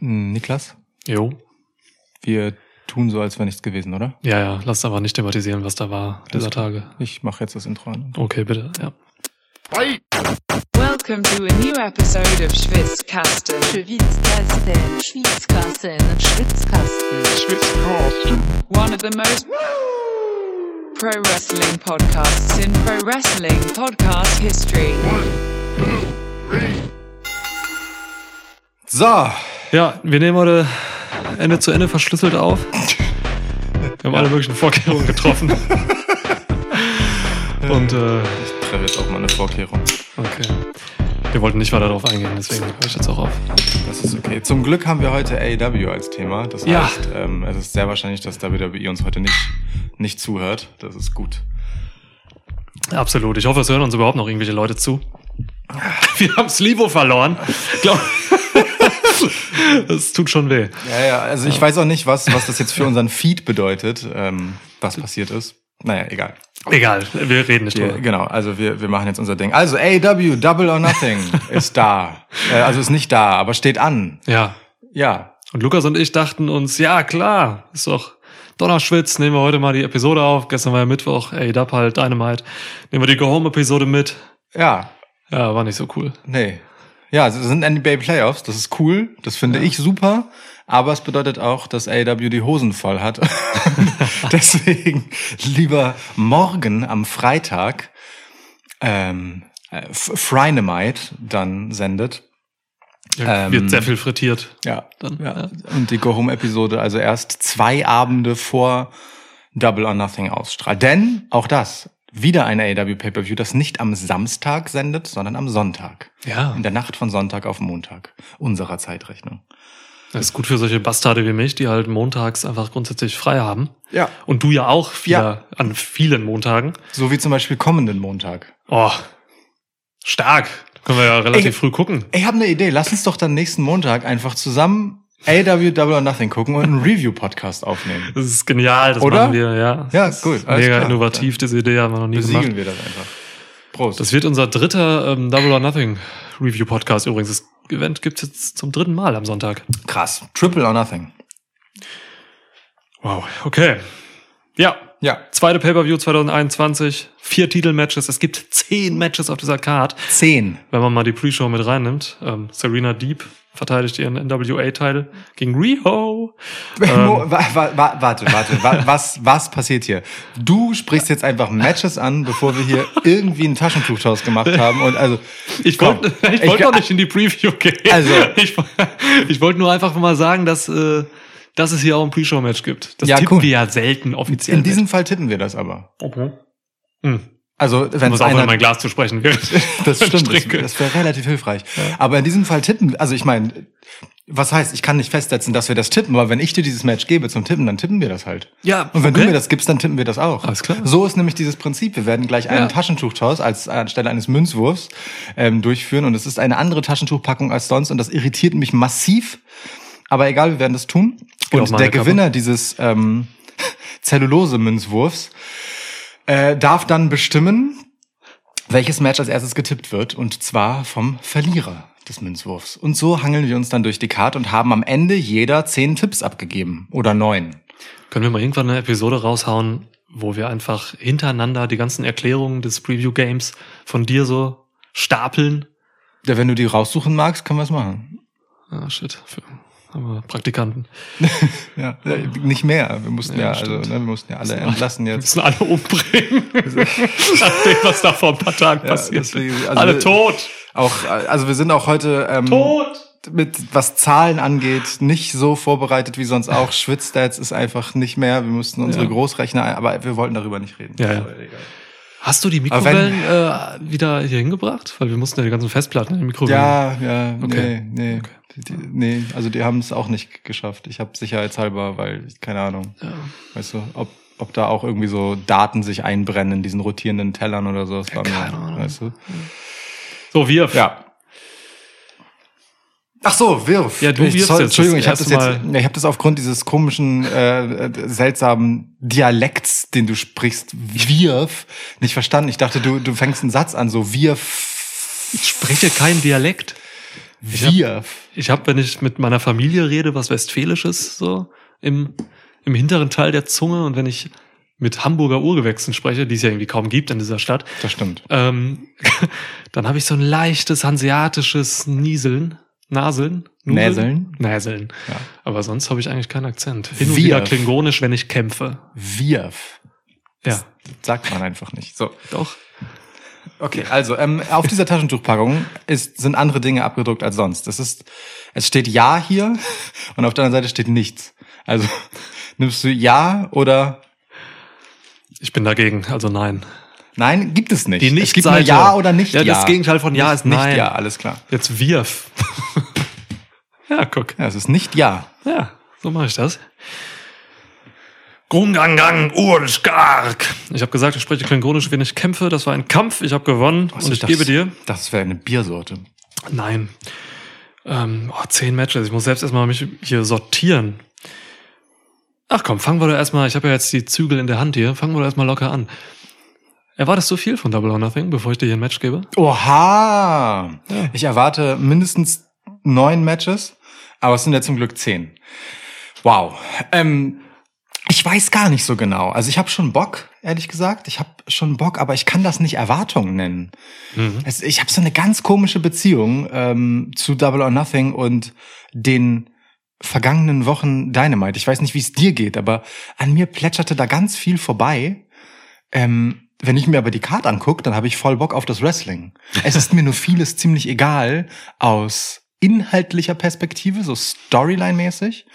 Hm, Niklas, Jo. wir tun so, als wäre nichts gewesen, oder? Ja, ja, lass aber nicht thematisieren, was da war dieser Tage. Ich mache jetzt das Intro an. Okay, bitte, ja. Welcome to a new episode of Schwitzkasten. Schwitzkasten, Schwitzkasten, Schwitzkasten. One of the most pro wrestling podcasts in pro wrestling podcast history. So, Ja, wir nehmen heute Ende zu Ende verschlüsselt auf. Wir haben alle möglichen Vorkehrungen getroffen. Und, äh, ich treffe jetzt auch mal eine Vorkehrung. okay. Wir wollten nicht weiter darauf eingehen, deswegen höre ich jetzt auch auf. Das ist okay. Zum Glück haben wir heute AEW als Thema. Das Ja. heißt, ähm, es ist sehr wahrscheinlich, dass WWE uns heute nicht, nicht zuhört. Das ist gut. Absolut. Ich hoffe, es hören uns überhaupt noch irgendwelche Leute zu. Wir haben Slivo verloren. Glaub das tut schon weh. Ja, ja, also ich weiß auch nicht, was, was das jetzt für unseren Feed bedeutet, ähm, was passiert ist. Naja, egal. Egal, wir reden nicht drüber. genau, also wir, wir machen jetzt unser Ding. Also AEW, Double or Nothing ist da. Äh, also ist nicht da, aber steht an. Ja. Ja. Und Lukas und ich dachten uns, ja klar, ist doch Donnerschwitz, nehmen wir heute mal die Episode auf. Gestern war ja Mittwoch, ey, Dub halt, Dynamite. Nehmen wir die Go-Home-Episode mit. Ja, Ja, war nicht so cool. nee. Ja, es sind NBA Playoffs, das ist cool, das finde ich super, aber es bedeutet auch, dass AEW die Hosen voll hat. Deswegen lieber morgen am Freitag ähm, äh, Frynamite dann sendet. Ja, Ähm, wird sehr viel frittiert. Ja, Dann, ja. ja. Und die Go-Home-Episode also erst zwei Abende vor Double or Nothing ausstrahlt. Denn auch das, wieder ein AEW Pay-Per-View, das nicht am Samstag sendet, sondern am Sonntag. Ja, In der Nacht von Sonntag auf Montag. Unserer Zeitrechnung. das ist gut für solche Bastarde wie mich, die halt montags einfach grundsätzlich frei haben. Ja. Und du ja auch wieder Ja. an vielen Montagen. So wie zum Beispiel kommenden Montag. Oh, stark. Können wir ja relativ Ey. früh gucken. Ich habe eine Idee. Lass uns doch dann nächsten Montag einfach zusammen AEW Double or Nothing gucken und einen Review-Podcast aufnehmen. Das ist genial, das Oder? machen wir, ja. Ja, Das gut, ist alles Mega klar. innovativ, diese Idee haben wir noch nie Besiegeln gemacht. wir das einfach. Prost. Das wird unser dritter ähm, Double or Nothing Review Podcast übrigens. Das Event gibt's jetzt zum dritten Mal am Sonntag. krass. Triple or Nothing. Wow, okay. Ja, Ja. zweite Pay-Per-View 2021, vier Titelmatches. Es gibt zehn Matches auf dieser Card, Zehn. wenn man mal die Pre-Show mit reinnimmt. Ähm, Serena Deep verteidigt ihren NWA-Titel gegen Riho. Wa, warte, warte, wa, was, was passiert hier? Du sprichst jetzt einfach Matches an, bevor wir hier irgendwie einen Taschentuchtausch gemacht haben und also. Ich wollte ich wollte noch nicht in die Preview gehen. Also- ich, ich wollte nur einfach mal sagen, dass, äh, dass es hier auch ein Pre-Show-Match gibt. Das Ja, tippen cool. wir ja selten offiziell. In diesem Fall tippen wir das aber. mit. okay. Hm. Also, wenn es einer, mein Glas zu sprechen. während- das stimmt, das, das wäre relativ hilfreich. Aber in diesem Fall tippen, also ich meine, was heißt, ich kann nicht festsetzen, dass wir das tippen, aber wenn ich dir dieses Match gebe zum Tippen, dann tippen wir das halt. Ja, Und wenn okay. du mir das gibst, dann tippen wir das auch. Alles klar. So ist nämlich dieses Prinzip. Wir werden gleich einen Ja. Taschentuchtausch als anstelle eines Münzwurfs ähm, durchführen und es ist eine andere Taschentuchpackung als sonst und das irritiert mich massiv. Aber egal, wir werden das tun. auf Und der Kappe. Gewinner dieses ähm, Zellulose-Münzwurfs äh, darf dann bestimmen, welches Match als erstes getippt wird und zwar vom Verlierer des Münzwurfs. Und so hangeln wir uns dann durch die Karte und haben am Ende jeder zehn Tipps abgegeben oder neun. Können wir mal irgendwann eine Episode raushauen, wo wir einfach hintereinander die ganzen Erklärungen des Preview-Games von dir so stapeln? Ja, wenn du die raussuchen magst, können wir es machen. Ah, shit. Haben wir Praktikanten. Ja, nicht mehr. Wir mussten ja, Ja, also ne, wir mussten ja alle entlassen Wir jetzt. müssen alle umbringen. Nach dem, was da vor ein paar Tagen Ja, passiert deswegen, ist. also alle wir- tot. Auch, also wir sind auch heute ähm, Tot. mit was Zahlen angeht nicht so vorbereitet wie sonst auch. Schwitzstats ist einfach nicht mehr. Wir mussten unsere. Großrechner, ein- aber wir wollten darüber nicht reden. Ja, ja. Hast du die Aber wenn- Mikrowellen äh, wieder hier hingebracht? Weil wir mussten ja die ganzen Festplatten in die Mikrowellen. Ja, ja, Okay. nee, nee. Die, nee, also die haben es auch nicht geschafft. Ich habe sicherheitshalber, weil, ich- keine Ahnung, Ja. weißt du, ob, ob da auch irgendwie so Daten sich einbrennen in diesen rotierenden Tellern oder so. Das war mir, keine Ahnung. Weißt du? So, wirf. Ja. Ach so, wirf. Ja, du wirfst sorry, jetzt Entschuldigung, ich habe das jetzt, ich habe das aufgrund dieses komischen, äh, seltsamen Dialekts, den du sprichst, wirf, nicht verstanden. Ich dachte, du, du fängst einen Satz an, so wirf. Ich spreche kein Dialekt. Wirf. Ich habe, wenn ich mit meiner Familie rede, was Westfälisches so im, im hinteren Teil der Zunge und wenn ich mit Hamburger Urgewächsen spreche, die es ja irgendwie kaum gibt in dieser Stadt, Das stimmt. ähm, dann habe ich so ein leichtes hanseatisches Nieseln, Naseln? Näseln? Näseln. Ja. Aber sonst habe ich eigentlich keinen Akzent. Hin und Wirf. wieder klingonisch, wenn ich kämpfe. Wirf. Ja, Sagt man einfach nicht. So. doch. Okay, also ähm, auf dieser Taschentuchpackung ist, sind andere Dinge abgedruckt als sonst. Es ist, es steht Ja hier und auf der anderen Seite steht nichts. Also nimmst du Ja oder Ich bin dagegen, also nein. Nein, gibt es nicht. Die es gibt nur Nicht-Seite. Ja oder nicht Ja, Ja. das Gegenteil von Ja nicht, ist Nein. Nicht Ja, alles klar. Jetzt wirf. ja, guck. Ja, es ist nicht Ja. Ja, so mache ich das. Grungangang, Urskark. Ich habe gesagt, ich spreche klingonisch, wenn ich kämpfe. Das war ein Kampf. Ich habe gewonnen und ich das, gebe dir. Das wäre eine Biersorte. Nein. Ähm, oh, zehn Matches. Ich muss selbst erstmal mich hier sortieren. Ach komm, fangen wir doch erstmal. Ich habe ja jetzt die Zügel in der Hand hier. Fangen wir doch erstmal locker an. Erwartest du viel von Double or Nothing, bevor ich dir hier ein Match gebe? Oha! Ja. Ich erwarte mindestens neun Matches, aber es sind ja zum Glück zehn. Wow. Ähm, ich weiß gar nicht so genau. Also ich habe schon Bock, ehrlich gesagt. Ich habe schon Bock, aber ich kann das nicht Erwartung nennen. Es, ich habe so eine ganz komische Beziehung ähm, zu Double or Nothing und den vergangenen Wochen Dynamite. Ich weiß nicht, wie es dir geht, aber an mir plätscherte da ganz viel vorbei. Ähm, wenn ich mir aber die Card angucke, dann habe ich voll Bock auf das Wrestling. Es ist mir nur vieles ziemlich egal aus inhaltlicher Perspektive, so Storyline-mäßig.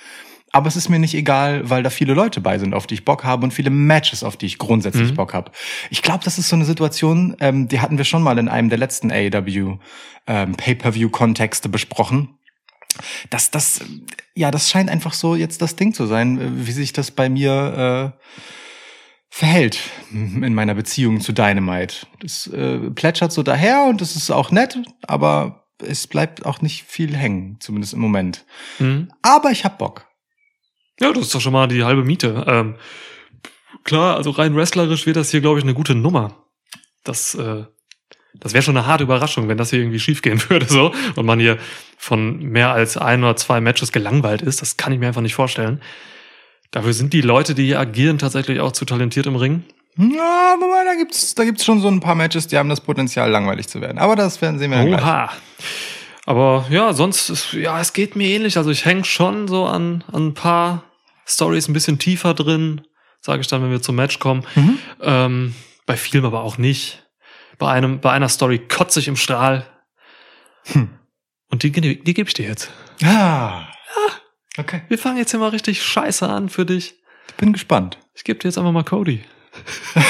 Aber es ist mir nicht egal, weil da viele Leute bei sind, auf die ich Bock habe und viele Matches, auf die ich grundsätzlich Mhm. Bock habe. Ich glaube, das ist so eine Situation, ähm, die hatten wir schon mal in einem der letzten AEW ähm, Pay-per-View-Kontexte besprochen. Das, das, ja, das scheint einfach so jetzt das Ding zu sein, wie sich das bei mir äh, verhält in meiner Beziehung zu Dynamite. Das äh, plätschert so daher und das ist auch nett, aber es bleibt auch nicht viel hängen, zumindest im Moment. Mhm. Aber ich hab Bock. Ja, das ist doch schon mal die halbe Miete. Ähm, klar, also rein wrestlerisch wird das hier, glaube ich, eine gute Nummer. Das, äh, das wäre schon eine harte Überraschung, wenn das hier irgendwie schiefgehen würde, so, und man hier von mehr als ein oder zwei Matches gelangweilt ist. Das kann ich mir einfach nicht vorstellen. Dafür sind die Leute, die hier agieren, tatsächlich auch zu talentiert im Ring. Ja, wobei, da gibt's, da gibt's schon so ein paar Matches, die haben das Potenzial, langweilig zu werden. Aber das werden sehen wir dann gleich. Oha. Aber ja, sonst, ist, ja, es geht mir ähnlich. Also ich hänge schon so an, an ein paar Stories ein bisschen tiefer drin, sage ich dann, wenn wir zum Match kommen. Mhm. Ähm, bei Film aber auch nicht. Bei einem, bei einer Story kotze ich im Strahl. Hm. Und die, die, die gebe ich dir jetzt. Ah. Okay. Wir fangen jetzt hier mal richtig scheiße an für dich. Ich bin gespannt. Ich gebe dir jetzt einfach mal Cody.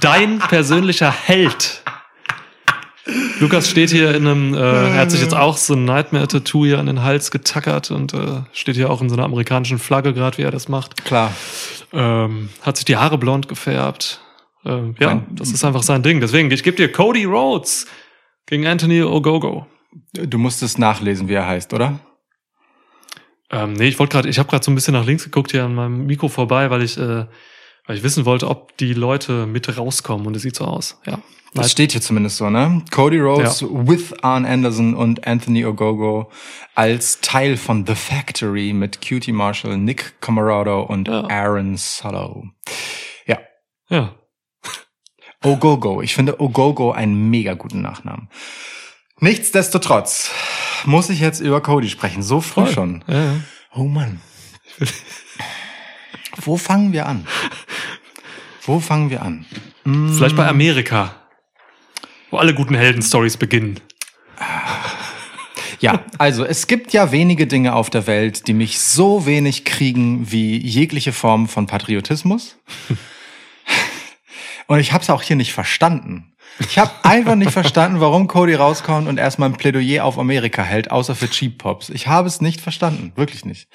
Dein persönlicher Held. Lukas steht hier in einem, äh, er hat sich jetzt auch so ein Nightmare-Tattoo hier an den Hals getackert und äh, steht hier auch in so einer amerikanischen Flagge gerade, wie er das macht. Klar. Ähm, hat sich die Haare blond gefärbt. Ähm, ja, das ist einfach sein Ding. Deswegen, ich gebe dir Cody Rhodes gegen Anthony Ogogo. Du musst es nachlesen, wie er heißt, oder? Ähm, nee, ich wollte gerade, ich habe gerade so ein bisschen nach links geguckt hier an meinem Mikro vorbei, weil ich, äh, weil ich wissen wollte, ob die Leute mit rauskommen und es sieht so aus. Ja. Das steht hier zumindest so, ne? Cody Rhodes with Arn Anderson und Anthony Ogogo als Teil von The Factory mit Cutie Marshall, Nick Camarado und Ja. Aaron Solo. Ja. Ja. Ogogo. Ich finde Ogogo einen mega guten Nachnamen. Nichtsdestotrotz muss ich jetzt über Cody sprechen. So früh Voll. schon. Ja, ja. Oh Mann. Wo fangen wir an? Wo fangen wir an? Vielleicht bei Amerika. Wo alle guten Helden-Stories beginnen. Ja, also es gibt ja wenige Dinge auf der Welt, die mich so wenig kriegen wie jegliche Form von Patriotismus. Und ich habe es auch hier nicht verstanden. Ich habe einfach nicht verstanden, warum Cody rauskommt und erstmal ein Plädoyer auf Amerika hält, außer für Cheap Pops. Ich habe es nicht verstanden, wirklich nicht.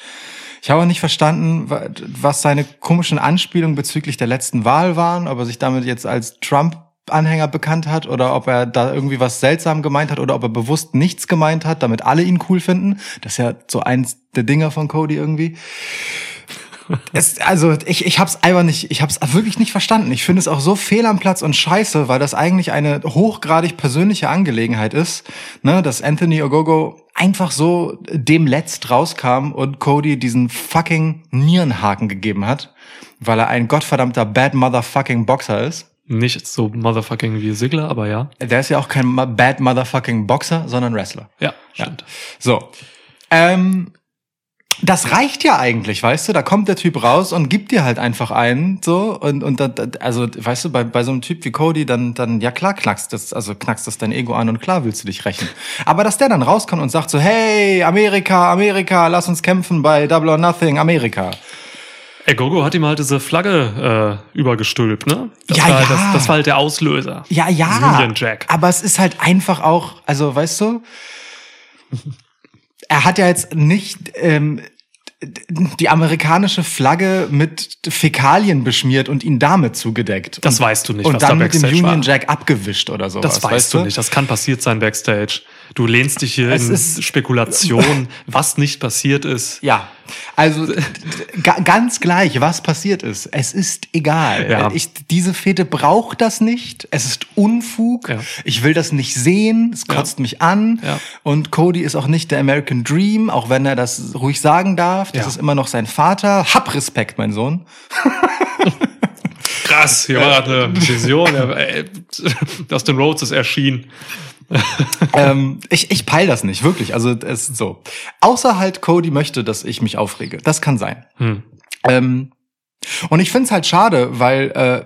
Ich habe auch nicht verstanden, wa- was seine komischen Anspielungen bezüglich der letzten Wahl waren, ob er sich damit jetzt als Trump-Anhänger bekannt hat oder ob er da irgendwie was seltsam gemeint hat oder ob er bewusst nichts gemeint hat, damit alle ihn cool finden. Das ist ja so eins der Dinger von Cody irgendwie. Es, also ich, ich hab's einfach nicht, ich hab's wirklich nicht verstanden. Ich finde es auch so fehl am Platz und scheiße, weil das eigentlich eine hochgradig persönliche Angelegenheit ist, ne, dass Anthony Ogogo einfach so dem letzt rauskam und Cody diesen fucking Nierenhaken gegeben hat, weil er ein gottverdammter bad motherfucking Boxer ist. Nicht so motherfucking wie Sigler, aber ja. Der ist ja auch kein bad motherfucking Boxer, sondern Wrestler. Ja, Ja. stimmt. So. Ähm, das reicht ja eigentlich, weißt du? Da kommt der Typ raus und gibt dir halt einfach einen, so und und da, also weißt du, bei, bei so einem Typ wie Cody, dann dann ja klar knackst das, also knackst das dein Ego an und klar willst du dich rächen. Aber dass der dann rauskommt und sagt so, hey Amerika, Amerika, lass uns kämpfen bei Double or Nothing, Amerika. Ey, Gogo hat ihm halt diese Flagge äh, übergestülpt, ne? Das Ja, war halt ja. Das, das war halt der Auslöser. Ja, ja. Union Jack. Aber es ist halt einfach auch, also weißt du, er hat ja jetzt nicht ähm, die amerikanische Flagge mit Fäkalien beschmiert und ihn damit zugedeckt. Das und, weißt du nicht, Und was da dann mit dem Union war. Jack abgewischt oder so. Das weißt du nicht. Das kann passiert sein backstage. Du lehnst dich hier Es in ist- Spekulation, was nicht passiert ist. Ja, also ganz gleich, was passiert ist. Es ist egal. Ja. Ich, diese Fete braucht das nicht. Es ist Unfug. Ja. Ich will das nicht sehen. Es kotzt mich an. Ja. Und Cody ist auch nicht der American Dream, auch wenn er das ruhig sagen darf. Das Ja. ist immer noch sein Vater. Hab Respekt, mein Sohn. Krass, hier war gerade eine Vision. Ja, Dustin Rhodes ist erschienen. ähm, ich, ich peil das nicht, wirklich. Also es ist so. Außer halt Cody möchte, dass ich mich aufrege. Das kann sein. Hm. Ähm, und ich find's halt schade, weil äh,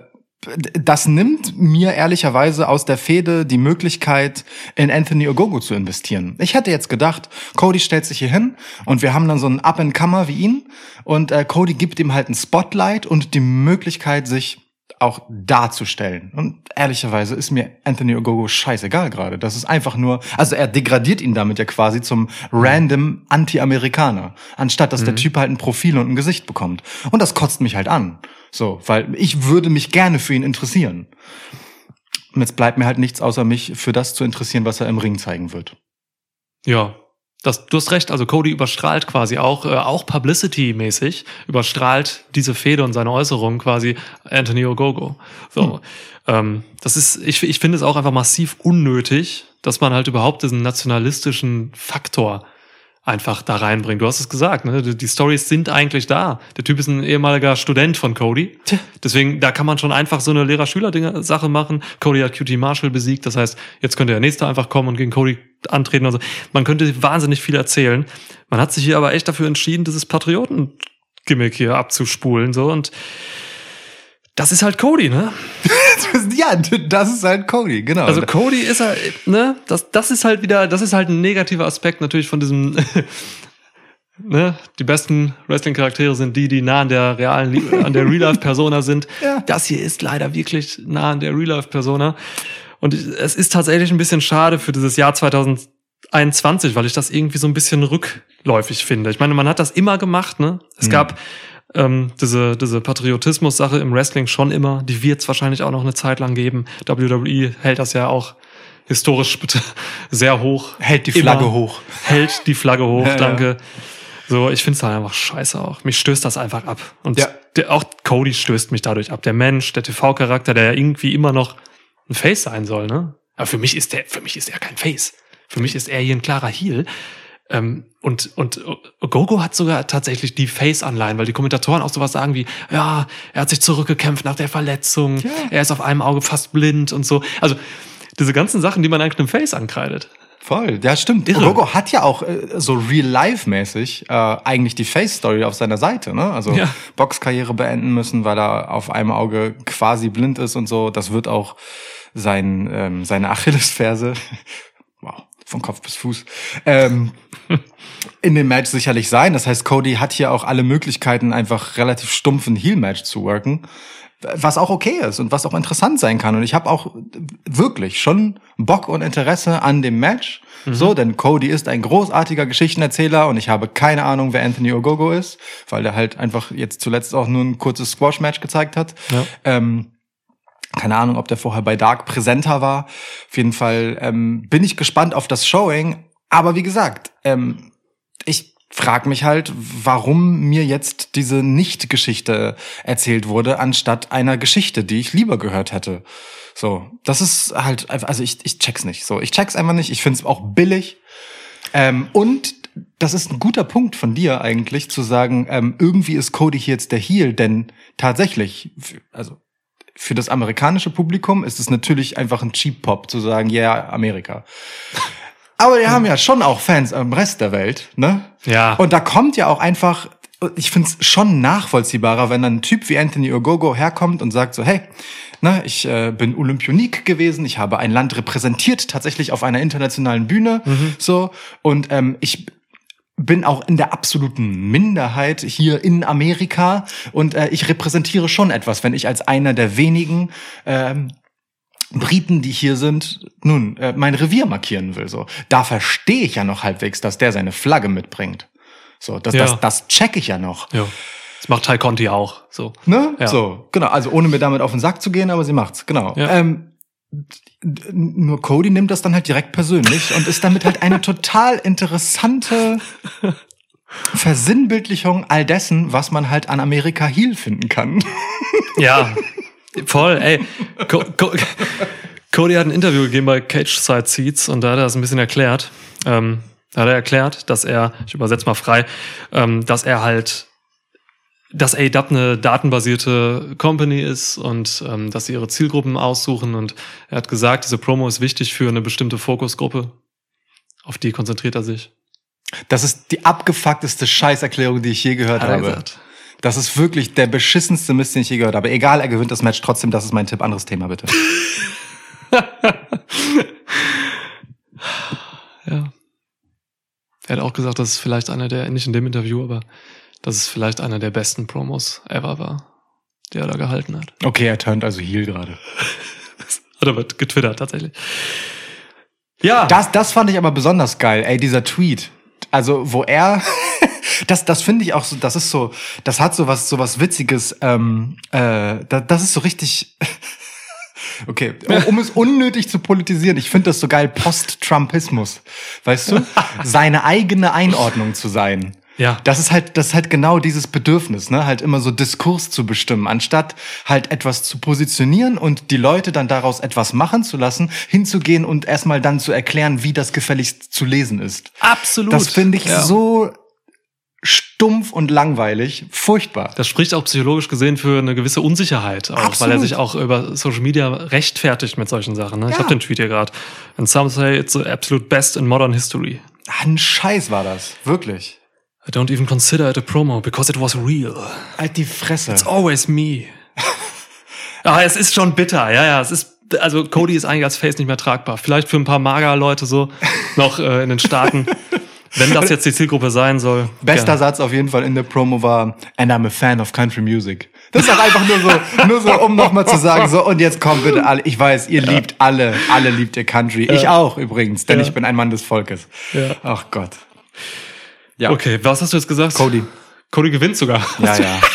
das nimmt mir ehrlicherweise aus der Fehde die Möglichkeit, in Anthony Ogogo zu investieren. Ich hätte jetzt gedacht, Cody stellt sich hier hin und wir haben dann so einen Up-and-Comer wie ihn und äh, Cody gibt ihm halt ein Spotlight und die Möglichkeit, sich auch darzustellen. Und ehrlicherweise ist mir Anthony Ogogo scheißegal gerade. Das ist einfach nur, also er degradiert ihn damit ja quasi zum random Anti-Amerikaner, anstatt dass der Typ halt ein Profil und ein Gesicht bekommt. Und das kotzt mich halt an. So, weil ich würde mich gerne für ihn interessieren. Und jetzt bleibt mir halt nichts außer mich für das zu interessieren, was er im Ring zeigen wird. Ja, das, du hast recht. Also Cody überstrahlt quasi auch, äh, auch Publicity-mäßig, überstrahlt diese Fehde und seine Äußerungen quasi Anthony Ogogo. So, ähm, das ist, ich, ich finde es auch einfach massiv unnötig, dass man halt überhaupt diesen nationalistischen Faktor einfach da reinbringt. Du hast es gesagt, ne? Die, die Stories sind eigentlich da. Der Typ ist ein ehemaliger Student von Cody. Deswegen, da kann man schon einfach so eine Lehrer-Schüler-Sache machen. Cody hat QT Marshall besiegt. Das heißt, jetzt könnte der Nächste einfach kommen und gegen Cody antreten. Also, man könnte wahnsinnig viel erzählen. Man hat sich hier aber echt dafür entschieden, dieses Patrioten-Gimmick hier abzuspulen, so. Und das ist halt Cody, ne? ja, das ist halt Cody, genau. Also Cody ist halt, ne, das, das ist halt wieder, das ist halt ein negativer Aspekt natürlich von diesem, ne, die besten Wrestling-Charaktere sind die, die nah an der realen, an der Real-Life-Persona sind. Ja. Das hier ist leider wirklich nah an der Real-Life-Persona. Und es ist tatsächlich ein bisschen schade für dieses Jahr 2021, weil ich das irgendwie so ein bisschen rückläufig finde. Ich meine, man hat das immer gemacht, ne? Es gab ähm, diese, diese Patriotismus-Sache im Wrestling schon immer. Die wird es wahrscheinlich auch noch eine Zeit lang geben. WWE hält das ja auch historisch bitte sehr hoch. Hält die Flagge hoch. Hält die Flagge hoch, Ja, ja. danke. So, ich finde es halt einfach scheiße auch. Mich stößt das einfach ab. Und Ja. der, auch Cody stößt mich dadurch ab. Der Mensch, der TV-Charakter, der ja irgendwie immer noch ein Face sein soll, ne? Aber für mich ist der, für mich ist er kein Face. Für mich ist er hier ein klarer Heel. Ähm, und, und Gogo hat sogar tatsächlich die Face-Anleihen, weil die Kommentatoren auch sowas sagen wie, ja, er hat sich zurückgekämpft nach der Verletzung, Ja. er ist auf einem Auge fast blind und so. Also, diese ganzen Sachen, die man eigentlich einem Face ankreidet. Voll, ja stimmt. Irre. Ogogo hat ja auch äh, so real-life-mäßig äh, eigentlich die Face-Story auf seiner Seite, ne? Also Ja. Boxkarriere beenden müssen, weil er auf einem Auge quasi blind ist und so. Das wird auch sein, ähm, seine Achillesferse, wow, von Kopf bis Fuß, ähm, in dem Match sicherlich sein. Das heißt, Cody hat hier auch alle Möglichkeiten, einfach relativ stumpfen Heel-Match zu worken. Was auch okay ist und was auch interessant sein kann. Und ich habe auch wirklich schon Bock und Interesse an dem Match. So, denn Cody ist ein großartiger Geschichtenerzähler und ich habe keine Ahnung, wer Anthony Ogogo ist, weil der halt einfach jetzt zuletzt auch nur ein kurzes Squash-Match gezeigt hat. Ja. Ähm, keine Ahnung, ob der vorher bei Dark präsenter war. Auf jeden Fall ähm, bin ich gespannt auf das Showing. Aber wie gesagt, ähm, ich frag mich halt, warum mir jetzt diese Nicht-Geschichte erzählt wurde, anstatt einer Geschichte, die ich lieber gehört hätte. So, das ist halt, also ich, ich check's nicht. So, ich check's einfach nicht. Ich find's auch billig. Ähm, und das ist ein guter Punkt von dir eigentlich, zu sagen, ähm, irgendwie ist Cody hier jetzt der Heel, denn tatsächlich, also für das amerikanische Publikum ist es natürlich einfach ein Cheap Pop zu sagen, ja, yeah, Amerika. Aber wir haben ja schon auch Fans im Rest der Welt, ne? Ja. Und da kommt ja auch einfach, ich find's schon nachvollziehbarer, wenn dann ein Typ wie Anthony Ogogo herkommt und sagt so, hey, ne, ich äh, bin Olympionik gewesen, ich habe ein Land repräsentiert, tatsächlich auf einer internationalen Bühne, so, und ähm, ich bin auch in der absoluten Minderheit hier in Amerika und äh, ich repräsentiere schon etwas, wenn ich als einer der wenigen ähm, Briten, die hier sind, nun, äh, mein Revier markieren will. So, da verstehe ich ja noch halbwegs, dass der seine Flagge mitbringt. So, das, Ja. das, das check ich ja noch. ja. Das macht Ty Conti auch. So. Ne? Ja. So, genau. Also ohne mir damit auf den Sack zu gehen, aber sie macht's. Genau. Ja. Ähm, nur Cody nimmt das dann halt direkt persönlich und ist damit halt eine total interessante Versinnbildlichung all dessen, was man halt an Amerika Heel finden kann. Ja, voll, ey. Co Co Cody hat ein Interview gegeben bei Cage Side Seats und da hat er das ein bisschen erklärt. Ähm, da hat er erklärt, dass er, ich übersetze mal frei, ähm, dass er halt, dass ADAP eine datenbasierte Company ist und ähm, dass sie ihre Zielgruppen aussuchen und er hat gesagt, diese Promo ist wichtig für eine bestimmte Fokusgruppe. Auf die konzentriert er sich. Das ist die abgefuckteste Scheißerklärung, die ich je gehört Hat habe. gesagt. Das ist wirklich der beschissenste Mist, den ich je gehört habe. Egal, er gewinnt das Match trotzdem, das ist mein Tipp. Anderes Thema, bitte. Ja. Er hat auch gesagt, dass es vielleicht einer der, nicht in dem Interview, aber dass es vielleicht einer der besten Promos ever war, die er da gehalten hat. Okay, er turnt also Heel gerade. Hat er getwittert, tatsächlich. Ja. Das, das fand ich aber besonders geil, ey, dieser Tweet. Also, wo er, das, das finde ich auch so, das ist so, das hat so was, so was Witziges, ähm, äh, da, das ist so richtig, okay, um, um es unnötig zu politisieren, ich finde das so geil, Post-Trumpismus, weißt du? Seine eigene Einordnung zu sein. Ja. Das ist halt, das ist halt genau dieses Bedürfnis, ne, halt immer so Diskurs zu bestimmen, anstatt halt etwas zu positionieren und die Leute dann daraus etwas machen zu lassen, hinzugehen und erstmal dann zu erklären, wie das gefälligst zu lesen ist. Absolut. Das finde ich Ja. so stumpf und langweilig, furchtbar. Das spricht auch psychologisch gesehen für eine gewisse Unsicherheit, auch, weil er sich auch über Social Media rechtfertigt mit solchen Sachen. Ne? Ich Ja. habe den Tweet hier gerade. And some say it's the absolute best in modern history. Ein Scheiß war das, wirklich. I don't even consider it a promo because it was real. Halt die Fresse. It's always me. Aber es ist schon bitter, ja, ja. Es ist, also Cody ist eigentlich als Face nicht mehr tragbar. Vielleicht für ein paar Mager-Leute so noch äh, in den Staaten. Wenn das jetzt die Zielgruppe sein soll. Bester gerne. Satz auf jeden Fall in der Promo war, and I'm a fan of country music. Das ist auch einfach nur so, nur so, um nochmal zu sagen, so, und jetzt kommt bitte alle, ich weiß, ihr liebt alle, alle liebt ihr Country. Ich auch übrigens, denn Ja. ich bin ein Mann des Volkes. Ja. Ach Gott. Ja. Okay, was hast du jetzt gesagt? Cody. Cody gewinnt sogar. Ja, ja.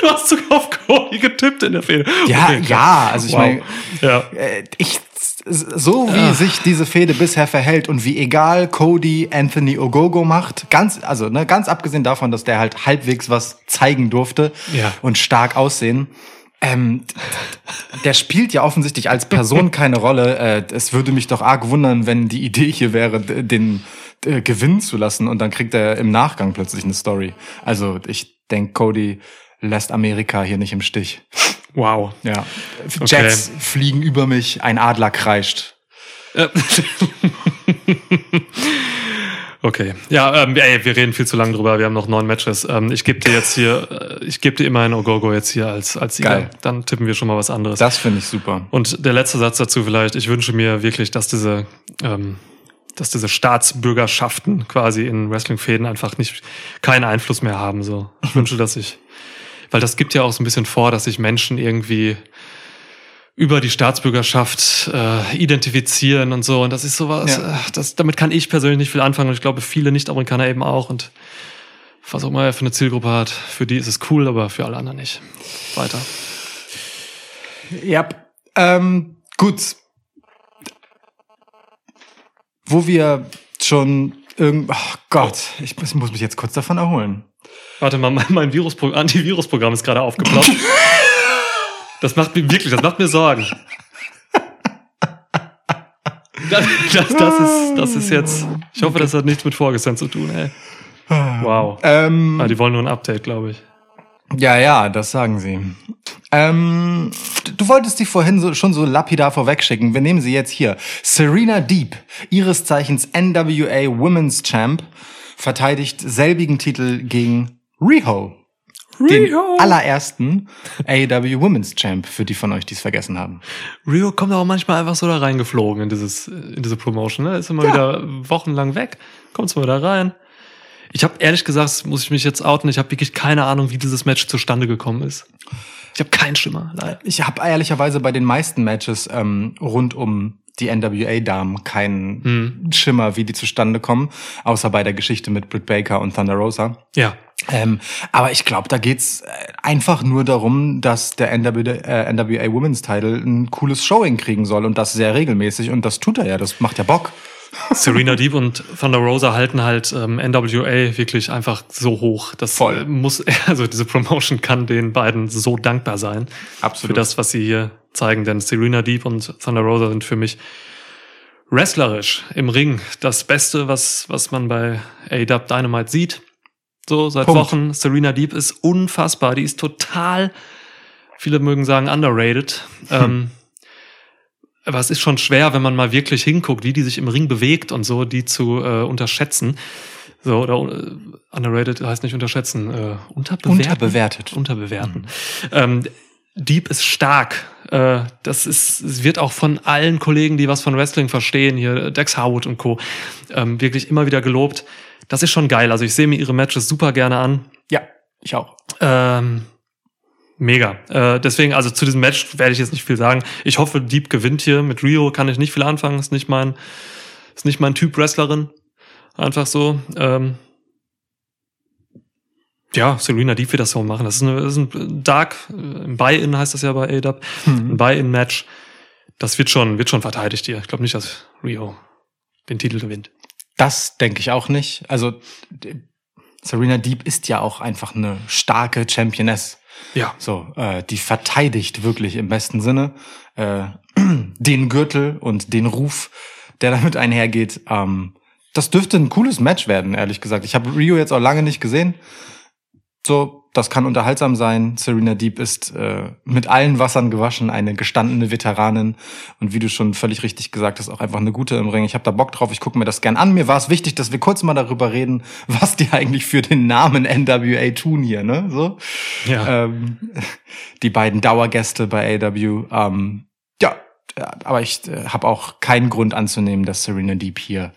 Du hast sogar auf Cody getippt in der Fehde. Ja, Okay, ja, also ich Wow. meine, Ja. äh, ich, so wie sich diese Fehde bisher verhält und wie egal Cody Anthony Ogogo macht, ganz, also ne, ganz abgesehen davon, dass der halt halbwegs was zeigen durfte Ja. und stark aussehen, ähm, der spielt ja offensichtlich als Person keine Rolle. Äh, es würde mich doch arg wundern, wenn die Idee hier wäre, den äh, gewinnen zu lassen und dann kriegt er im Nachgang plötzlich eine Story. Also ich denke, Cody lässt Amerika hier nicht im Stich. Wow. Ja. Jets fliegen über mich, ein Adler kreischt. Äh, Okay, ja, ähm, ey, wir reden viel zu lange drüber. Wir haben noch neun Matches. Ähm, ich gebe dir jetzt hier, äh, ich gebe dir immerhin Ogogo jetzt hier als als Sieger. Geil. Dann tippen wir schon mal was anderes. Das finde ich super. Und der letzte Satz dazu vielleicht, ich wünsche mir wirklich, dass diese, ähm, dass diese Staatsbürgerschaften quasi in Wrestling-Fäden einfach nicht keinen Einfluss mehr haben. So. Ich wünsche, dass ich, weil das gibt ja auch so ein bisschen vor, dass sich Menschen irgendwie über die Staatsbürgerschaft äh, identifizieren und so. Und das ist sowas, Ja. äh, das, damit kann ich persönlich nicht viel anfangen und ich glaube, viele Nicht-Amerikaner eben auch. Und was auch immer er für eine Zielgruppe hat, für die ist es cool, aber für alle anderen nicht. Weiter. Ja. Ähm, gut. Wo wir schon irgend, oh Gott, ich muss, mich jetzt kurz davon erholen. Warte mal, mein, mein Viruspro Antivirusprogramm ist gerade aufgeploppt. das macht mir wirklich, das macht mir Sorgen. Das, das, das, ist, das ist jetzt. Ich hoffe, das hat nichts mit vorgestern zu tun, ey. Wow. Ähm, Ah, die wollen nur ein Update, glaube ich. Ja, ja, das sagen sie. Ähm, du wolltest die vorhin so, schon so lapidar vorwegschicken. Wir nehmen sie jetzt hier. Serena Deep, ihres Zeichens NWA Women's Champ, verteidigt selbigen Titel gegen Riho. Den allerersten AEW Women's Champ, für die von euch, die es vergessen haben. Rio kommt auch manchmal einfach so da reingeflogen in dieses, in diese Promotion, ne? Ist immer Ja. wieder wochenlang weg, kommt zwar wieder rein. Ich habe ehrlich gesagt, muss ich mich jetzt outen, ich habe wirklich keine Ahnung, wie dieses Match zustande gekommen ist. Ich habe keinen Schimmer, leider. Ich habe ehrlicherweise bei den meisten Matches ähm, rund um die NWA-Damen keinen Hm. Schimmer, wie die zustande kommen, außer bei der Geschichte mit Britt Baker und Thunder Rosa. Ja. Ähm, aber ich glaube, da geht's äh, einfach nur darum, dass der NWA, äh, NWA Women's Title ein cooles Showing kriegen soll und das sehr regelmäßig und das tut er ja, das macht ja Bock. Serena Deep und Thunder Rosa halten halt ähm, NWA wirklich einfach so hoch. Das Voll. muss, also diese Promotion kann den beiden so dankbar sein. Absolut. Für das, was sie hier zeigen. Denn Serena Deep und Thunder Rosa sind für mich wrestlerisch im Ring das Beste, was, was man bei AW Dynamite sieht. So, seit Punkt. Wochen. Serena Deep ist unfassbar. Die ist total, viele mögen sagen, underrated. Ähm, aber es ist schon schwer, wenn man mal wirklich hinguckt, wie die sich im Ring bewegt und so, die zu äh, unterschätzen. So, oder äh, underrated heißt nicht unterschätzen, äh, unterbewerten. Unterbewertet. Unterbewerten. Ähm, Deep ist stark. Äh, das ist, es wird auch von allen Kollegen, die was von Wrestling verstehen, hier Dex Howard und Co., ähm, wirklich immer wieder gelobt. Das ist schon geil. Also ich sehe mir ihre Matches super gerne an. Ja, ich auch. Ähm, mega. Äh, deswegen, also zu diesem Match werde ich jetzt nicht viel sagen. Ich hoffe, Deep gewinnt hier. Mit Rio kann ich nicht viel anfangen. Ist nicht mein, ist nicht mein Typ Wrestlerin. Einfach so. Ähm, ja, Serena Deep wird das so machen. Das ist, eine, das ist ein Dark, äh, ein Buy-In heißt das ja bei AW. Ein Buy-In-Match. Das wird schon, wird schon verteidigt hier. Ich glaube nicht, dass Rio den Titel gewinnt. Das denke ich auch nicht. Also Serena Deep ist ja auch einfach eine starke Championess. Ja. So, äh, die verteidigt wirklich im besten Sinne äh, den Gürtel und den Ruf, der damit einhergeht. Ähm, das dürfte ein cooles Match werden, ehrlich gesagt. Ich habe Rio jetzt auch lange nicht gesehen. So, das kann unterhaltsam sein. Serena Deep ist äh, mit allen Wassern gewaschen, eine gestandene Veteranin und wie du schon völlig richtig gesagt hast, auch einfach eine gute im Ring. Ich habe da Bock drauf, ich gucke mir das gern an. Mir war es wichtig, dass wir kurz mal darüber reden, was die eigentlich für den Namen NWA tun hier, ne? So Ja. ähm, die beiden Dauergäste bei AW. Ähm, ja, äh, aber ich äh, habe auch keinen Grund anzunehmen, dass Serena Deep hier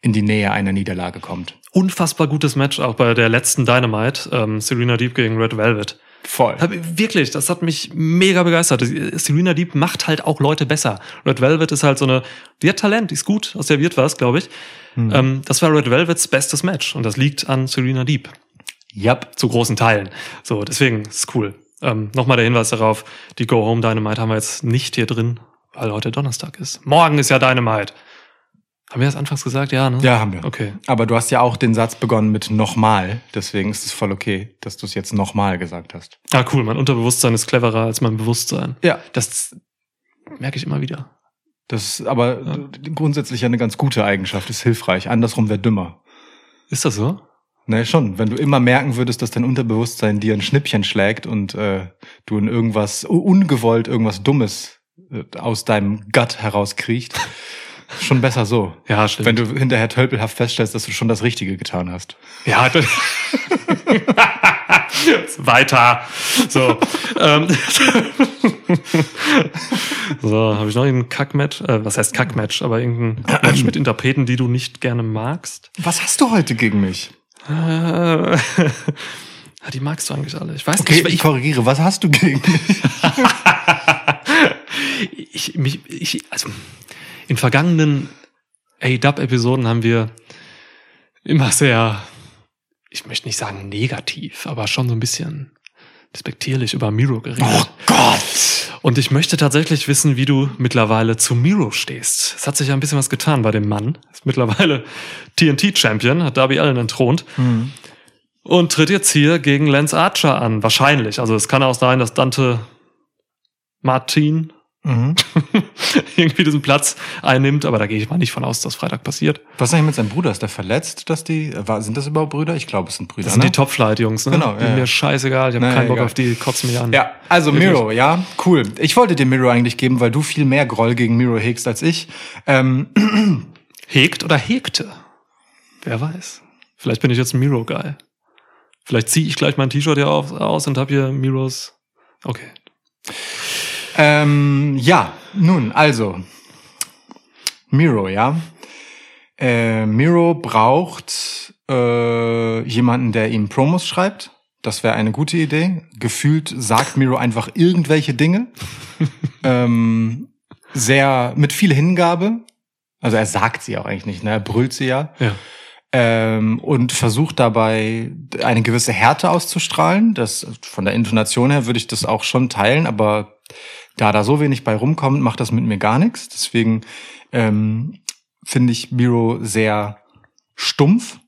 in die Nähe einer Niederlage kommt. Unfassbar gutes Match auch bei der letzten Dynamite. Ähm, Serena Deep gegen Red Velvet. Voll. Hab, wirklich, das hat mich mega begeistert. Serena Deep macht halt auch Leute besser. Red Velvet ist halt so eine, die hat Talent, die ist gut, aus der wird was, glaube ich. Ähm, das war Red Velvets bestes Match und das liegt an Serena Deep Yep. zu großen Teilen. So, deswegen ist cool. Ähm, Nochmal der Hinweis darauf, die Go Home Dynamite haben wir jetzt nicht hier drin, weil heute Donnerstag ist. Morgen ist ja Dynamite. Haben wir das anfangs gesagt? Ja, ne? Ja, haben wir. Okay. Aber du hast ja auch den Satz begonnen mit nochmal. Deswegen ist es voll okay, dass du es jetzt nochmal gesagt hast. Ah, cool. Mein Unterbewusstsein ist cleverer als mein Bewusstsein. Ja. Das merke ich immer wieder. Das ist aber Ja. grundsätzlich eine ganz gute Eigenschaft, ist hilfreich. Andersrum wäre dümmer. Ist das so? Ne, schon. Wenn du immer merken würdest, dass dein Unterbewusstsein dir ein Schnippchen schlägt und äh, du in irgendwas ungewollt irgendwas Dummes äh, aus deinem Gut herauskriecht, schon besser so. Ja, stimmt. Wenn du hinterher tölpelhaft feststellst, dass du schon das Richtige getan hast. Ja, das weiter. So. ähm. so, habe ich noch irgendein Kackmatch? Äh, was heißt Kackmatch? Aber irgendein Match mit Interpreten, die du nicht gerne magst? Was hast du heute gegen mich? Äh, die magst du eigentlich alle. Ich weiß Okay, nicht, ich ich, korrigiere. Was hast du gegen mich? ich, mich, ich, also in vergangenen A-Dub-Episoden haben wir immer sehr, ich möchte nicht sagen negativ, aber schon so ein bisschen despektierlich über Miro geredet. Oh Gott! Und ich möchte tatsächlich wissen, wie du mittlerweile zu Miro stehst. Es hat sich ja ein bisschen was getan bei dem Mann. Ist mittlerweile TNT-Champion, hat Darby Allen entthront. Und tritt jetzt hier gegen Lance Archer an. Wahrscheinlich. Also es kann auch sein, dass Dante Martin Mhm. irgendwie diesen Platz einnimmt, aber da gehe ich mal nicht von aus, dass Freitag passiert. Was ist eigentlich mit seinem Bruder? Ist der verletzt, dass die, war, sind das überhaupt Brüder? Ich glaube, es sind Brüder, Das sind ne? die Top-Flight-Jungs, ne? Genau, ja. Mir scheißegal, ich habe keinen Bock egal. auf die, kotzen mich an. Ja, also Wirklich. Miro, ja, cool. Ich wollte dir Miro eigentlich geben, weil du viel mehr Groll gegen Miro hegst als ich. Ähm, Hegt oder hegte? Wer weiß. Vielleicht bin ich jetzt ein Miro-Guy. Vielleicht ziehe ich gleich mein T-Shirt hier auf, aus und habe hier Miros. Okay. Ähm, ja, nun, also, Miro, ja. Äh, Miro braucht äh, jemanden, der ihm Promos schreibt. Das wäre eine gute Idee. Gefühlt sagt Miro einfach irgendwelche Dinge. ähm, sehr mit viel Hingabe. Also er sagt sie auch eigentlich nicht, ne? Er brüllt sie ja. Ja. ähm, und versucht dabei eine gewisse Härte auszustrahlen. Das von der Intonation her würde ich das auch schon teilen, aber da da so wenig bei rumkommt, macht das mit mir gar nichts. Deswegen ähm, finde ich Miro sehr stumpf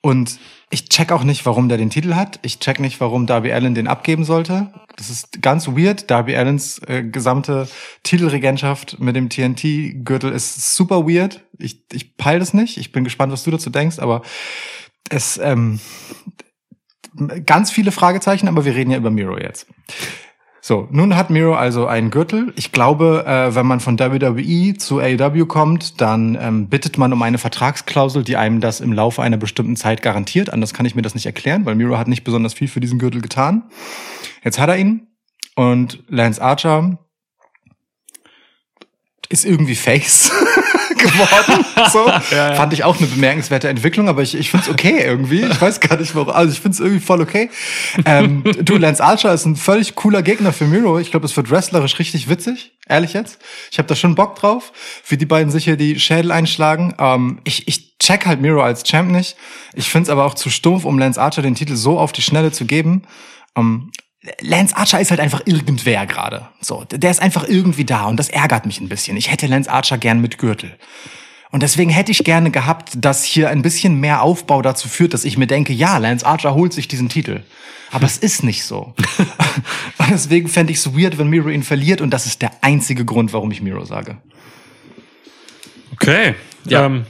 und ich check auch nicht, warum der den Titel hat. Ich check nicht, warum Darby Allen den abgeben sollte. Das ist ganz weird. Darby Allens äh, gesamte Titelregentschaft mit dem TNT-Gürtel ist super weird. Ich, ich peil das nicht. Ich bin gespannt, was du dazu denkst, aber es ähm, ganz viele Fragezeichen, aber wir reden ja über Miro jetzt. So, nun hat Miro also einen Gürtel. Ich glaube, äh, wenn man von WWE zu AEW kommt, dann ähm, bittet man um eine Vertragsklausel, die einem das im Laufe einer bestimmten Zeit garantiert. Anders kann ich mir das nicht erklären, weil Miro hat nicht besonders viel für diesen Gürtel getan. Jetzt hat er ihn und Lance Archer ist irgendwie Face geworden. So. Fand ich auch eine bemerkenswerte Entwicklung, aber ich, ich finde es okay irgendwie. Ich weiß gar nicht warum. Also ich finde es irgendwie voll okay. Ähm, du, Lance Archer ist ein völlig cooler Gegner für Miro. Ich glaube, es wird wrestlerisch richtig witzig. Ehrlich jetzt. Ich habe da schon Bock drauf, wie die beiden sich hier die Schädel einschlagen. Ähm, ich, ich check halt Miro als Champ nicht. Ich finde es aber auch zu stumpf, um Lance Archer den Titel so auf die Schnelle zu geben. Ähm, Lance Archer ist halt einfach irgendwer gerade. So, der ist einfach irgendwie da und das ärgert mich ein bisschen. Ich hätte Lance Archer gern mit Gürtel. Und deswegen hätte ich gerne gehabt, dass hier ein bisschen mehr Aufbau dazu führt, dass ich mir denke, ja, Lance Archer holt sich diesen Titel. Aber es ist nicht so. und deswegen fände ich es weird, wenn Miro ihn verliert und das ist der einzige Grund, warum ich Miro sage. Okay. Ja. Ähm,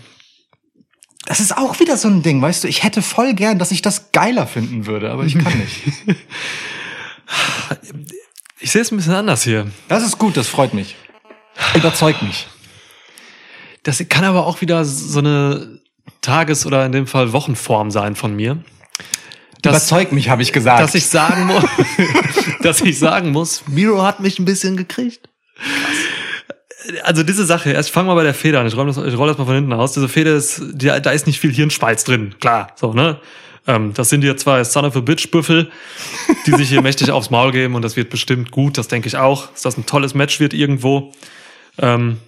Das ist auch wieder so ein Ding, weißt du, ich hätte voll gern, dass ich das geiler finden würde, aber ich kann nicht. ich sehe es ein bisschen anders hier. Das ist gut, das freut mich. Überzeugt mich. Das kann aber auch wieder so eine Tages- oder in dem Fall Wochenform sein von mir. Überzeugt mich, habe ich gesagt. dass ich sagen muss, dass ich sagen muss, Miro hat mich ein bisschen gekriegt. Also diese Sache, erst fangen wir bei der Feder an. Ich roll das, ich roll das mal von hinten aus. Diese Feder ist, da ist nicht viel Hirnschmalz drin, klar, so ne. Ähm, das sind hier zwei Son of a Bitch Büffel, die sich hier mächtig aufs Maul geben und das wird bestimmt gut. Das denke ich auch, dass das ein tolles Match wird irgendwo. Ähm,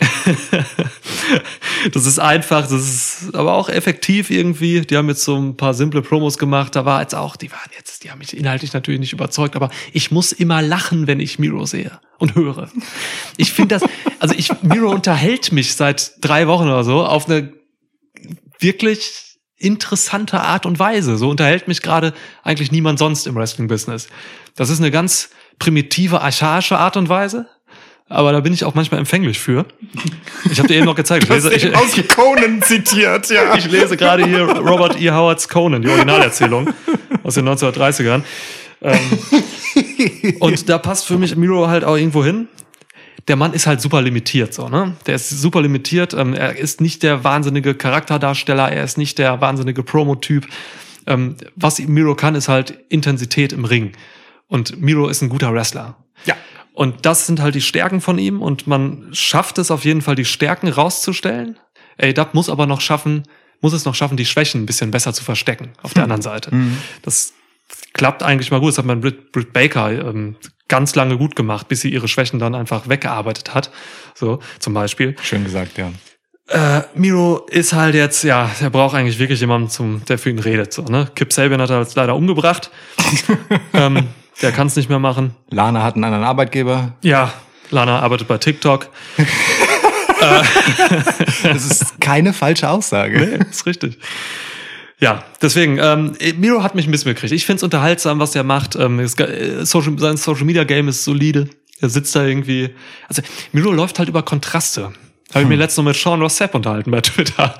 das ist einfach, das ist aber auch effektiv irgendwie. Die haben jetzt so ein paar simple Promos gemacht. Da war jetzt auch, die waren jetzt, die haben mich inhaltlich natürlich nicht überzeugt, aber ich muss immer lachen, wenn ich Miro sehe und höre. Ich finde das, also ich, Miro unterhält mich seit drei Wochen oder so auf eine wirklich interessante Art und Weise. So unterhält mich gerade eigentlich niemand sonst im Wrestling-Business. Das ist eine ganz primitive, archaische Art und Weise. Aber da bin ich auch manchmal empfänglich für. Ich habe dir eben noch gezeigt. Ich lese, ich, aus Conan zitiert, ja. ich lese gerade hier Robert E. Howards Conan, die Originalerzählung aus den 1930ern. Ähm, und da passt für mich Miro halt auch irgendwo hin. Der Mann ist halt super limitiert, so, ne? Der ist super limitiert. Ähm, er ist nicht der wahnsinnige Charakterdarsteller, er ist nicht der wahnsinnige Promotyp. Ähm, was Miro kann, ist halt Intensität im Ring. Und Miro ist ein guter Wrestler. Ja. Und das sind halt die Stärken von ihm und man schafft es auf jeden Fall, die Stärken rauszustellen. AEW muss aber noch schaffen, muss es noch schaffen, die Schwächen ein bisschen besser zu verstecken auf der anderen Seite. Das klappt eigentlich mal gut. Das hat man Britt, Britt Baker ähm, ganz lange gut gemacht, bis sie ihre Schwächen dann einfach weggearbeitet hat. So, zum Beispiel. Schön gesagt, ja. äh, Miro ist halt jetzt, ja, er braucht eigentlich wirklich jemanden, zum, der für ihn redet. So, ne? Kip Sabian hat er jetzt leider umgebracht. ähm, der kann es nicht mehr machen. Lana hat einen anderen Arbeitgeber. Ja, Lana arbeitet bei TikTok. Das ist keine falsche Aussage. ist richtig. Ja, deswegen, ähm, Miro hat mich ein bisschen gekriegt. Ich find's unterhaltsam, was er macht. Ähm, ge- äh, Social, sein Social Media Game ist solide. Er sitzt da irgendwie. Also, Miro läuft halt über Kontraste. Habe ich mir letztens noch mit Sean Ross Sapp unterhalten bei Twitter.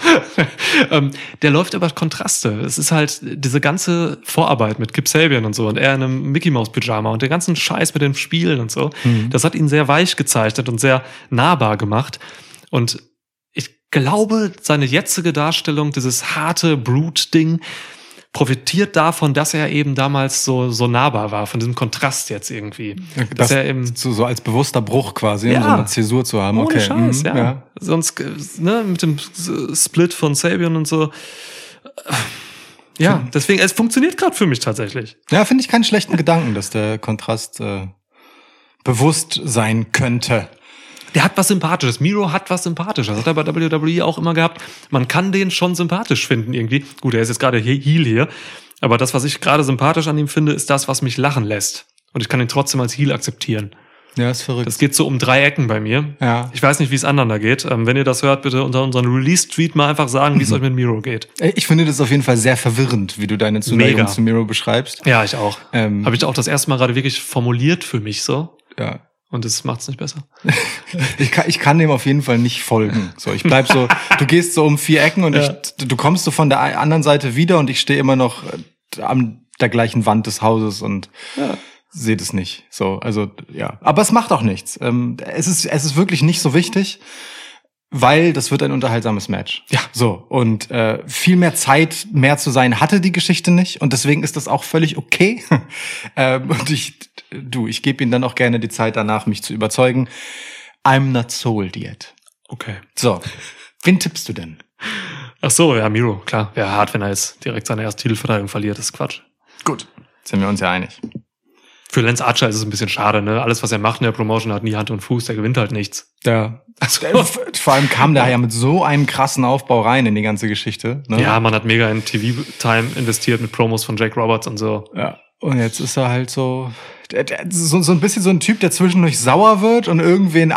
ähm, der läuft über Kontraste. Es ist halt diese ganze Vorarbeit mit Kip Sabian und so und er in einem Mickey Mouse Pyjama und der ganzen Scheiß mit den Spielen und so. Das hat ihn sehr weich gezeichnet und sehr nahbar gemacht. Und glaube, seine jetzige Darstellung, dieses harte Brute-Ding, profitiert davon, dass er eben damals so, so nahbar war, von diesem Kontrast jetzt irgendwie. dass Das, er eben so, so als bewusster Bruch quasi, um Ja. so eine Zäsur zu haben. ohne okay. Scheiß, mhm, ja. Sonst, äh, ne, mit dem Split von Sabian und so. Ja, deswegen, es funktioniert gerade für mich tatsächlich. Ja, finde ich keinen schlechten Gedanken, dass der Kontrast äh, bewusst sein könnte. Der hat was Sympathisches. Miro hat was Sympathisches. Das hat er bei WWE auch immer gehabt. Man kann den schon sympathisch finden irgendwie. Gut, er ist jetzt gerade He- Heel hier. Aber das, was ich gerade sympathisch an ihm finde, ist das, was mich lachen lässt. Und ich kann ihn trotzdem als Heel akzeptieren. Ja, ist verrückt. Das geht so um drei Ecken bei mir. Ja. Ich weiß nicht, wie es anderen da geht. Ähm, wenn ihr das hört, bitte unter unseren Release-Tweet mal einfach sagen, wie es euch mit Miro geht. Ich finde das auf jeden Fall sehr verwirrend, wie du deine Zuneigung Mega. zu Miro beschreibst. Ja, ich auch. Ähm, Habe ich auch das erste Mal gerade wirklich formuliert für mich so. ja. Und es macht es nicht besser. Ich kann, ich kann dem auf jeden Fall nicht folgen. So, ich bleib so, du gehst so um vier Ecken und Ja. ich, du kommst so von der anderen Seite wieder und ich stehe immer noch äh, an der gleichen Wand des Hauses und Ja. sehe das nicht. So, also ja. Aber es macht auch nichts. Ähm, es ist, es ist wirklich nicht so wichtig, weil das wird ein unterhaltsames Match. Ja. So und äh, viel mehr Zeit, mehr zu sein, hatte die Geschichte nicht und deswegen ist das auch völlig okay. ähm, und ich, du, ich gebe ihnen dann auch gerne die Zeit danach, mich zu überzeugen. I'm not sold yet. Okay. So, wen tippst du denn? Ach so, ja, Miro, klar. Wäre hart, wenn er jetzt direkt seine erste Titelverteidigung verliert. Das ist Quatsch. Gut, sind wir uns ja einig. Für Lance Archer ist es ein bisschen schade, ne? Alles, was er macht in der Promotion, hat nie Hand und Fuß, der gewinnt halt nichts. Ja. Also, Vor allem kam der ja mit so einem krassen Aufbau rein in die ganze Geschichte. Ne? ja, man hat mega in TV-Time investiert mit Promos von Jake Roberts und so. Ja. Und jetzt ist er halt so, so, so ein bisschen so ein Typ, der zwischendurch sauer wird und irgendwen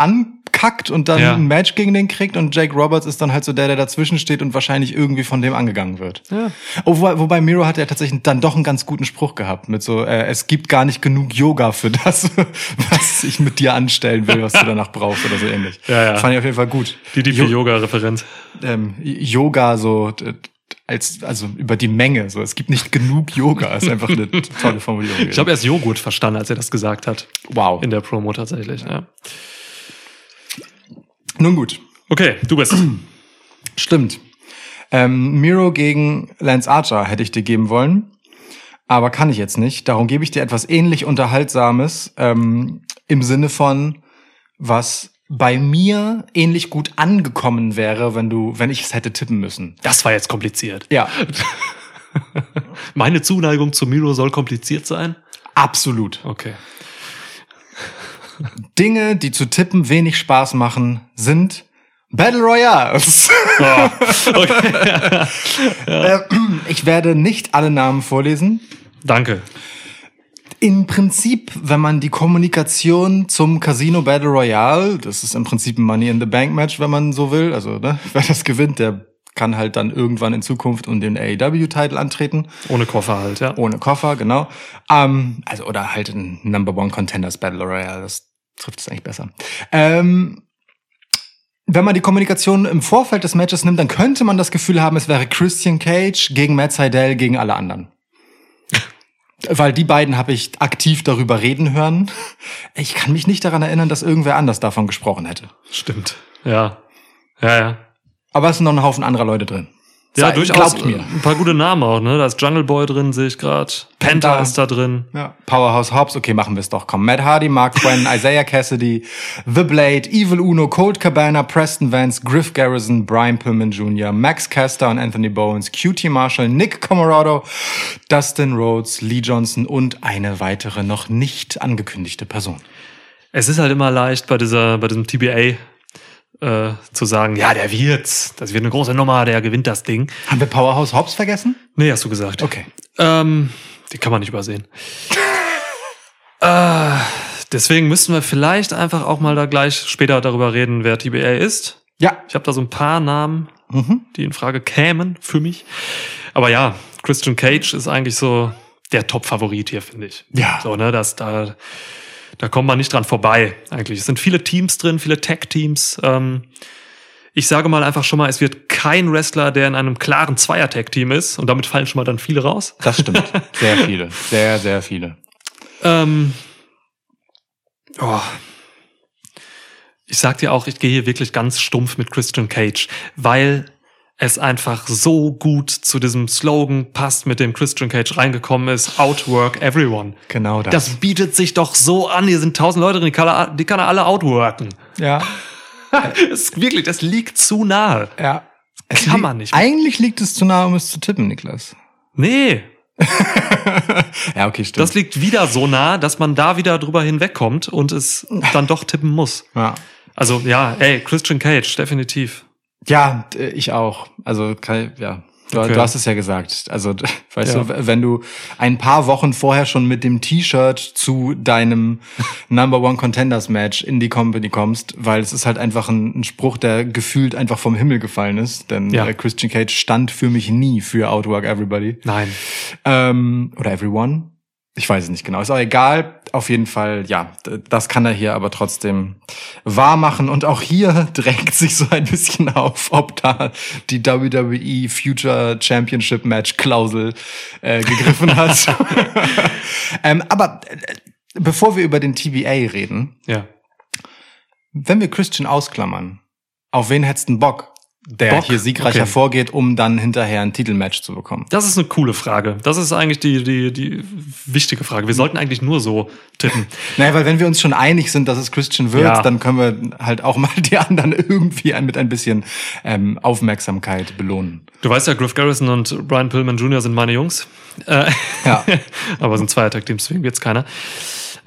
ankackt und dann Ja. ein Match gegen den kriegt. Und Jake Roberts ist dann halt so der, der dazwischen steht und wahrscheinlich irgendwie von dem angegangen wird. Ja. Oh, wobei, wobei Miro hat ja tatsächlich dann doch einen ganz guten Spruch gehabt mit so, äh, es gibt gar nicht genug Yoga für das, was ich mit dir anstellen will, was du danach brauchst oder so ähnlich. Ja, ja. Fand ich auf jeden Fall gut. Die Jo- DP-Yoga-Referenz. ähm, Yoga so als also über die Menge so es gibt nicht genug Yoga ist einfach eine tolle Formulierung Ich habe erst Joghurt verstanden, als er das gesagt hat. wow In der Promo tatsächlich, ja. Nun gut Okay, du bist. stimmt ähm, Miro gegen Lance Archer hätte ich dir geben wollen aber kann ich jetzt nicht darum gebe ich dir etwas ähnlich unterhaltsames ähm, im Sinne von was bei mir ähnlich gut angekommen wäre wenn du wenn ich es hätte tippen müssen Das war jetzt kompliziert. ja Meine Zuneigung zu Miro soll kompliziert sein? absolut Okay. Dinge, die zu tippen wenig Spaß machen, sind Battle Royales. Oh, okay. Äh, ich werde nicht alle Namen vorlesen. Danke. Im Prinzip, wenn man die Kommunikation zum Casino Battle Royale, das ist im Prinzip ein Money in the Bank Match, wenn man so will, also ne, wer das gewinnt, der kann halt dann irgendwann in Zukunft um den AEW-Titel antreten. Ohne Koffer halt, ja. Ohne Koffer, genau. Ähm, also, oder halt ein Number One Contenders Battle Royale, das trifft es eigentlich besser. Ähm, wenn man die Kommunikation im Vorfeld des Matches nimmt, dann könnte man das Gefühl haben, es wäre Christian Cage gegen Matt Seidel gegen alle anderen. Weil die beiden habe ich aktiv darüber reden hören. Ich kann mich nicht daran erinnern, dass irgendwer anders davon gesprochen hätte. Stimmt. Ja. Ja, ja. Aber es sind noch ein Haufen anderer Leute drin. Ja, Sei- durchaus. Glaubt mir. Ein paar gute Namen auch, ne? Da ist Jungle Boy drin, sehe ich gerade. Penta Penta. ist da drin. Ja. Powerhouse Hobbs, okay, machen wir es doch. Komm, Matt Hardy, Mark Quinn, Isaiah Cassidy, The Blade, Evil Uno, Colt Cabana, Preston Vance, Griff Garrison, Brian Pillman Jr., Max Caster und Anthony Bowens, QT Marshall, Nick Comorado, Dustin Rhodes, Lee Johnson und eine weitere noch nicht angekündigte Person. Es ist halt immer leicht bei dieser, bei diesem TBA äh, zu sagen, ja, der wird's. Das wird eine große Nummer, der gewinnt das Ding. Haben wir Powerhouse Hobbs vergessen? Nee, hast du gesagt. Okay. Ähm, die kann man nicht übersehen. äh, deswegen müssten wir vielleicht einfach auch mal da gleich später darüber reden, wer TBA ist. Ja. Ich habe da so ein paar Namen, Mhm. die in Frage kämen für mich. Aber ja, Christian Cage ist eigentlich so der Top-Favorit hier, finde ich. Ja. So, ne, das, da, da kommt man nicht dran vorbei, eigentlich. Es sind viele Teams drin, viele Tag-Teams. Ähm, ich sage mal einfach schon mal, es wird kein Wrestler, der in einem klaren Zweier-Tag-Team ist. Und damit fallen schon mal dann viele raus. Das stimmt. Sehr viele. Sehr, sehr viele. Ähm, oh. Ich sag dir auch, ich gehe hier wirklich ganz stumpf mit Christian Cage, weil es einfach so gut zu diesem Slogan passt, mit dem Christian Cage reingekommen ist, Outwork Everyone. Genau das. Das bietet sich doch so an. Hier sind tausend Leute drin, die kann er, die kann er alle outworken. ja. Ist wirklich, das liegt zu nahe. Ja. Es Kann man nicht. Eigentlich liegt es zu nah, um es zu tippen, Niklas. Nee, ja, okay, stimmt. das liegt wieder so nah, dass man da wieder drüber hinwegkommt und es dann doch tippen muss. ja. Also ja, ey, Christian Cage, definitiv. Ja, d- ich auch. Also, kann, ja. Du, Okay. du hast es ja gesagt. Also, weißt Ja. du, wenn du ein paar Wochen vorher schon mit dem T-Shirt zu deinem Number One Contenders Match in die Company kommst, weil es ist halt einfach ein, ein Spruch, der gefühlt einfach vom Himmel gefallen ist. Denn Ja. äh, Christian Cage stand für mich nie für Outwork Everybody. Nein. Ähm, oder Everyone. Ich weiß es nicht genau. Ist auch egal. Auf jeden Fall, ja, das kann er hier aber trotzdem wahr machen. Und auch hier drängt sich so ein bisschen auf, ob da die WWE Future Championship Match Klausel äh, gegriffen hat. ähm, aber äh, bevor wir über den TBA reden, Ja. wenn wir Christian ausklammern, auf wen hättest du denn Bock, der Bock? hier siegreich Okay. hervorgeht, um dann hinterher ein Titelmatch zu bekommen? Das ist eine coole Frage. Das ist eigentlich die, die, die wichtige Frage. Wir sollten eigentlich nur so tippen. Naja, weil wenn wir uns schon einig sind, dass es Christian wird, Ja. dann können wir halt auch mal die anderen irgendwie mit ein bisschen ähm, Aufmerksamkeit belohnen. Du weißt ja, Griff Garrison und Brian Pillman Jr. sind meine Jungs. Äh, Ja. aber sind zwei Attack-Teams, deswegen wird's keiner.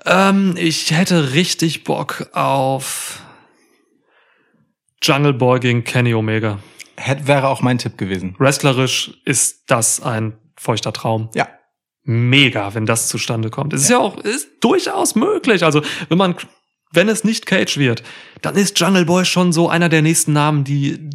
Ähm, ich hätte richtig Bock auf Jungle Boy gegen Kenny Omega. Hätte, wäre auch mein Tipp gewesen. Wrestlerisch ist das ein feuchter Traum. Ja. Mega, wenn das zustande kommt. Es ist ja auch ist durchaus möglich. Also, wenn man, wenn es nicht Cage wird, dann ist Jungle Boy schon so einer der nächsten Namen, die,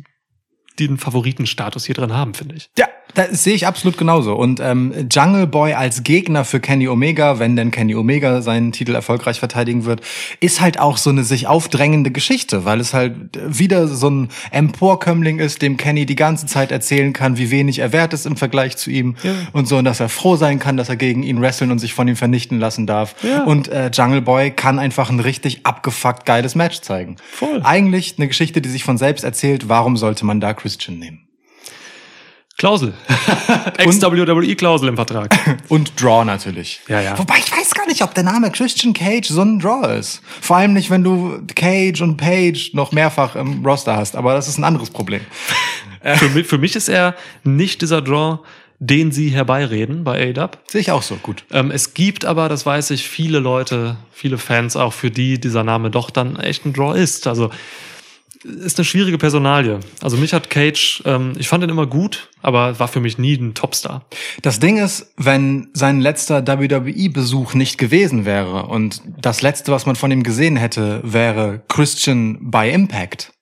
die den Favoritenstatus hier drin haben, finde ich. Ja, das sehe ich absolut genauso. Und ähm, Jungle Boy als Gegner für Kenny Omega, wenn denn Kenny Omega seinen Titel erfolgreich verteidigen wird, ist halt auch so eine sich aufdrängende Geschichte, weil es halt wieder so ein Emporkömmling ist, dem Kenny die ganze Zeit erzählen kann, wie wenig er wert ist im Vergleich zu ihm Ja. und so, und dass er froh sein kann, dass er gegen ihn wresteln und sich von ihm vernichten lassen darf. Ja. Und äh, Jungle Boy kann einfach ein richtig abgefuckt geiles Match zeigen. Voll. Eigentlich eine Geschichte, die sich von selbst erzählt. Warum sollte man da Christian nehmen? Klausel. Ex-WWE-Klausel im Vertrag. Und Draw natürlich. Ja, ja. Wobei ich weiß gar nicht, ob der Name Christian Cage so ein Draw ist. Vor allem nicht, wenn du Cage und Page noch mehrfach im Roster hast. Aber das ist ein anderes Problem. für, mich, für mich ist er nicht dieser Draw, den sie herbeireden bei AEW. Sehe ich auch so. Gut. Ähm, es gibt aber, das weiß ich, viele Leute, viele Fans auch, für die dieser Name doch dann echt ein Draw ist. Also ist eine schwierige Personalie. Also mich hat Cage, ähm, ich fand ihn immer gut, aber war für mich nie ein Topstar. Das Ding ist, wenn sein letzter WWE-Besuch nicht gewesen wäre und das letzte, was man von ihm gesehen hätte, wäre Christian bei Impact,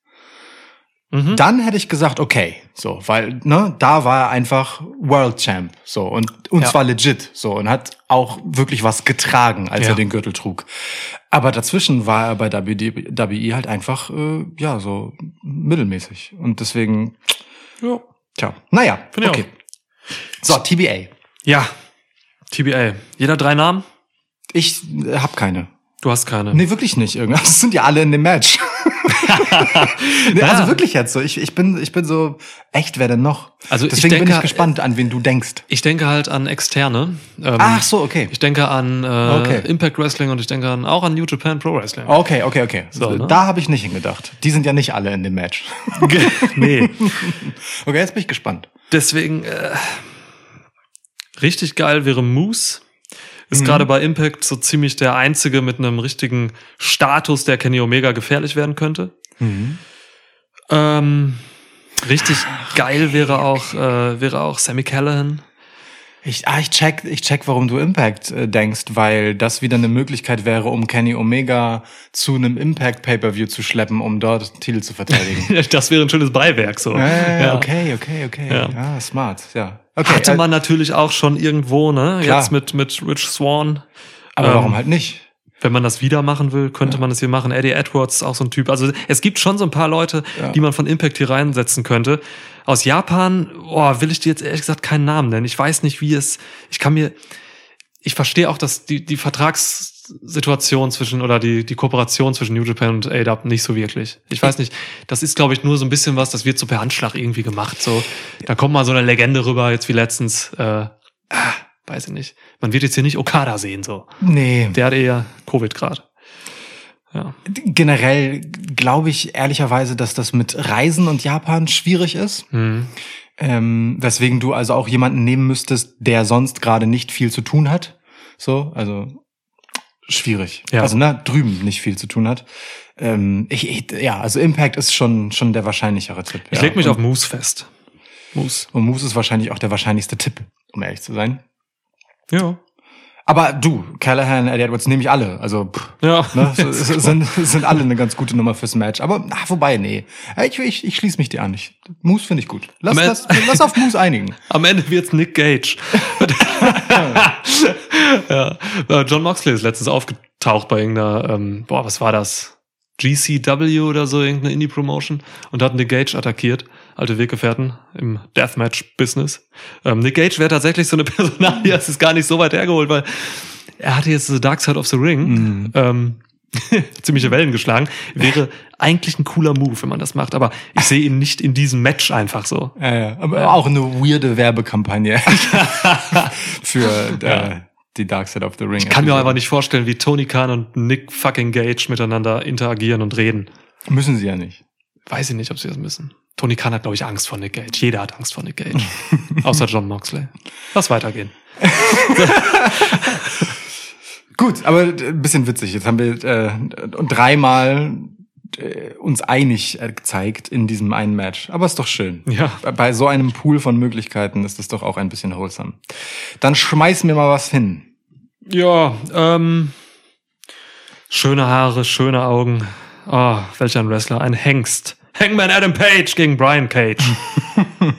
Mhm. dann hätte ich gesagt, okay, so, weil ne, da war er einfach World Champ, so und und Ja. zwar legit, so und hat auch wirklich was getragen, als Ja. er den Gürtel trug. Aber dazwischen war er bei WWE halt einfach äh, ja so mittelmäßig und deswegen, Ja. tja, naja, Finde ich okay. So TBA, ja, TBA. Jeder drei Namen? ich äh, hab keine. Du hast keine. Nee, wirklich nicht. Irgendwas. Das sind ja alle in dem Match. nee. Also wirklich jetzt so. Ich, ich, bin, ich bin so, echt, wer denn noch? Also ich Deswegen bin denke, ich gespannt, an wen du denkst. Ich denke halt an Externe. Ähm, Ach so, okay. Ich denke an äh, Okay. Impact Wrestling und ich denke an, auch an New Japan Pro Wrestling. Okay, okay, okay. So, ne? Da habe ich nicht hingedacht. Die sind ja nicht alle in dem Match. nee. Okay, jetzt bin ich gespannt. Deswegen, äh, richtig geil wäre Moose. Mhm. Ist gerade bei Impact so ziemlich der einzige mit einem richtigen Status, der Kenny Omega gefährlich werden könnte. Mhm. Ähm, richtig geil wäre auch, äh, wäre auch Sammy Callahan. Ich, ah, ich check, ich check, warum du Impact äh, denkst, weil das wieder eine Möglichkeit wäre, um Kenny Omega zu einem Impact Pay-per-View zu schleppen, um dort Titel zu verteidigen. das wäre ein schönes Beiwerk so. äh, Ja. Okay, okay, okay. Ja. Ja, smart, ja. Okay, Hatte äh, man natürlich auch schon irgendwo, ne? Klar. Jetzt mit, mit Rich Swan. aber ähm, warum halt nicht? Wenn man das wieder machen will, könnte man das hier machen. Eddie Edwards ist auch so ein Typ. Also es gibt schon so ein paar Leute, Ja. die man von Impact hier reinsetzen könnte. Aus Japan, oh, will ich dir jetzt ehrlich gesagt keinen Namen nennen. Ich weiß nicht, wie es. Ich kann mir. Ich verstehe auch, dass die, die Vertragssituation zwischen oder die, die Kooperation zwischen New Japan und ADAP nicht so wirklich. Ich weiß nicht, das ist, glaube ich, nur so ein bisschen was, das wird so per Handschlag irgendwie gemacht. So, da kommt mal so eine Legende rüber, jetzt wie letztens, äh, ah, weiß ich nicht. Man wird jetzt hier nicht Okada sehen, so. Nee. Der hat eher Covid gerade. Ja. Generell glaube ich ehrlicherweise, dass das mit Reisen und Japan schwierig ist. Hm. Ähm, weswegen du also auch jemanden nehmen müsstest, der sonst gerade nicht viel zu tun hat. So, also schwierig. Ja. Also ne, drüben nicht viel zu tun hat. Ähm, ich, ich, ja, also Impact ist schon schon der wahrscheinlichere Tipp. Ich ja. leg mich und, auf Moose fest. Moose. und Moose ist wahrscheinlich auch der wahrscheinlichste Tipp, um ehrlich zu sein. Ja. Aber du, Callahan, Eddie Edwards nehme ich alle. Also pff, Ja. ne, sind, sind alle eine ganz gute Nummer fürs Match. Aber ach, wobei, nee. Ich, ich, ich schließe mich dir an. Ich, Moose finde ich gut. Lass, Am lass, lass auf Moose einigen. Am Ende wird's Nick Gage. ja. Äh, John Moxley ist letztens aufgetaucht bei irgendeiner, ähm, boah, was war das? GCW oder so, irgendeine Indie-Promotion und hat Nick Gage attackiert, alte Weggefährten im Deathmatch-Business. Ähm, Nick Gage wäre tatsächlich so eine Personalie, das ist gar nicht so weit hergeholt, weil er hatte jetzt The Dark Side of the Ring, Mhm. ähm, ziemliche Wellen geschlagen. Wäre eigentlich ein cooler Move, wenn man das macht, aber ich sehe ihn nicht in diesem Match einfach so. Ja, ja. Aber auch eine weirde Werbekampagne für äh, die Dark Side of the Ring. Ich kann mir einfach nicht vorstellen, wie Tony Khan und Nick fucking Gage miteinander interagieren und reden. Müssen sie ja nicht. Weiß ich nicht, ob sie das müssen. Tony Khan hat, glaube ich, Angst vor Nick Gage. Jeder hat Angst vor Nick Gage. Außer John Moxley. Lass weitergehen. Gut, aber ein bisschen witzig. Jetzt haben wir äh, dreimal äh, uns einig äh, gezeigt in diesem einen Match. Aber ist doch schön. Ja. Bei so einem Pool von Möglichkeiten ist es doch auch ein bisschen wholesome. Dann schmeiß mir mal was hin. Ja, ähm, schöne Haare, schöne Augen. Oh, welch ein Wrestler. Ein Hengst. Hangman Adam Page gegen Brian Cage.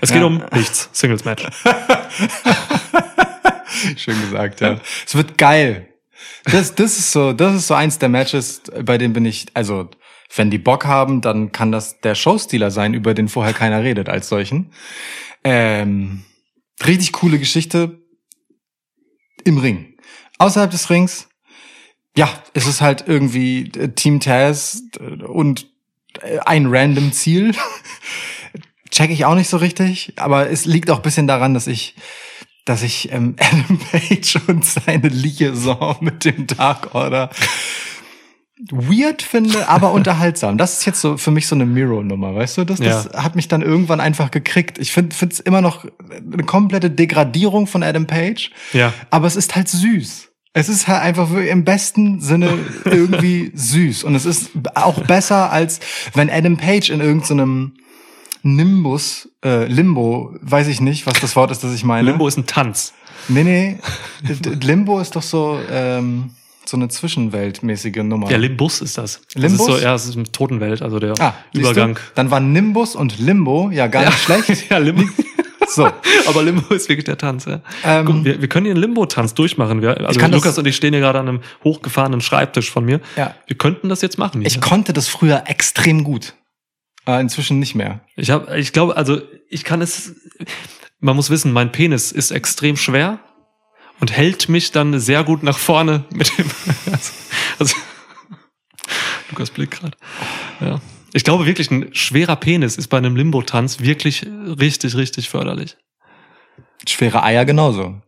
es geht Ja. um nichts. Singles Match. Schön gesagt, ja. Es wird geil. Das, das ist so, das ist so eins der Matches, bei denen bin ich, also, wenn die Bock haben, dann kann das der Showstealer sein, über den vorher keiner redet als solchen. Ähm, richtig coole Geschichte im Ring. Außerhalb des Rings, ja, es ist halt irgendwie äh, Team Taz äh, und ein random Ziel. Check ich auch nicht so richtig, aber es liegt auch ein bisschen daran, dass ich dass ich ähm, Adam Page und seine Liaison mit dem Dark Order weird finde, aber unterhaltsam. Das ist jetzt so für mich so eine Miro-Nummer, weißt du? Das, das hat mich dann irgendwann einfach gekriegt. Ich finde es immer noch eine komplette Degradierung von Adam Page, Ja. aber es ist halt süß. Es ist halt einfach im besten Sinne irgendwie süß. Und es ist auch besser, als wenn Adam Page in irgendeinem Nimbus, äh, Limbo, weiß ich nicht, was das Wort ist, das ich meine. Limbo ist ein Tanz. Nee, nee. Limbo ist doch so, ähm, so eine zwischenweltmäßige Nummer. Ja, Limbus ist das. Limbus? Das ist so, ja, es ist eine Totenwelt, also der ah, Übergang. Dann waren Nimbus und Limbo ja gar nicht schlecht. ja, Limbo. So. Aber Limbo ist wirklich der Tanz, ja. Ähm, Guck, wir, wir können hier einen Limbo-Tanz durchmachen. Wir, also kann das- Lukas und ich stehen hier gerade an einem hochgefahrenen Schreibtisch von mir. Ja. Wir könnten das jetzt machen. Ich hier. konnte das früher extrem gut. Äh, inzwischen nicht mehr. Ich habe, ich glaube, also ich kann es. Man muss wissen, mein Penis ist extrem schwer und hält mich dann sehr gut nach vorne mit dem. Also, also Lukas Blick gerade. Ja. Ich glaube wirklich, ein schwerer Penis ist bei einem Limbo-Tanz wirklich richtig, richtig förderlich. Schwere Eier genauso.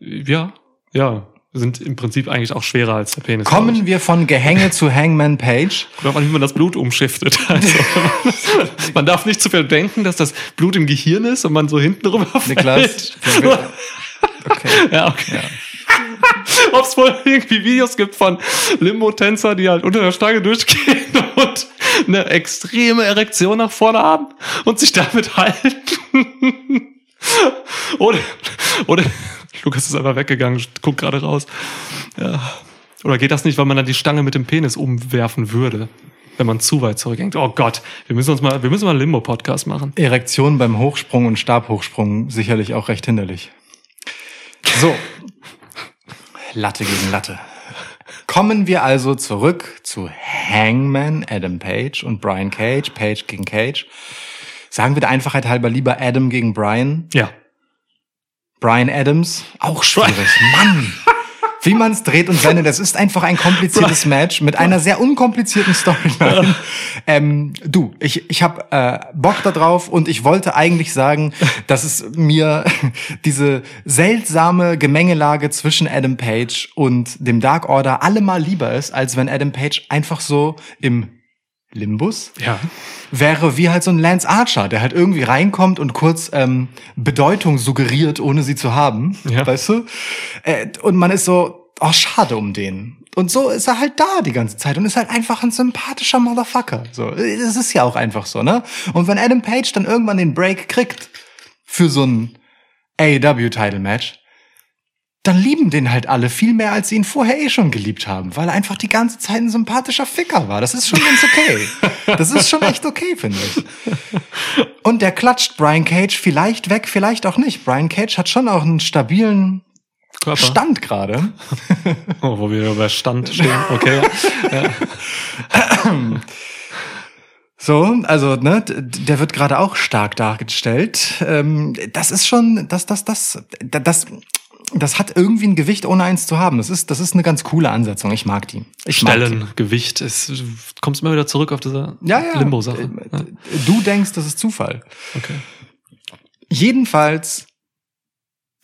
Ja, ja, sind im Prinzip eigentlich auch schwerer als der Penis. Kommen wir von Gehänge zu Hangman Page. ich. Oder wie man das Blut umschiftet. Also, man darf nicht zu viel denken, dass das Blut im Gehirn ist und man so hinten rüberfällt. Niklas. Okay. Ja, okay. Ob es wohl irgendwie Videos gibt von Limbo-Tänzer, die halt unter der Stange durchgehen und eine extreme Erektion nach vorne haben und sich damit halten. oder, oder, Lukas ist einfach weggegangen, guckt gerade raus. Ja. Oder geht das nicht, weil man dann die Stange mit dem Penis umwerfen würde? Wenn man zu weit zurückhängt. Oh Gott, wir müssen uns mal, wir müssen mal einen Limbo-Podcast machen. Erektion beim Hochsprung und Stabhochsprung sicherlich auch recht hinderlich. So. Latte gegen Latte. Kommen wir also zurück zu Hangman, Adam Page und Brian Cage, Page gegen Cage. Sagen wir der Einfachheit halber lieber Adam gegen Brian. Ja. Brian Adams, auch schwierig. Mann! Wie man es dreht und wendet, es ist einfach ein kompliziertes Match mit einer sehr unkomplizierten Storyline. ähm, du, ich, ich habe äh, Bock da drauf und ich wollte eigentlich sagen, dass es mir diese seltsame Gemengelage zwischen Adam Page und dem Dark Order allemal lieber ist, als wenn Adam Page einfach so im Limbus Ja. wäre wie halt so ein Lance Archer, der halt irgendwie reinkommt und kurz ähm, Bedeutung suggeriert, ohne sie zu haben, Ja. weißt du? Äh, und man ist so, oh, schade um den. Und so ist er halt da die ganze Zeit und ist halt einfach ein sympathischer Motherfucker. So, das ist ja auch einfach so, ne? Und wenn Adam Page dann irgendwann den Break kriegt für so ein AEW-Title-Match, dann lieben den halt alle viel mehr, als sie ihn vorher eh schon geliebt haben, weil er einfach die ganze Zeit ein sympathischer Ficker war. Das ist schon ganz okay. Das ist schon echt okay, finde ich. Und der klatscht Brian Cage vielleicht weg, vielleicht auch nicht. Brian Cage hat schon auch einen stabilen Körper. Stand gerade. Oh, wo wir über Stand stehen. Okay. So, also ne, der wird gerade auch stark dargestellt. Ähm, das ist schon, das, das, das, das, das hat irgendwie ein Gewicht, ohne eins zu haben. Das ist, das ist eine ganz coole Ansetzung. Ich mag die. Ich mag die. Stellen, Gewicht. Es, du kommst immer wieder zurück auf diese Ja, ja. Limbo-Sache. Äh, Du denkst, das ist Zufall. okay. Jedenfalls,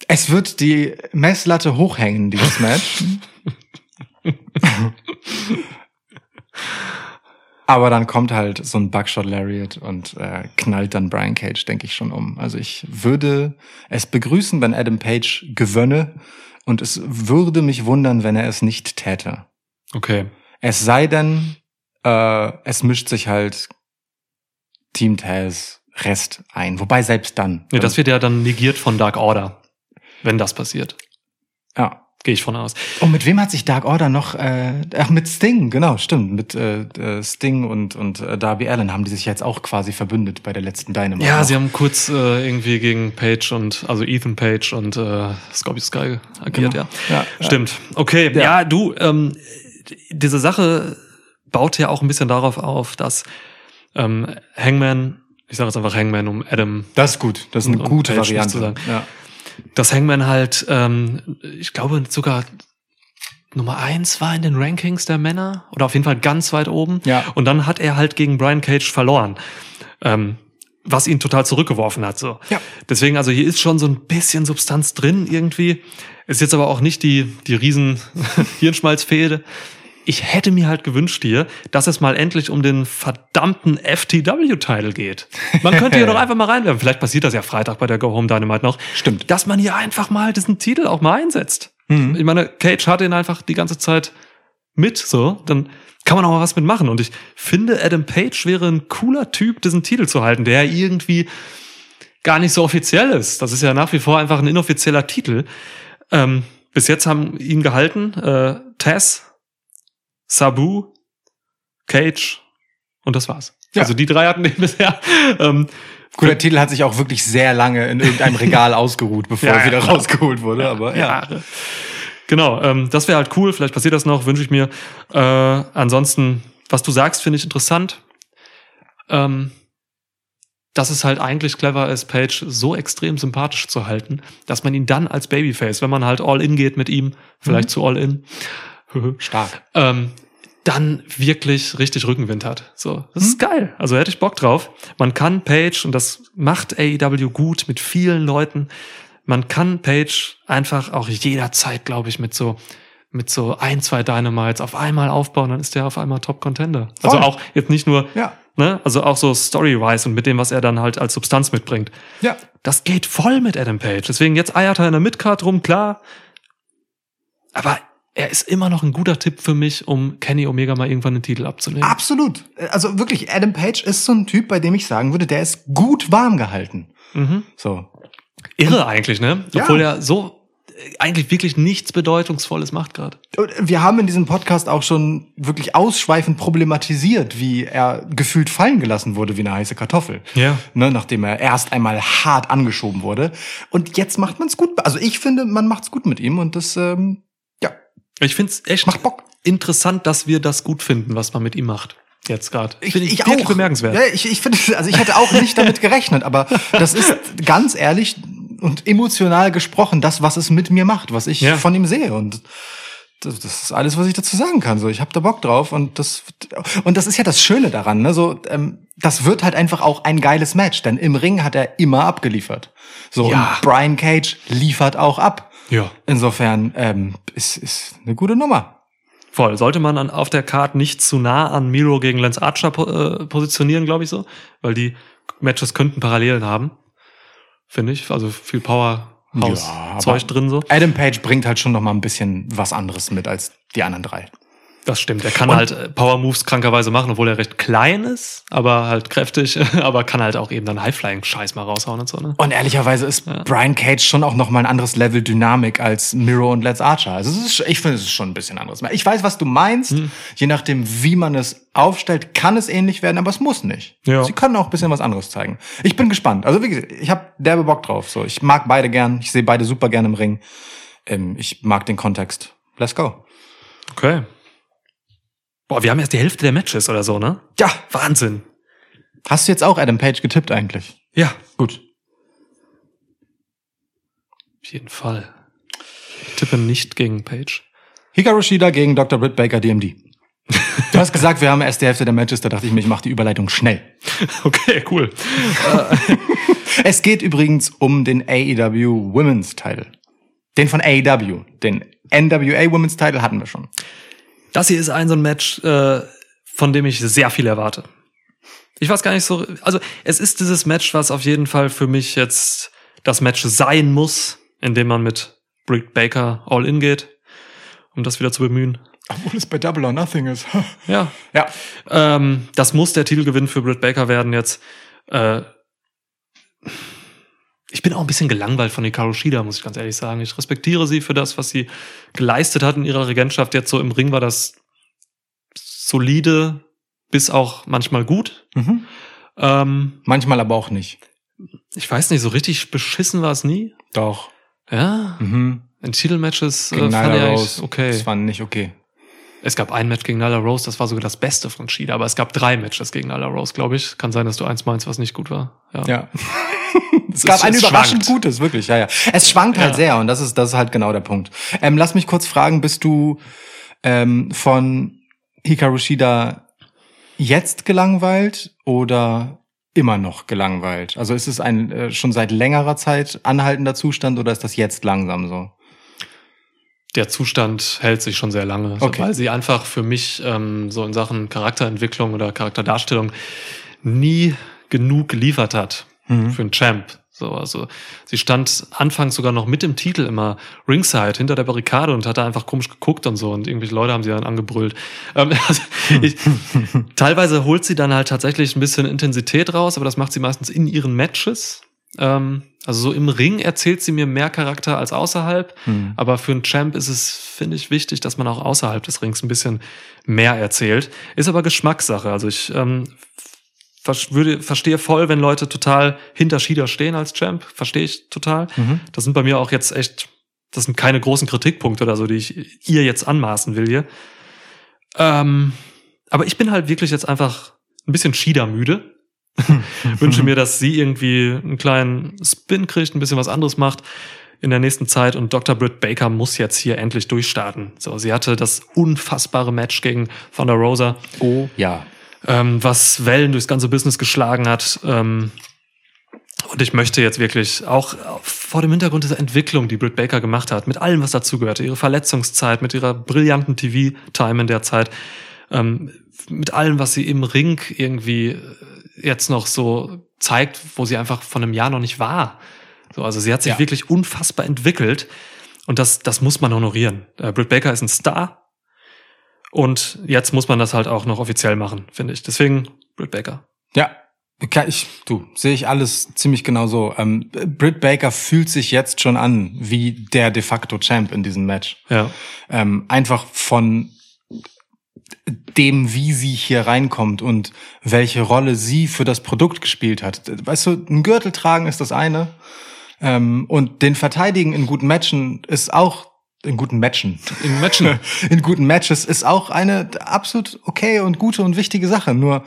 es wird die Messlatte hochhängen, dieses Match. Aber dann kommt halt so ein Buckshot Lariat und äh, knallt dann Brian Cage, denke ich schon um. Also ich würde es begrüßen, wenn Adam Page gewönne und es würde mich wundern, wenn er es nicht täte. Okay. Es sei denn, äh, es mischt sich halt Team Taz Rest ein. Wobei selbst dann. Nee, das wird ja dann negiert von Dark Order, wenn das passiert. ja. Gehe ich von aus. Oh, mit wem hat sich Dark Order noch? Äh, ach, mit Sting, genau, stimmt. Mit äh, äh, Sting und und äh, Darby Allen haben die sich jetzt auch quasi verbündet bei der letzten Dynamite. Ja, sie haben kurz äh, irgendwie gegen Page und also Ethan Page und äh, Scorpio Sky agiert, Genau. ja. Ja. Stimmt. Okay, Ja. ja, du, ähm, diese Sache baut ja auch ein bisschen darauf auf, dass ähm, Hangman, ich sage jetzt einfach Hangman, um Adam Das ist gut. Das ist eine Und- und gute nicht Variante. zu sagen. Ja. Dass Hangman halt, ähm, ich glaube sogar Nummer eins war in den Rankings der Männer oder auf jeden Fall ganz weit oben. Ja. Und dann hat er halt gegen Brian Cage verloren, ähm, was ihn total zurückgeworfen hat. So. Ja. Deswegen, also hier ist schon so ein bisschen Substanz drin irgendwie. Ist jetzt aber auch nicht die die riesen Hirnschmalzfehde. Ich hätte mir halt gewünscht hier, dass es mal endlich um den verdammten FTW-Title geht. Man könnte hier doch einfach mal reinwerfen. Vielleicht passiert das ja Freitag bei der Go Home Dynamite noch. Stimmt. Dass man hier einfach mal diesen Titel auch mal einsetzt. Mhm. Ich meine, Cage hat ihn einfach die ganze Zeit mit, so. Dann kann man auch mal was mitmachen. Und ich finde, Adam Page wäre ein cooler Typ, diesen Titel zu halten, der irgendwie gar nicht so offiziell ist. Das ist ja nach wie vor einfach ein inoffizieller Titel. Ähm, bis jetzt haben ihn gehalten äh, Tess, Sabu, Cage und das war's. Ja. Also die drei hatten den bisher. Ähm, Gut, der Titel hat sich auch wirklich sehr lange in irgendeinem Regal ausgeruht, bevor Ja, er wieder ja. rausgeholt wurde. Aber ja. ja. Genau, ähm, das wäre halt cool. Vielleicht passiert das noch, wünsche ich mir. Äh, ansonsten, was du sagst, finde ich interessant. Ähm, dass es halt eigentlich clever ist, Page so extrem sympathisch zu halten, dass man ihn dann als Babyface, wenn man halt all in geht mit ihm, vielleicht zu all in, Stark. ähm, dann wirklich richtig Rückenwind hat. So, das ist geil. Also hätte ich Bock drauf. Man kann Page, und das macht AEW gut mit vielen Leuten, man kann Page einfach auch jederzeit, glaube ich, mit so mit so ein, zwei Dynamites auf einmal aufbauen, dann ist der auf einmal Top-Contender. Also Voll. auch jetzt nicht nur, Ja. ne, also auch so Story-wise und mit dem, was er dann halt als Substanz mitbringt. Ja. Das geht voll mit Adam Page. Deswegen jetzt eiert er in der Midcard rum, klar. Aber er ist immer noch ein guter Tipp für mich, um Kenny Omega mal irgendwann den Titel abzunehmen. Absolut. Also wirklich, Adam Page ist so ein Typ, bei dem ich sagen würde, der ist gut warm gehalten. Mhm. So. Irre eigentlich, ne? Ja. Obwohl er so äh, eigentlich wirklich nichts Bedeutungsvolles macht gerade. Wir haben in diesem Podcast auch schon wirklich ausschweifend problematisiert, wie er gefühlt fallen gelassen wurde wie eine heiße Kartoffel. Ja. Ne, nachdem er erst einmal hart angeschoben wurde. Und jetzt macht man es gut. Also ich finde, man macht's gut mit ihm und das, ähm, Ich find's echt macht Bock. interessant, dass wir das gut finden, was man mit ihm macht. Jetzt gerade. Ich, Finde ich, wirklich auch. bemerkenswert. Ja, ich, ich finde, also ich hätte auch nicht damit gerechnet, aber das ist ganz ehrlich und emotional gesprochen das, was es mit mir macht, was ich Ja. von ihm sehe und das, das ist alles, was ich dazu sagen kann. So, ich habe da Bock drauf und das und das ist ja das Schöne daran. Ne? So, ähm, das wird halt einfach auch ein geiles Match, denn im Ring hat er immer abgeliefert. So, Ja. und Brian Cage liefert auch ab. Ja. Insofern ähm, ist ist eine gute Nummer. Voll. Sollte man an, auf der Card nicht zu nah an Miro gegen Lance Archer po äh, positionieren, glaube ich so, weil die Matches könnten Parallelen haben, finde ich. Also viel Power House Ja, Zeug drin so. Adam Page bringt halt schon noch mal ein bisschen was anderes mit als die anderen drei. Das stimmt. Er kann Und- halt äh, Power Moves krankerweise machen, obwohl er recht klein ist, aber halt kräftig, aber kann halt auch eben dann High-Flying Scheiß mal raushauen und so, ne? Und ehrlicherweise ist Brian Cage schon auch noch mal ein anderes Level Dynamik als Miro und Lance Archer. Also ist, ich finde, es ist schon ein bisschen anderes. Ich weiß, was du meinst. Hm. Je nachdem, wie man es aufstellt, kann es ähnlich werden, aber es muss nicht. Ja. Sie können auch ein bisschen was anderes zeigen. Ich bin gespannt. Also wie gesagt, ich habe derbe Bock drauf. So, ich mag beide gern. Ich sehe beide super gern im Ring. Ähm, ich mag den Kontext. Let's go. Okay. Boah, wir haben erst die Hälfte der Matches oder so, ne? Ja, Wahnsinn. hast du jetzt auch Adam Page getippt eigentlich? Ja, Gut. auf jeden Fall. Ich tippe nicht gegen Page. Hikaru Shida gegen Dr. Britt Baker DMD. Du hast gesagt, wir haben erst die Hälfte der Matches, da dachte ich mir, ich mache die Überleitung schnell. Okay, cool. Es geht übrigens um den AEW Women's Title. Den von AEW. Den NWA Women's Title hatten wir schon. Das hier ist ein so ein Match, äh, von dem ich sehr viel erwarte. Ich weiß gar nicht so, also es ist dieses Match, was auf jeden Fall für mich jetzt das Match sein muss, in dem man mit Britt Baker all in geht, um das wieder zu bemühen. Obwohl es bei Double or Nothing ist. Ja, ja. ähm, das muss der Titelgewinn für Britt Baker werden jetzt. Äh, ich bin auch ein bisschen gelangweilt von Hikaru Shida, muss ich ganz ehrlich sagen. Ich respektiere sie für das, was sie geleistet hat in ihrer Regentschaft. Jetzt so im Ring war das solide, bis auch manchmal gut. Mhm. Ähm, Manchmal aber auch nicht. ich weiß nicht, so richtig beschissen war es nie. Doch. Ja, Mhm. in Titelmatches äh, fand ich okay. Das war nicht okay. Es gab ein Match gegen Nyla Rose, das war sogar das Beste von Shida, aber es gab drei Matches gegen Nyla Rose, glaube ich. Kann sein, dass du eins meinst, was nicht gut war. Ja. Ja. es Es gab ist- ein es überraschend schwankt. Gutes, wirklich, ja, ja. Es schwankt halt Ja. sehr und das ist, das ist halt genau der Punkt. Ähm, lass mich kurz fragen, bist du ähm, von Hikaru Shida jetzt gelangweilt oder immer noch gelangweilt? Also ist es ein äh, schon seit längerer Zeit anhaltender Zustand oder ist das jetzt langsam so? Der Zustand hält sich schon sehr lange, so, Okay. weil sie einfach für mich ähm, so in Sachen Charakterentwicklung oder Charakterdarstellung nie genug geliefert hat Mhm. für einen Champ. So, also sie stand anfangs sogar noch mit dem Titel immer ringside hinter der Barrikade und hat da einfach komisch geguckt und so und irgendwelche Leute haben sie dann angebrüllt. Ähm, also ich, teilweise holt sie dann halt tatsächlich ein bisschen Intensität raus, aber das macht sie meistens in ihren Matches. Ähm, also so im Ring erzählt sie mir mehr Charakter als außerhalb, Mhm. aber für einen Champ ist es, finde ich, wichtig, dass man auch außerhalb des Rings ein bisschen mehr erzählt. Ist aber Geschmackssache. Also ich ähm, würde, verstehe voll, wenn Leute total hinter Shida stehen als Champ. Verstehe ich total. Mhm. Das sind bei mir auch jetzt echt, das sind keine großen Kritikpunkte oder so, die ich ihr jetzt anmaßen will hier. Ähm, aber ich bin halt wirklich jetzt einfach ein bisschen Shida müde. Wünsche mir, dass sie irgendwie einen kleinen Spin kriegt, ein bisschen was anderes macht in der nächsten Zeit und Dr. Britt Baker muss jetzt hier endlich durchstarten. So, sie hatte das unfassbare Match gegen Thunder Rosa Oh ja. ähm, was Wellen durchs ganze Business geschlagen hat. Ähm, und ich möchte jetzt wirklich auch vor dem Hintergrund dieser Entwicklung, die Britt Baker gemacht hat, mit allem, was dazugehörte, ihre Verletzungszeit, mit ihrer brillanten TV-Time in der Zeit, ähm, mit allem, was sie im Ring irgendwie jetzt noch so zeigt, wo sie einfach von einem Jahr noch nicht war. So, also sie hat sich Ja. wirklich unfassbar entwickelt. Und das, das muss man honorieren. Äh, Britt Baker ist ein Star. Und jetzt muss man das halt auch noch offiziell machen, finde ich. Deswegen Britt Baker. Ja, kann ich, du, sehe ich alles ziemlich genau so. Ähm, Britt Baker fühlt sich jetzt schon an wie der de facto Champ in diesem Match. Ja. Ähm, einfach von dem, wie sie hier reinkommt und welche Rolle sie für das Produkt gespielt hat. Weißt du, ein Gürtel tragen ist das eine. Ähm, und den verteidigen in guten Matchen ist auch in guten Matchen. In Matchen. in guten Matches ist auch eine absolut okay und gute und wichtige Sache. Nur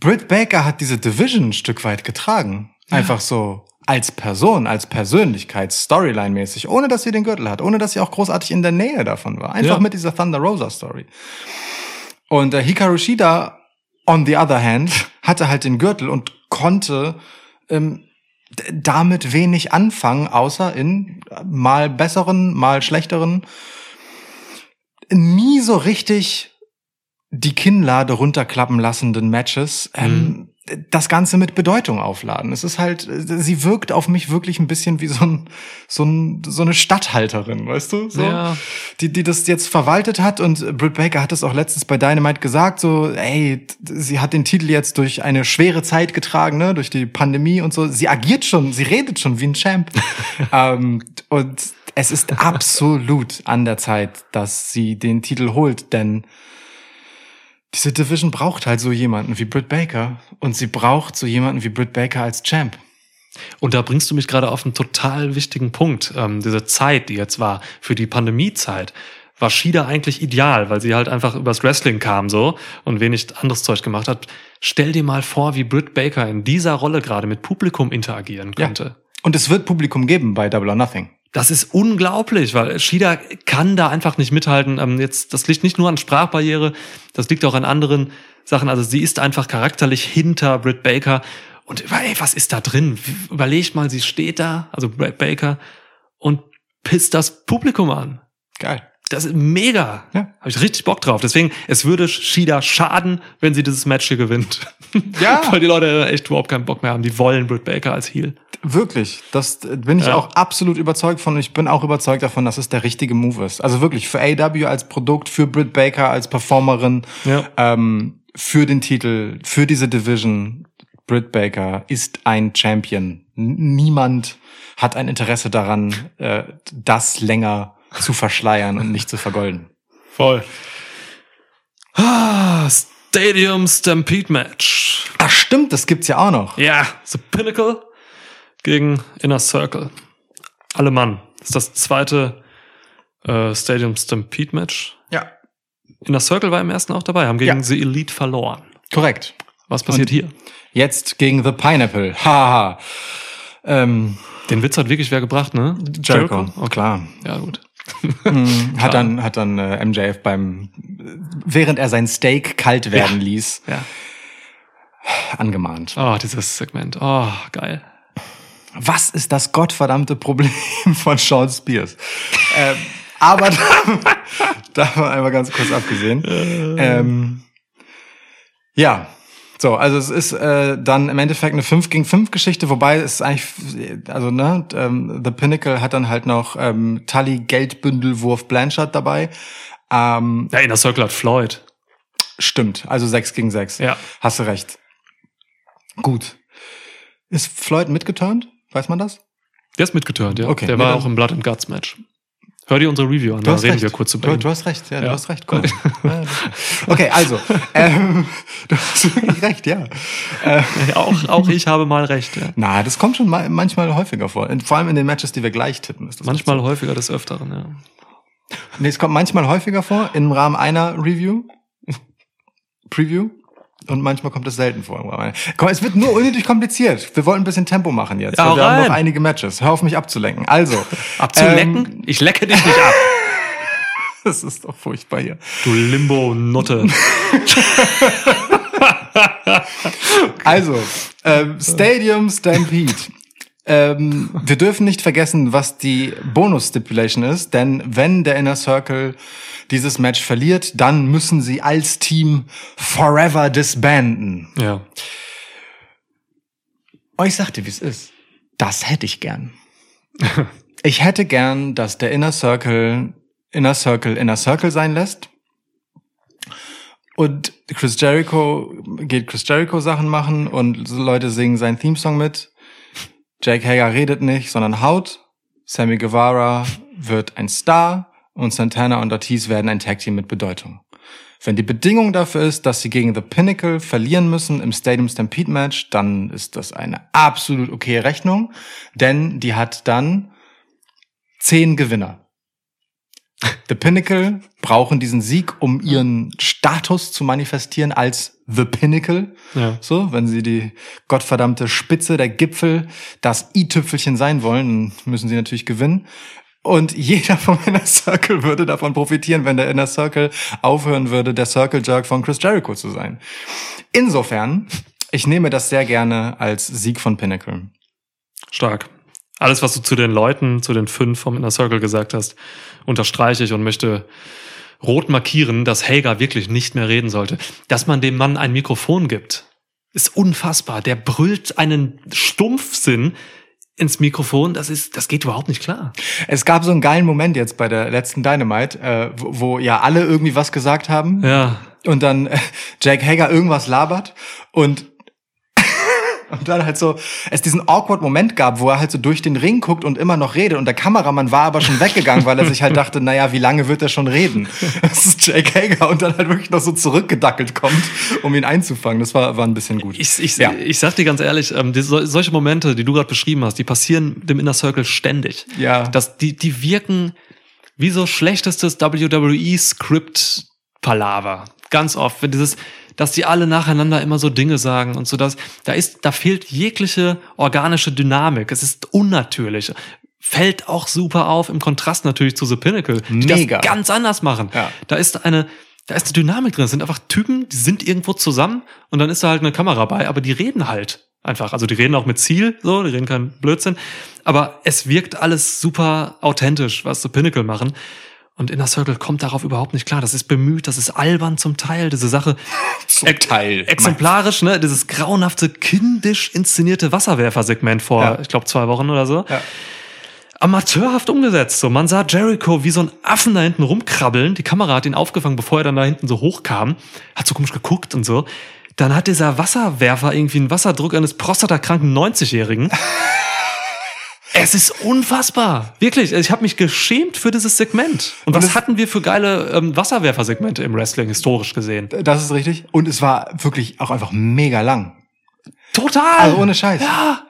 Britt Baker hat diese Division ein Stück weit getragen. Einfach so als Person, als Persönlichkeit, Storyline-mäßig, ohne dass sie den Gürtel hat, ohne dass sie auch großartig in der Nähe davon war. Einfach Ja. mit dieser Thunder Rosa Story. Und äh, Hikaru Shida, on the other hand, hatte halt den Gürtel und konnte ähm, damit wenig anfangen, außer in mal besseren, mal schlechteren, nie so richtig die Kinnlade runterklappen lassenden Matches. Ähm, das Ganze mit Bedeutung aufladen. Es ist halt, sie wirkt auf mich wirklich ein bisschen wie so, ein, so, ein, so eine Stadthalterin, weißt du? So, Ja. die, die das jetzt verwaltet hat und Britt Baker hat es auch letztens bei Dynamite gesagt, so, ey, sie hat den Titel jetzt durch eine schwere Zeit getragen, ne, durch die Pandemie und so. Sie agiert schon, sie redet schon wie ein Champ. ähm, und es ist absolut an der Zeit, dass sie den Titel holt, denn diese Division braucht halt so jemanden wie Britt Baker und sie braucht so jemanden wie Britt Baker als Champ. Und da bringst du mich gerade auf einen total wichtigen Punkt. Ähm, diese Zeit, die jetzt war, für die Pandemiezeit, war Shida eigentlich ideal, weil sie halt einfach übers Wrestling kam so und wenig anderes Zeug gemacht hat. Stell dir mal vor, wie Britt Baker in dieser Rolle gerade mit Publikum interagieren Ja. könnte. Und es wird Publikum geben bei Double or Nothing. Das ist unglaublich, weil Shida kann da einfach nicht mithalten. Ähm, jetzt, das liegt nicht nur an Sprachbarriere, das liegt auch an anderen Sachen. Also sie ist einfach charakterlich hinter Britt Baker. Und ey, was ist da drin? Überleg mal, sie steht da, also Britt Baker, und pisst das Publikum an. Geil. Das ist mega. Ja. Habe ich richtig Bock drauf. Deswegen, es würde Shida schaden, wenn sie dieses Match hier gewinnt. Ja. Weil die Leute echt überhaupt keinen Bock mehr haben. Die wollen Britt Baker als Heel. Wirklich. Das bin ich Ja. auch absolut überzeugt von. Ich bin auch überzeugt davon, dass es der richtige Move ist. Also wirklich für AW als Produkt, für Britt Baker als Performerin, Ja. ähm, für den Titel, für diese Division. Britt Baker ist ein Champion. Niemand hat ein Interesse daran, äh, das länger zu verschleiern und nicht zu vergolden. Voll. Ah, Stadium Stampede Match. Ach stimmt, das gibt's ja auch noch. Ja, The Pinnacle gegen Inner Circle. Alle Mann. Das ist das zweite äh, Stadium Stampede Match. Ja. Inner Circle war im ersten auch dabei, haben gegen Ja. The Elite verloren. Korrekt. Was passiert Und- hier? Jetzt gegen The Pineapple. Haha. ähm, Den Witz hat wirklich wer gebracht, ne? Jericho. Okay. Klar. Ja, gut. Mhm. Hat dann, hat dann äh, MJF beim, während er sein Steak kalt werden ließ, Ja. angemahnt. Oh, dieses Segment. Oh, geil. Was ist das gottverdammte Problem von Sean Spears? ähm, aber da, davon einmal ganz kurz abgesehen. Ähm, ja. So, also es ist äh, dann im Endeffekt eine 5 gegen 5 Geschichte, wobei es eigentlich, also ne, ähm, The Pinnacle hat dann halt noch ähm, Tully Geldbündelwurf Blanchard dabei. Ähm, Ja, Inner Circle hat Floyd. Stimmt, also 6 gegen 6. Ja. Hast du recht. Gut. Ist Floyd mitgeturnt? Weiß man das? Der ist mitgeturnt, ja. Okay. Der Nee, war auch im Blood and Guts Match. Hör dir unsere Review an, da reden wir kurz du, über ihn. du hast recht, ja, du Ja. hast recht. Cool. Okay, also, ähm, du hast wirklich recht, ja. Äh, auch, auch ich habe mal recht, ja. na, das kommt schon ma- manchmal häufiger vor. Vor allem in den Matches, die wir gleich tippen. Ist das Manchmal so. häufiger des Öfteren, ja. Nee, es kommt manchmal häufiger vor im Rahmen einer Review. Preview. Und manchmal kommt es selten vor. Komm, es wird nur unnötig kompliziert. Wir wollten ein bisschen Tempo machen jetzt. Ja, wir haben rein. noch einige Matches. Hör auf mich abzulenken. Also. Abzulecken? Ähm, ich lecke dich nicht ab. das ist doch furchtbar hier. Du Limbo-Nutte. Also, ähm, Stadium Stampede. Ähm, wir dürfen nicht vergessen, was die Bonus-Stipulation ist, denn wenn der Inner Circle dieses Match verliert, dann müssen sie als Team forever disbanden. Ja. Oh, ich sagte, wie es ist. Das hätte ich gern. ich hätte gern, dass der Inner Circle Inner Circle Inner Circle sein lässt. Und Chris Jericho geht Chris Jericho Sachen machen und Leute singen seinen Theme-Song mit. Jake Hager redet nicht, sondern haut. Sammy Guevara wird ein Star und Santana und Ortiz werden ein Tag Team mit Bedeutung. Wenn die Bedingung dafür ist, dass sie gegen The Pinnacle verlieren müssen im Stadium Stampede Match, dann ist das eine absolut okay Rechnung, denn die hat dann zehn Gewinner. The Pinnacle brauchen diesen Sieg, um ihren Status zu manifestieren als The Pinnacle. Ja. So, wenn sie die gottverdammte Spitze, der Gipfel, das i-Tüpfelchen sein wollen, müssen sie natürlich gewinnen. Und jeder vom Inner Circle würde davon profitieren, wenn der Inner Circle aufhören würde, der Circle Jerk von Chris Jericho zu sein. Insofern, ich nehme das sehr gerne als Sieg von Pinnacle. Stark. Alles, was du zu den Leuten, zu den fünf vom Inner Circle gesagt hast, unterstreiche ich und möchte rot markieren, dass Hager wirklich nicht mehr reden sollte. Dass man dem Mann ein Mikrofon gibt, ist unfassbar. Der brüllt einen Stumpfsinn ins Mikrofon. Das ist, das geht überhaupt nicht klar. Es gab so einen geilen Moment jetzt bei der letzten Dynamite, äh, wo, wo ja alle irgendwie was gesagt haben. Ja. Und dann äh, Jake Hager irgendwas labert und und dann halt so, es diesen awkward Moment gab, wo er halt so durch den Ring guckt und immer noch redet und der Kameramann war aber schon weggegangen, weil er sich halt dachte, naja, wie lange wird er schon reden? Das ist Jake Hager und dann halt wirklich noch so zurückgedackelt kommt, um ihn einzufangen. Das war, war ein bisschen gut. Ich, ich, Ja. ich sag dir ganz ehrlich, ähm, die, sol- solche Momente, die du gerade beschrieben hast, die passieren dem Inner Circle ständig. Ja. Das, die, die wirken wie so schlechtestes WWE-Script-Palaver. Ganz oft, wenn dieses, dass die alle nacheinander immer so Dinge sagen und so das, da ist, da fehlt jegliche organische Dynamik. Es ist unnatürlich. Fällt auch super auf im Kontrast natürlich zu The Pinnacle, die Mega. das ganz anders machen. Ja. Da ist eine, da ist eine Dynamik drin. Es sind einfach Typen, die sind irgendwo zusammen und dann ist da halt eine Kamera bei, aber die reden halt einfach. Also die reden auch mit Ziel, so, die reden kein Blödsinn. Aber es wirkt alles super authentisch, was The Pinnacle machen. Und Inner Circle kommt darauf überhaupt nicht klar. Das ist bemüht, das ist albern zum Teil, diese Sache. Zum Teil. Exemplarisch, ne? Dieses grauenhafte, kindisch inszenierte Wasserwerfersegment vor, Ja. ich glaube, zwei Wochen oder so. Ja. Amateurhaft umgesetzt. So, man sah Jericho wie so ein Affen da hinten rumkrabbeln. Die Kamera hat ihn aufgefangen, bevor er dann da hinten so hochkam. Hat so komisch geguckt und so. Dann hat dieser Wasserwerfer irgendwie einen Wasserdruck eines prostatakranken 90-Jährigen. Es ist unfassbar. Wirklich. Ich habe mich geschämt für dieses Segment. Und, was es- hatten wir für geile ähm, Wasserwerfersegmente im Wrestling historisch gesehen? Das ist richtig. Und es war wirklich auch einfach mega lang. Total. Also ohne Scheiß. Ja.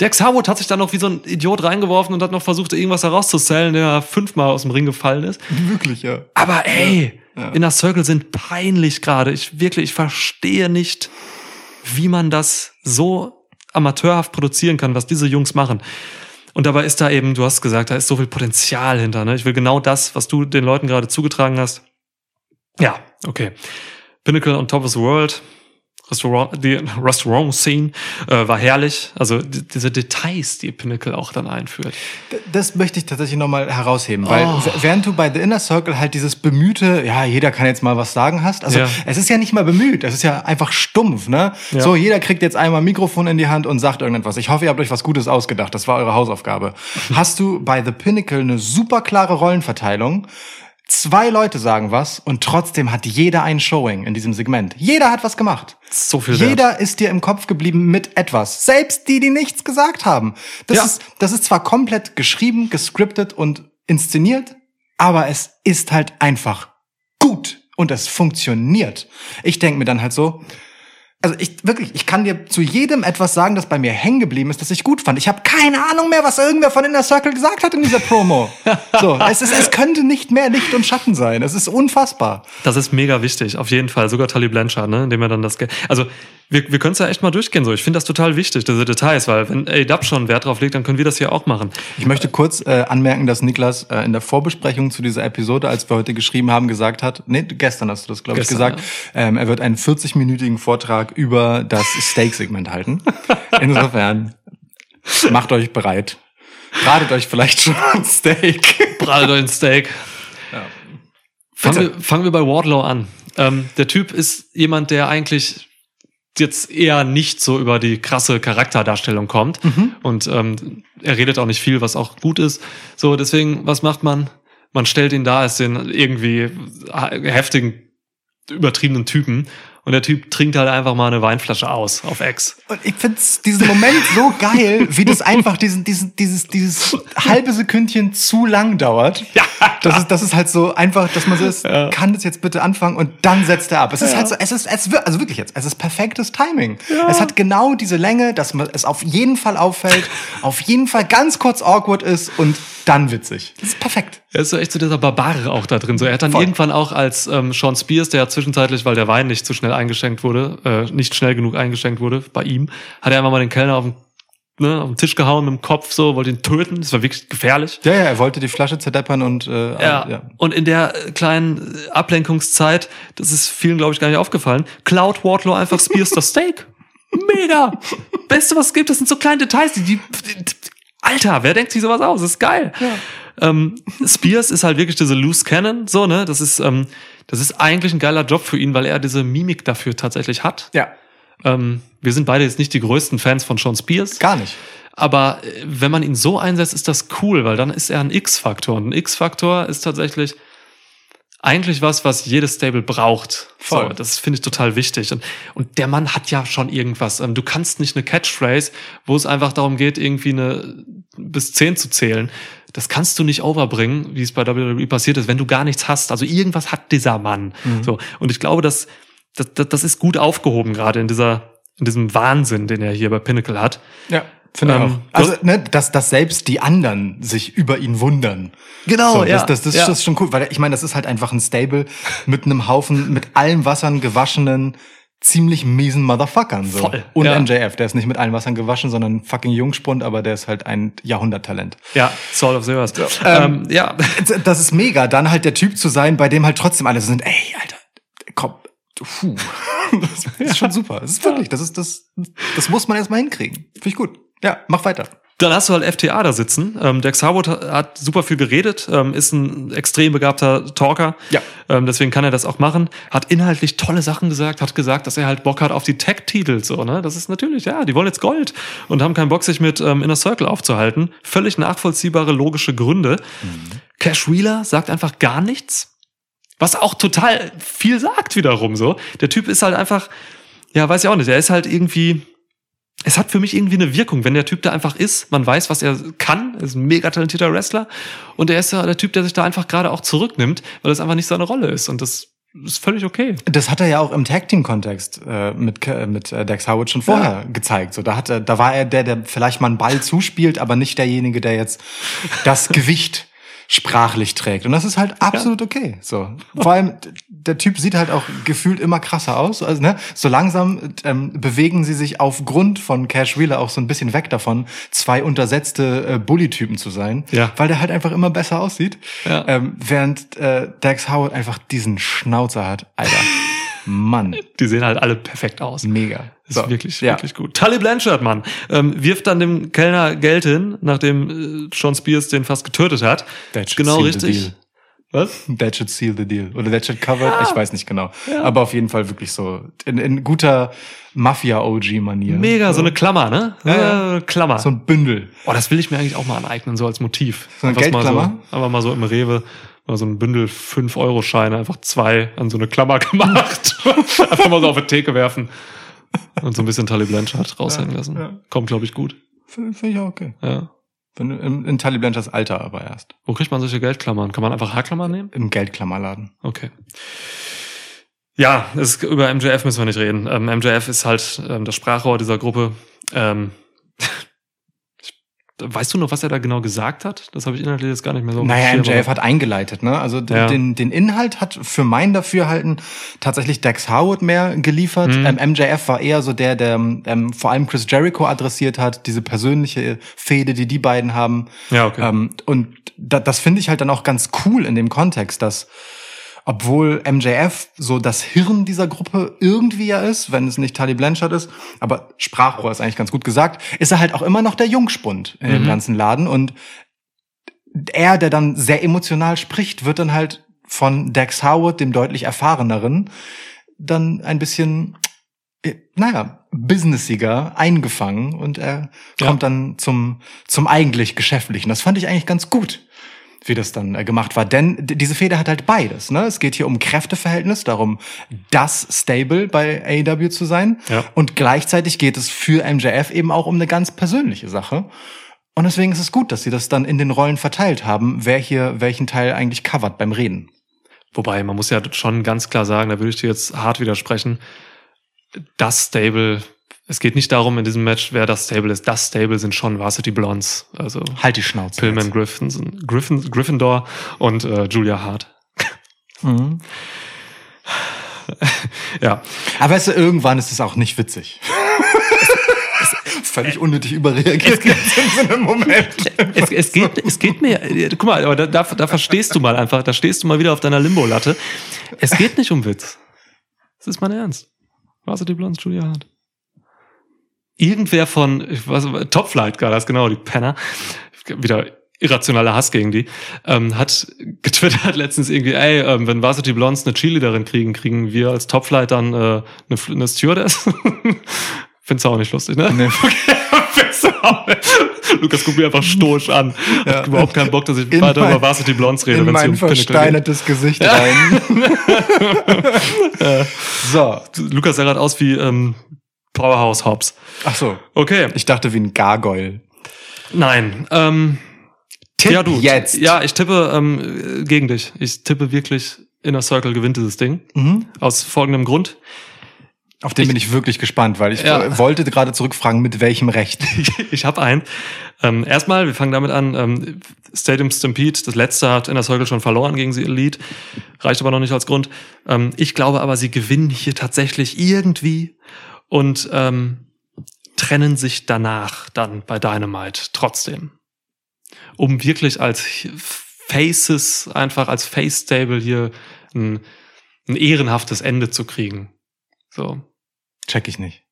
Dex Harwood hat sich dann noch wie so ein Idiot reingeworfen und hat noch versucht, irgendwas herauszuzählen, der fünfmal aus dem Ring gefallen ist. Wirklich, ja. Aber ey, Inner Circle sind peinlich gerade. Ich wirklich, ich verstehe nicht, wie man das so amateurhaft produzieren kann, was diese Jungs machen. Und dabei ist da eben, du hast gesagt, da ist so viel Potenzial hinter. Ne? Ich will genau das, was du den Leuten gerade zugetragen hast. Ja, okay. Pinnacle on Top of the World. Restaurant, die Restaurant-Scene äh, war herrlich. Also die, diese Details, die Pinnacle auch dann einführt. Das möchte ich tatsächlich nochmal herausheben, weil Oh. während du bei The Inner Circle halt dieses bemühte, ja, jeder kann jetzt mal was sagen hast, also Ja. es ist ja nicht mal bemüht, es ist ja einfach stumpf, ne? Ja. So, jeder kriegt jetzt einmal ein Mikrofon in die Hand und sagt irgendetwas. Ich hoffe, ihr habt euch was Gutes ausgedacht, das war eure Hausaufgabe. Hast du bei The Pinnacle eine super klare Rollenverteilung? Zwei Leute sagen was und trotzdem hat jeder ein Showing in diesem Segment. Jeder hat was gemacht. So viel wert. Jeder ist dir im Kopf geblieben mit etwas. Selbst die, die nichts gesagt haben. Das, Ja. ist, das ist zwar komplett geschrieben, gescriptet und inszeniert, aber es ist halt einfach gut und es funktioniert. Ich denke mir dann halt so, also ich wirklich, ich kann dir zu jedem etwas sagen, das bei mir hängen geblieben ist, das ich gut fand. Ich habe keine Ahnung mehr, was irgendwer von Inner Circle gesagt hat in dieser Promo. so, es ist, es könnte nicht mehr Licht und Schatten sein. Es ist unfassbar. Das ist mega wichtig, auf jeden Fall. Sogar Tully Blanchard, ne? indem er dann das. Also wir, wir können es ja echt mal durchgehen. So, ich finde das total wichtig, diese Details, weil wenn A-Dub schon Wert drauf legt, dann können wir das hier auch machen. Ich möchte kurz äh, anmerken, dass Niklas äh, in der Vorbesprechung zu dieser Episode, als wir heute geschrieben haben, gesagt hat, nee, gestern hast du das, glaube ich, gesagt, ähm, er wird einen 40-minütigen Vortrag über das Steak-Segment halten. Insofern, macht euch bereit. Bratet euch vielleicht schon ein Steak. Bratet euch ein Steak. Fangen Bitte. wir, fangen wir bei Wardlow an. Ähm, der Typ ist jemand, der eigentlich jetzt eher nicht so über die krasse Charakterdarstellung kommt. Und ähm, er redet auch nicht viel, was auch gut ist. So, deswegen, was macht man? Man stellt ihn da als den irgendwie heftigen, übertriebenen Typen. Und der Typ trinkt halt einfach mal eine Weinflasche aus auf Ex. Und ich find's diesen Moment so geil, wie das einfach diesen, diesen, dieses, dieses halbe Sekündchen zu lang dauert. Ja, Das ist, das ist halt so einfach, dass man so ist, kann das jetzt bitte anfangen und dann setzt er ab. Es ist halt so, es ist, es wird, also wirklich jetzt, es ist perfektes Timing. Es hat genau diese Länge, dass man es auf jeden Fall auffällt, auf jeden Fall ganz kurz awkward ist und dann witzig. Das ist perfekt. Er ist so echt so dieser Barbare auch da drin. So, er hat dann Voll. irgendwann auch als ähm, Sean Spears, der ja zwischenzeitlich, weil der Wein nicht zu schnell eingeschenkt wurde, äh, nicht schnell genug eingeschenkt wurde bei ihm, hat er einfach mal den Kellner auf den, ne, auf den Tisch gehauen mit dem Kopf so, wollte ihn töten. Das war wirklich gefährlich. Ja, ja, er wollte die Flasche zerdeppern und äh, Ja. ja. Und in der äh, kleinen äh, Ablenkungszeit, das ist vielen, glaube ich, gar nicht aufgefallen, klaut Wardlow einfach Spears das Steak. Mega! Beste, was es gibt, das sind so kleine Details, die, die, die Alter, wer denkt sich sowas aus? Das ist geil. Ähm, Spears ist halt wirklich diese Loose Cannon, so, ne? Das ist, ähm, das ist eigentlich ein geiler Job für ihn, weil er diese Mimik dafür tatsächlich hat. Ja, Ähm, wir sind beide jetzt nicht die größten Fans von Sean Spears. gar nicht. Aber äh, wenn man ihn so einsetzt, ist das cool, weil dann ist er ein X-Faktor. Und ein X-Faktor ist tatsächlich eigentlich was, was jedes Stable braucht. Voll. So, das finde ich total wichtig. Und, und der Mann hat ja schon irgendwas. Ähm, Du kannst nicht eine Catchphrase, wo es einfach darum geht, irgendwie eine bis zehn zu zählen. Das kannst du nicht overbringen, wie es bei WWE passiert ist, wenn du gar nichts hast. Also irgendwas hat dieser Mann. So. Und ich glaube, dass, das, das, das ist gut aufgehoben, gerade in dieser, in diesem Wahnsinn, den er hier bei Pinnacle hat. Ja, finde Ähm, ich auch. Also, ne, dass, dass selbst die anderen sich über ihn wundern. Genau, so, ja, Das, das, das, ja. das ist schon cool, weil ich meine, das ist halt einfach ein Stable mit einem Haufen, mit allen Wassern gewaschenen, ziemlich miesen Motherfuckern. So. Voll, Und ja. MJF, der ist nicht mit allen Wassern gewaschen, sondern ein fucking Jungspund, aber der ist halt ein Jahrhunderttalent. Ja, Soul of the Earth. Ähm, ja, Das ist mega, dann halt der Typ zu sein, bei dem halt trotzdem alle so sind, ey, Alter, komm, puh. Das ist schon super. Das ist wirklich, das ist, das, das muss man erstmal hinkriegen. Finde ich gut. Ja, mach weiter. Dann hast du halt FTA da sitzen. Ähm, Dex Harwood hat, super viel geredet, ähm, ist ein extrem begabter Talker. Ja. Ähm, deswegen kann er das auch machen. Hat inhaltlich tolle Sachen gesagt, hat gesagt, dass er halt Bock hat auf die Tech-Titel. So, ne? Das ist natürlich, ja, die wollen jetzt Gold und haben keinen Bock, sich mit ähm, Inner Circle aufzuhalten. Völlig nachvollziehbare, logische Gründe. Cash Wheeler sagt einfach gar nichts. Was auch total viel sagt wiederum so. Der Typ ist halt einfach, ja, weiß ich auch nicht, er ist halt irgendwie, es hat für mich irgendwie eine Wirkung, wenn der Typ da einfach ist, man weiß, was er kann, er ist ein mega talentierter Wrestler und er ist ja der Typ, der sich da einfach gerade auch zurücknimmt, weil das einfach nicht seine Rolle ist und das ist völlig okay. Das hat er ja auch im Tag Team Kontext äh, mit mit äh, Dex Howard schon vorher gezeigt. So, da hat er, da war er der, der vielleicht mal einen Ball zuspielt, aber nicht derjenige, der jetzt das Gewicht sprachlich trägt. Und das ist halt absolut okay. So, vor allem der Typ sieht halt auch gefühlt immer krasser aus. Also ne, so langsam ähm, bewegen sie sich aufgrund von Cash Wheeler auch so ein bisschen weg davon, zwei untersetzte äh, Bully-Typen zu sein, Ja. weil der halt einfach immer besser aussieht. Ja. Ähm, während äh, Dex Howard einfach diesen Schnauzer hat. Alter, Mann, Die sehen halt alle perfekt aus. mega. Das So, ist wirklich, ja. wirklich gut. Tully Blanchard, Mann, ähm, wirft dann dem Kellner Geld hin, nachdem äh, Sean Spears den fast getötet hat. That should Genau seal the richtig. deal. Was? That should seal the deal. Oder that should cover it. Ich weiß nicht genau. Aber auf jeden Fall wirklich so in, in guter Mafia-OG-Manier. Mega, so eine Klammer, ne? Ja, Äh, Klammer. So ein Bündel. Oh, das will ich mir eigentlich auch mal aneignen, so als Motiv. So eine Einfach mal Geldklammer? So, einfach mal so im Rewe, mal so ein Bündel 5-Euro-Scheine, einfach zwei an so eine Klammer gemacht. einfach mal so auf die Theke werfen. Und so ein bisschen Tully Blanchard raushängen lassen. ja. Kommt, glaube ich, gut. Finde find ich auch okay. Ja. Wenn, in, in Tully Blanchards Alter aber erst. Wo kriegt man solche Geldklammern? Kann man einfach Haarklammern nehmen? Im Geldklammerladen. Okay. Ja, es, über MJF müssen wir nicht reden. Ähm, MJF ist halt ähm, das Sprachrohr dieser Gruppe. Ähm, weißt du noch, was er da genau gesagt hat? Das habe ich inhaltlich jetzt gar nicht mehr so. Naja, MJF hat eingeleitet, ne? Also Ja. den, den Inhalt hat für mein Dafürhalten tatsächlich Dex Howard mehr geliefert. Mhm. Ähm, MJF war eher so der, der ähm, vor allem Chris Jericho adressiert hat, diese persönliche Fehde, die die beiden haben. Ja, okay. Ähm, und da, das finde ich halt dann auch ganz cool in dem Kontext, dass obwohl MJF so das Hirn dieser Gruppe irgendwie ja ist, wenn es nicht Tully Blanchard ist, aber Sprachrohr ist eigentlich ganz gut gesagt, ist er halt auch immer noch der Jungspund in dem Mhm. ganzen Laden und er, der dann sehr emotional spricht, wird dann halt von Dex Howard, dem deutlich erfahreneren, dann ein bisschen äh, naja, businesssiger eingefangen und er Ja. kommt dann zum, zum eigentlich Geschäftlichen. Das fand ich eigentlich ganz gut, wie das dann äh, gemacht war. Denn diese Feder hat halt beides. Ne? Es geht hier um Kräfteverhältnis, darum, das Stable bei AEW zu sein. Ja. Und gleichzeitig geht es für MJF eben auch um eine ganz persönliche Sache. Und deswegen ist es gut, dass sie das dann in den Rollen verteilt haben, wer hier welchen Teil eigentlich covert beim Reden. Wobei, man muss ja schon ganz klar sagen, da würde ich dir jetzt hart widersprechen, das Stable, es geht nicht darum in diesem Match, wer das Stable ist. Das Stable sind schon Varsity Blondes, also Halt die Schnauze. Pillman. Griffin, Griffin, Gryffindor und äh, Julia Hart. Mhm. Ja, Aber weißt du, irgendwann ist es auch nicht witzig. Völlig unnötig überreagiert jetzt in so einem Moment. es, es, geht, es geht mir, äh, guck mal, aber da, da, da verstehst du mal einfach, da stehst du mal wieder auf deiner Limbo-Latte. Es geht nicht um Witz. Das ist mein Ernst. Varsity Blondes, Julia Hart. Irgendwer von, ich weiß, Top Flight war das, genau, die Penner, wieder irrationaler Hass gegen die, ähm, hat getwittert letztens irgendwie, ey, ähm, wenn Varsity Blondes eine Cheerleaderin kriegen, kriegen wir als Top Flight dann äh, eine, eine Stewardess? Findest du auch nicht lustig, ne? Nee. Nicht. Lukas guckt mir einfach stoisch an. Ja. Hat überhaupt keinen Bock, dass ich In weiter mein- über Varsity Blondes rede, In mein um versteinertes Gesicht rein. so. Lukas sah gerade aus wie ähm, Powerhouse Hobbs. Ach so. Okay, Ich dachte wie ein Gargoyle. nein. Ähm, Tipp ja, du. jetzt. Ja, ich tippe ähm, gegen dich. Ich tippe wirklich, Inner Circle gewinnt dieses Ding. Mhm. Aus folgendem Grund. Auf den bin ich wirklich gespannt, weil ich Ja. wollte gerade zurückfragen, mit welchem Recht. ich habe einen. Ähm, erstmal, wir fangen damit an. Ähm, Stadium Stampede, das letzte hat Inner Circle schon verloren gegen sie Elite. Reicht aber noch nicht als Grund. Ähm, ich glaube aber, sie gewinnen hier tatsächlich irgendwie und ähm, trennen sich danach dann bei Dynamite trotzdem. Um wirklich als Faces, einfach als Face-Stable hier ein, ein ehrenhaftes Ende zu kriegen. So. Check ich nicht.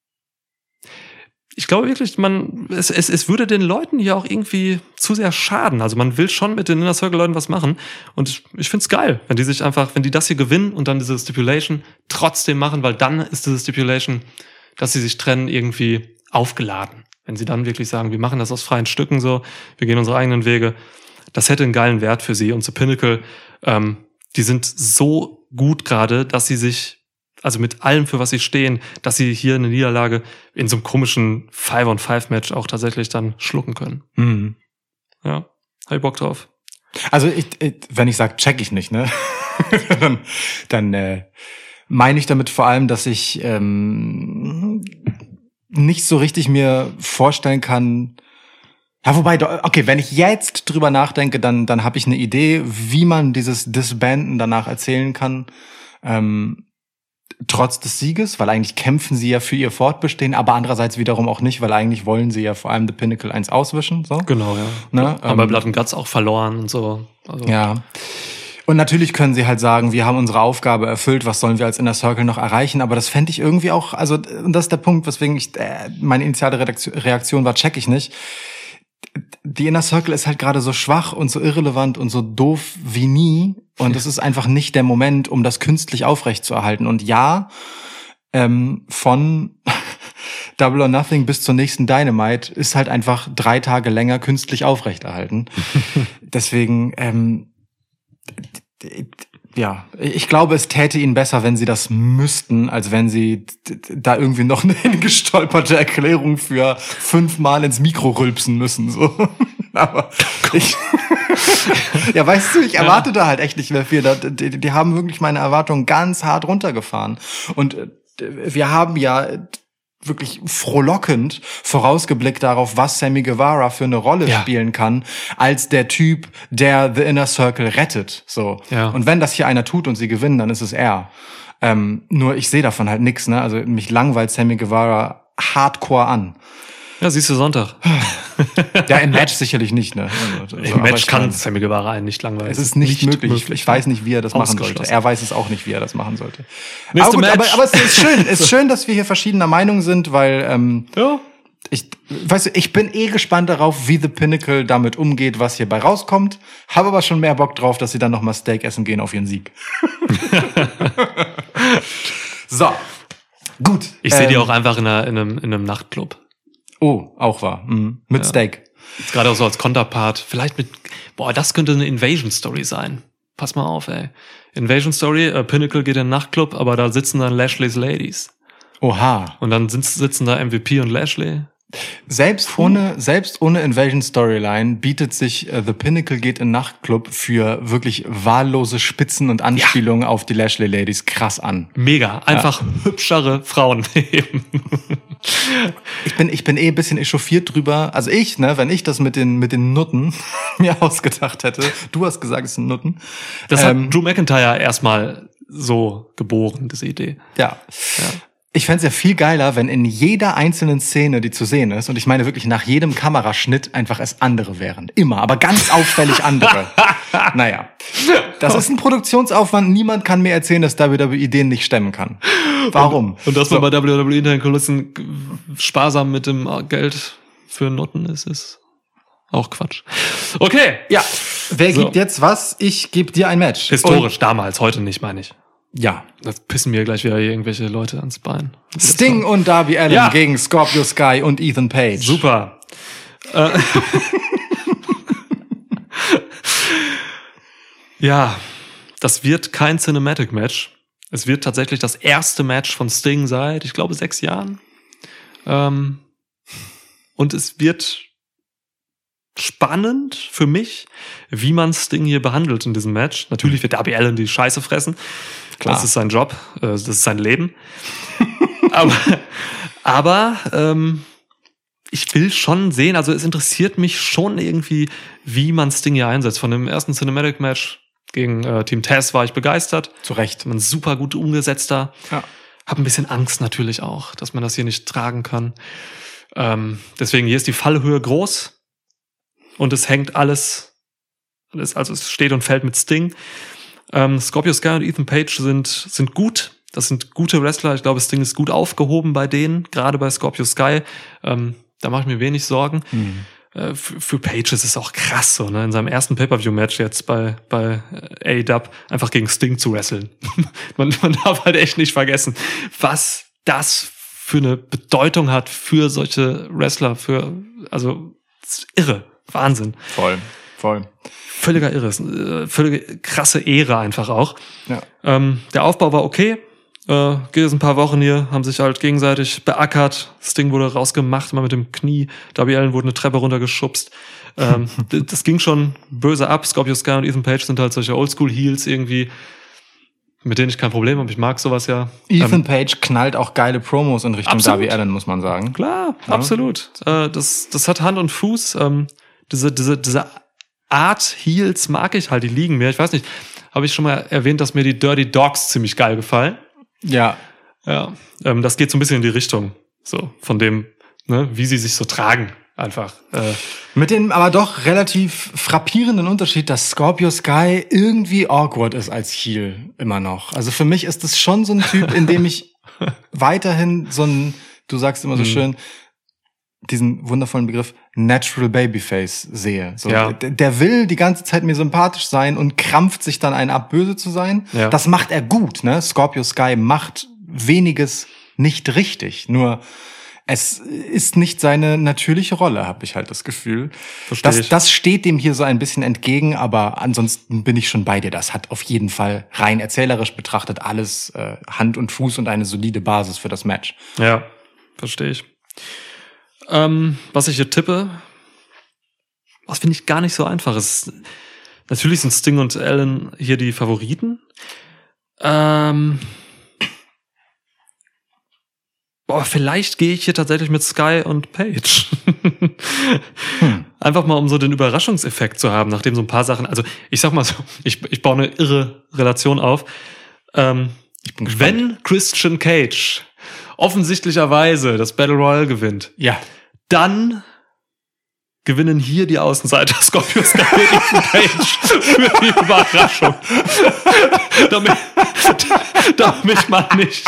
Ich glaube wirklich, man, es, es, es würde den Leuten hier auch irgendwie zu sehr schaden. Also man will schon mit den Inner Circle Leuten was machen. Und ich, ich finde es geil, wenn die sich einfach, wenn die das hier gewinnen und dann diese Stipulation trotzdem machen, weil dann ist diese Stipulation, dass sie sich trennen, irgendwie aufgeladen. Wenn sie dann wirklich sagen, wir machen das aus freien Stücken so, wir gehen unsere eigenen Wege, das hätte einen geilen Wert für sie. Und zu Pinnacle, ähm, die sind so gut gerade, dass sie sich also mit allem, für was sie stehen, dass sie hier eine Niederlage in so einem komischen Five-on-Five-Match auch tatsächlich dann schlucken können. Mhm. Ja, hab ich Bock drauf. Also ich, ich, wenn ich sage, check ich nicht, ne? dann dann äh, meine ich damit vor allem, dass ich ähm, nicht so richtig mir vorstellen kann. Ja, wobei, okay, wenn ich jetzt drüber nachdenke, dann dann habe ich eine Idee, wie man dieses Disbanden danach erzählen kann. Ähm, trotz des Sieges, weil eigentlich kämpfen sie ja für ihr Fortbestehen, aber andererseits wiederum auch nicht, weil eigentlich wollen sie ja vor allem The Pinnacle 1 auswischen. So. Genau, ja. Ne, bei ähm, Blood and Guts auch verloren und so. Also, Ja. Und natürlich können sie halt sagen, wir haben unsere Aufgabe erfüllt, was sollen wir als Inner Circle noch erreichen? Aber das fände ich irgendwie auch, also, und das ist der Punkt, weswegen ich, äh, meine initiale Reaktion war, check ich nicht. Die Inner Circle ist halt gerade so schwach und so irrelevant und so doof wie nie. Und es ist einfach nicht der Moment, um das künstlich aufrechtzuerhalten. Und ja, ähm, von Double or Nothing bis zur nächsten Dynamite ist halt einfach drei Tage länger künstlich aufrechterhalten. Deswegen, ähm, ja, ich glaube, es täte ihnen besser, wenn sie das müssten, als wenn sie da irgendwie noch eine hingestolperte Erklärung für fünfmal ins Mikro rülpsen müssen. So. Aber ich, ja, weißt du, ich erwarte da halt echt nicht mehr viel. Da- Die, die haben wirklich meine Erwartungen ganz hart runtergefahren. Und äh, wir haben ja wirklich frohlockend vorausgeblickt darauf, was Sammy Guevara für eine Rolle Ja. spielen kann, als der Typ, der The Inner Circle rettet. So. Ja. Und wenn das hier einer tut und sie gewinnen, dann ist es er. Ähm, nur ich sehe davon halt nix, ne? Also mich langweilt Sammy Guevara hardcore an. Ja, siehst du Sonntag. Ja, im Match sicherlich nicht, ne? Also, Im Match kann Sammy Guevara einen nicht langweilen. Es ist nicht, möglich. Ich weiß nicht, wie er das machen sollte. Er weiß es auch nicht, wie er das machen sollte. Aber, gut, aber, Match. aber es ist schön. Es ist schön, dass wir hier verschiedener Meinung sind, weil ähm, Ja. ich, weißt du, ich bin eh gespannt darauf, wie The Pinnacle damit umgeht, was hierbei rauskommt. Habe aber schon mehr Bock drauf, dass sie dann noch mal Steak essen gehen auf ihren Sieg. so. Gut. Ich sehe die ähm, auch einfach in, einer, in, einem, in einem Nachtclub. Oh, auch wahr. Mhm. Mit Ja. Steak. Jetzt gerade auch so als Konterpart. Vielleicht mit, boah, das könnte eine Invasion-Story sein. Pass mal auf, ey. Invasion-Story, äh, Pinnacle geht in den Nachtclub, aber da sitzen dann Lashley's Ladies. Oha. Und dann sind, sitzen da MVP und Lashley. Selbst ohne, selbst ohne Invasion Storyline bietet sich äh, The Pinnacle geht in Nachtclub für wirklich wahllose Spitzen und Anspielungen auf die Lashley Ladies krass an. Mega. Einfach hübschere Frauen. Ich bin, ich bin eh ein bisschen echauffiert drüber. Also ich, ne, wenn ich das mit den, mit den Nutten mir ausgedacht hätte. Du hast gesagt, es sind Nutten. Das Ähm, hat Drew McIntyre erstmal so geboren, diese Idee. Ja. Ja. Ich fänd's ja viel geiler, wenn in jeder einzelnen Szene, die zu sehen ist, und ich meine wirklich nach jedem Kameraschnitt einfach es andere wären. Immer, aber ganz auffällig andere. naja. Das ist ein Produktionsaufwand. Niemand kann mir erzählen, dass WWE Ideen nicht stemmen kann. Warum? Und dass So. man bei WWE hinter den Kulissen sparsam mit dem Geld für Noten ist, ist auch Quatsch. Okay. Ja. Wer So. gibt jetzt was? Ich gebe dir ein Match. Historisch damals, heute nicht, meine ich. Ja. Das pissen mir gleich wieder irgendwelche Leute ans Bein. Sting und Darby Allen Ja. gegen Scorpio Sky und Ethan Page. Super. Äh, ja, das wird kein Cinematic Match. Es wird tatsächlich das erste Match von Sting seit, ich glaube, sechs Jahren. Ähm, und es wird spannend für mich, wie man Sting hier behandelt in diesem Match. Natürlich wird Darby Allen die Scheiße fressen. Klar. Das ist sein Job, äh, das ist sein Leben. aber aber ähm, ich will schon sehen, also es interessiert mich schon irgendwie, wie man Sting hier einsetzt. Von dem ersten Cinematic Match gegen äh, Team Taz war ich begeistert. Zu Recht. Man ist super gut umgesetzt da. Ja. Hab ein bisschen Angst natürlich auch, dass man das hier nicht tragen kann. Ähm, deswegen hier ist die Fallhöhe groß und es hängt alles, alles also es steht und fällt mit Sting. Ähm, Scorpio Sky und Ethan Page sind, sind gut. Das sind gute Wrestler. Ich glaube, Sting ist gut aufgehoben bei denen, gerade bei Scorpio Sky. Ähm, da mache ich mir wenig Sorgen. Hm. Äh, für, für Page ist es auch krass, so, ne? in seinem ersten Pay-Per-View-Match jetzt bei, bei äh, AEW einfach gegen Sting zu wresteln. man, man darf halt echt nicht vergessen, was das für eine Bedeutung hat für solche Wrestler, für, also, das irre. Wahnsinn. Voll. Voll. Völliger Irre. Ist, äh, Völlige krasse Ehre einfach auch. Ja. Ähm, der Aufbau war okay. Äh, geht jetzt ein paar Wochen hier, haben sich halt gegenseitig beackert. Sting wurde rausgemacht, mal mit dem Knie. Darby Allen wurde eine Treppe runtergeschubst. Ähm, das ging schon böse ab. Scorpio Sky und Ethan Page sind halt solche Oldschool-Heels irgendwie, mit denen ich kein Problem habe. Ich mag sowas ja. Ethan Ähm, Page knallt auch geile Promos in Richtung Absolut. Darby Allen, muss man sagen. Klar, Ja. absolut. Äh, das, das hat Hand und Fuß. Ähm, diese, diese, diese Art Heels mag ich halt, die liegen mir. Ich weiß nicht, habe ich schon mal erwähnt, dass mir die Dirty Dogs ziemlich geil gefallen. Ja. Ja, ähm, das geht so ein bisschen in die Richtung, so von dem, ne, wie sie sich so tragen, einfach. Äh, Mit dem aber doch relativ frappierenden Unterschied, dass Scorpio Sky irgendwie awkward ist als Heel immer noch. Also für mich ist es schon so ein Typ, in dem ich weiterhin so ein, du sagst immer so Mhm. schön, diesen wundervollen Begriff Natural Babyface sehe. So, Ja. der, der will die ganze Zeit mir sympathisch sein und krampft sich dann einen ab, böse zu sein. Ja. Das macht er gut, ne? Scorpio Sky macht weniges nicht richtig. Nur es ist nicht seine natürliche Rolle, habe ich halt das Gefühl. Versteh Das, ich. das steht dem hier so ein bisschen entgegen, aber ansonsten bin ich schon bei dir. Das hat auf jeden Fall rein erzählerisch betrachtet alles äh, Hand und Fuß und eine solide Basis für das Match. ja, verstehe ich. Ähm, was ich hier tippe, was finde ich gar nicht so einfach ist. Natürlich sind Sting und Allen hier die Favoriten. Ähm, boah, vielleicht gehe ich hier tatsächlich mit Sky und Page. Einfach mal, um so den Überraschungseffekt zu haben, nachdem so ein paar Sachen, also ich sag mal so, ich, ich baue eine irre Relation auf. Ähm, wenn Christian Cage offensichtlicherweise das Battle Royale gewinnt, Ja. Dann gewinnen hier die Außenseiter und Ethan Page für die Überraschung. damit, damit man nicht,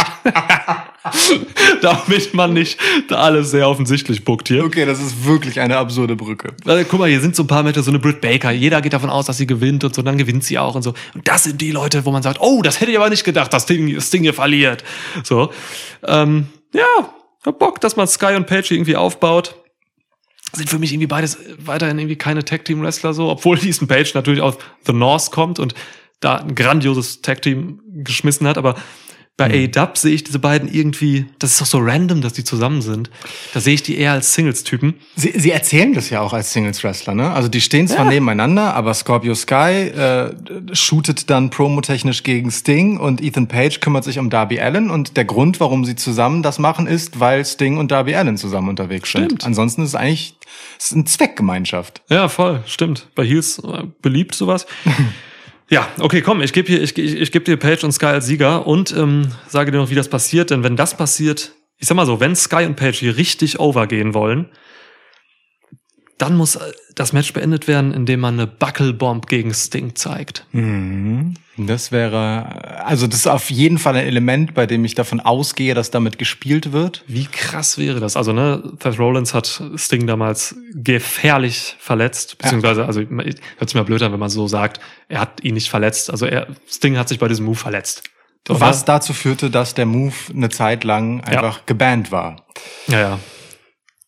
damit man nicht da alles sehr offensichtlich buckt hier. Okay, das ist wirklich eine absurde Brücke. Also, guck mal, hier sind so ein paar Matches, so eine Britt Baker. Jeder geht davon aus, dass sie gewinnt und so, dann gewinnt sie auch und so. Und das sind die Leute, wo man sagt, oh, das hätte ich aber nicht gedacht, dass Sting, das Ding hier verliert. So, ähm, ja, hab Bock, dass man Sky und Page irgendwie aufbaut. Sind für mich irgendwie beides weiterhin irgendwie keine Tag Team Wrestler so, obwohl Ethan Page natürlich aus The North kommt und da ein grandioses Tag Team geschmissen hat, aber bei Mhm. AEW sehe ich diese beiden irgendwie, das ist doch so random, dass die zusammen sind. Da sehe ich die eher als Singles-Typen. Sie, sie erzählen das ja auch als Singles-Wrestler, ne? Also die stehen zwar Ja. nebeneinander, aber Scorpio Sky äh, shootet dann promotechnisch gegen Sting und Ethan Page kümmert sich um Darby Allen und der Grund, warum sie zusammen das machen, ist, weil Sting und Darby Allen zusammen unterwegs sind. Stimmt. Ansonsten ist es eigentlich es ist eine Zweckgemeinschaft. Ja, voll, stimmt. Bei Heels äh, beliebt sowas. ja, okay, komm, ich gebe ich, ich, ich gebe dir Page und Sky als Sieger und ähm, sage dir noch, wie das passiert. Denn wenn das passiert, ich sag mal so, wenn Sky und Page hier richtig overgehen wollen, dann muss äh, das Match beendet werden, indem man eine Buckelbomb gegen Sting zeigt. Mhm. Das wäre, also das ist auf jeden Fall ein Element, bei dem ich davon ausgehe, dass damit gespielt wird. Wie krass wäre das? Also, ne, Seth Rollins hat Sting damals gefährlich verletzt, beziehungsweise, also hört sich mal blöd an, wenn man so sagt, er hat ihn nicht verletzt. Also er, Sting hat sich bei diesem Move verletzt. Oder? Was dazu führte, dass der Move eine Zeit lang einfach gebannt war. Ja, ja.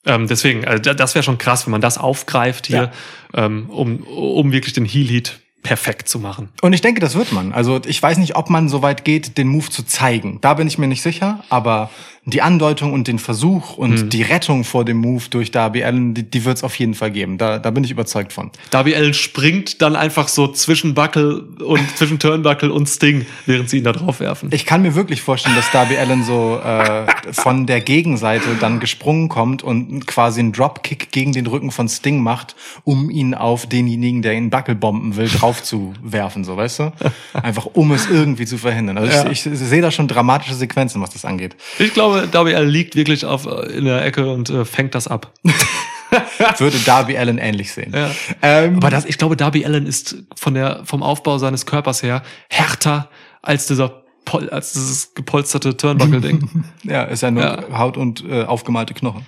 Ähm, deswegen, also da- das wäre schon krass, wenn man das aufgreift hier, ähm, um, um wirklich den Heel Heat perfekt zu machen. Und ich denke, das wird man. Also ich weiß nicht, ob man so weit geht, den Move zu zeigen. Da bin ich mir nicht sicher. Aber die Andeutung und den Versuch und die Rettung vor dem Move durch Darby Allen, die, die wird es auf jeden Fall geben. Da, da bin ich überzeugt von. Darby Allen springt dann einfach so zwischen Buckle und zwischen Turnbuckle und Sting, während sie ihn da drauf werfen. Ich kann mir wirklich vorstellen, dass Darby Allen so äh, von der Gegenseite dann gesprungen kommt und quasi einen Dropkick gegen den Rücken von Sting macht, um ihn auf denjenigen, der ihn Buckelbomben will, drauf zu werfen, so weißt du? Einfach um es irgendwie zu verhindern. Also Ja. ich, ich sehe da schon dramatische Sequenzen, was das angeht. Ich glaube, Darby Allen liegt wirklich auf, äh, in der Ecke und äh, fängt das ab. Würde Darby Allen ähnlich sehen. Ja. Ähm, Aber das, ich glaube, Darby Allen ist von der, vom Aufbau seines Körpers her härter als dieser Pol, als dieses gepolsterte Turnbuckle-Ding. ja, ist ja nur Ja. Haut und äh, aufgemalte Knochen.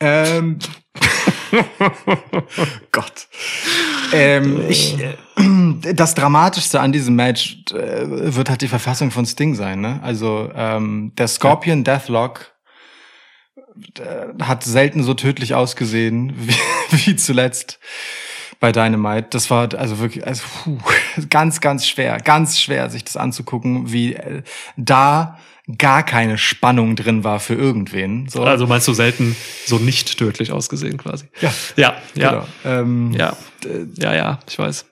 Ähm, Gott. Ähm, ich, äh, das Dramatischste an diesem Match äh, wird halt die Verfassung von Sting sein. Ne? Also ähm, der Scorpion Deathlock äh, hat selten so tödlich ausgesehen wie, wie zuletzt bei Dynamite. Das war also wirklich also, puh, ganz, ganz schwer, ganz schwer, sich das anzugucken, wie äh, da gar keine Spannung drin war für irgendwen. So. Also meinst du selten so nicht tödlich ausgesehen quasi? Ja. Ja, ja. Genau. Ähm, Ja, ja, ja, ich weiß.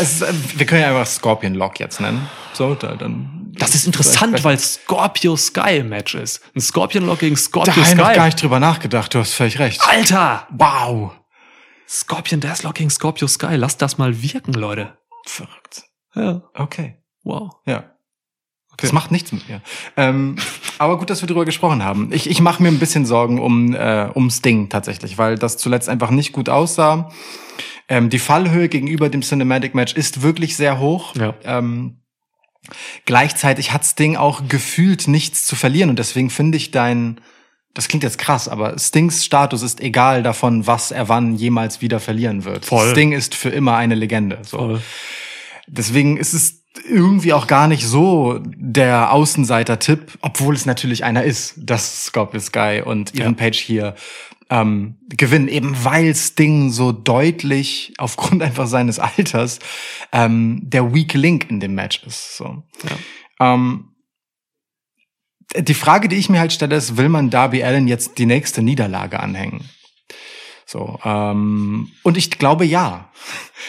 Ist, äh, wir können ja einfach Scorpion Lock jetzt nennen. So, da, dann. Das ist interessant, weil Scorpio Sky im Match ist. Ein Scorpion Lock gegen da Scorpio habe ich gar Sky. nicht drüber nachgedacht. Du hast völlig recht. Alter! Wow. Scorpion Deathlock gegen Scorpio Sky. Lasst das mal wirken, Leute. Verrückt. Ja, Okay. wow. Ja. Das macht nichts mit mir. Ähm, aber gut, dass wir drüber gesprochen haben. Ich, ich mache mir ein bisschen Sorgen um, äh, um Sting tatsächlich, weil das zuletzt einfach nicht gut aussah. Ähm, die Fallhöhe gegenüber dem Cinematic Match ist wirklich sehr hoch. Ja. Ähm, gleichzeitig hat Sting auch gefühlt nichts zu verlieren und deswegen finde ich dein, das klingt jetzt krass, aber Stings Status ist egal davon, was er wann jemals wieder verlieren wird. Voll. Sting ist für immer eine Legende. So. Voll. Deswegen ist es irgendwie auch gar nicht so der Außenseiter-Tipp, obwohl es natürlich einer ist, dass Scorpio Sky und Ethan Ja. Page hier ähm, gewinnen, eben weil Sting so deutlich aufgrund einfach seines Alters ähm, der Weak Link in dem Match ist. So. Ähm, die Frage, die ich mir halt stelle, ist, will man Darby Allen jetzt die nächste Niederlage anhängen? So, ähm, und ich glaube ja.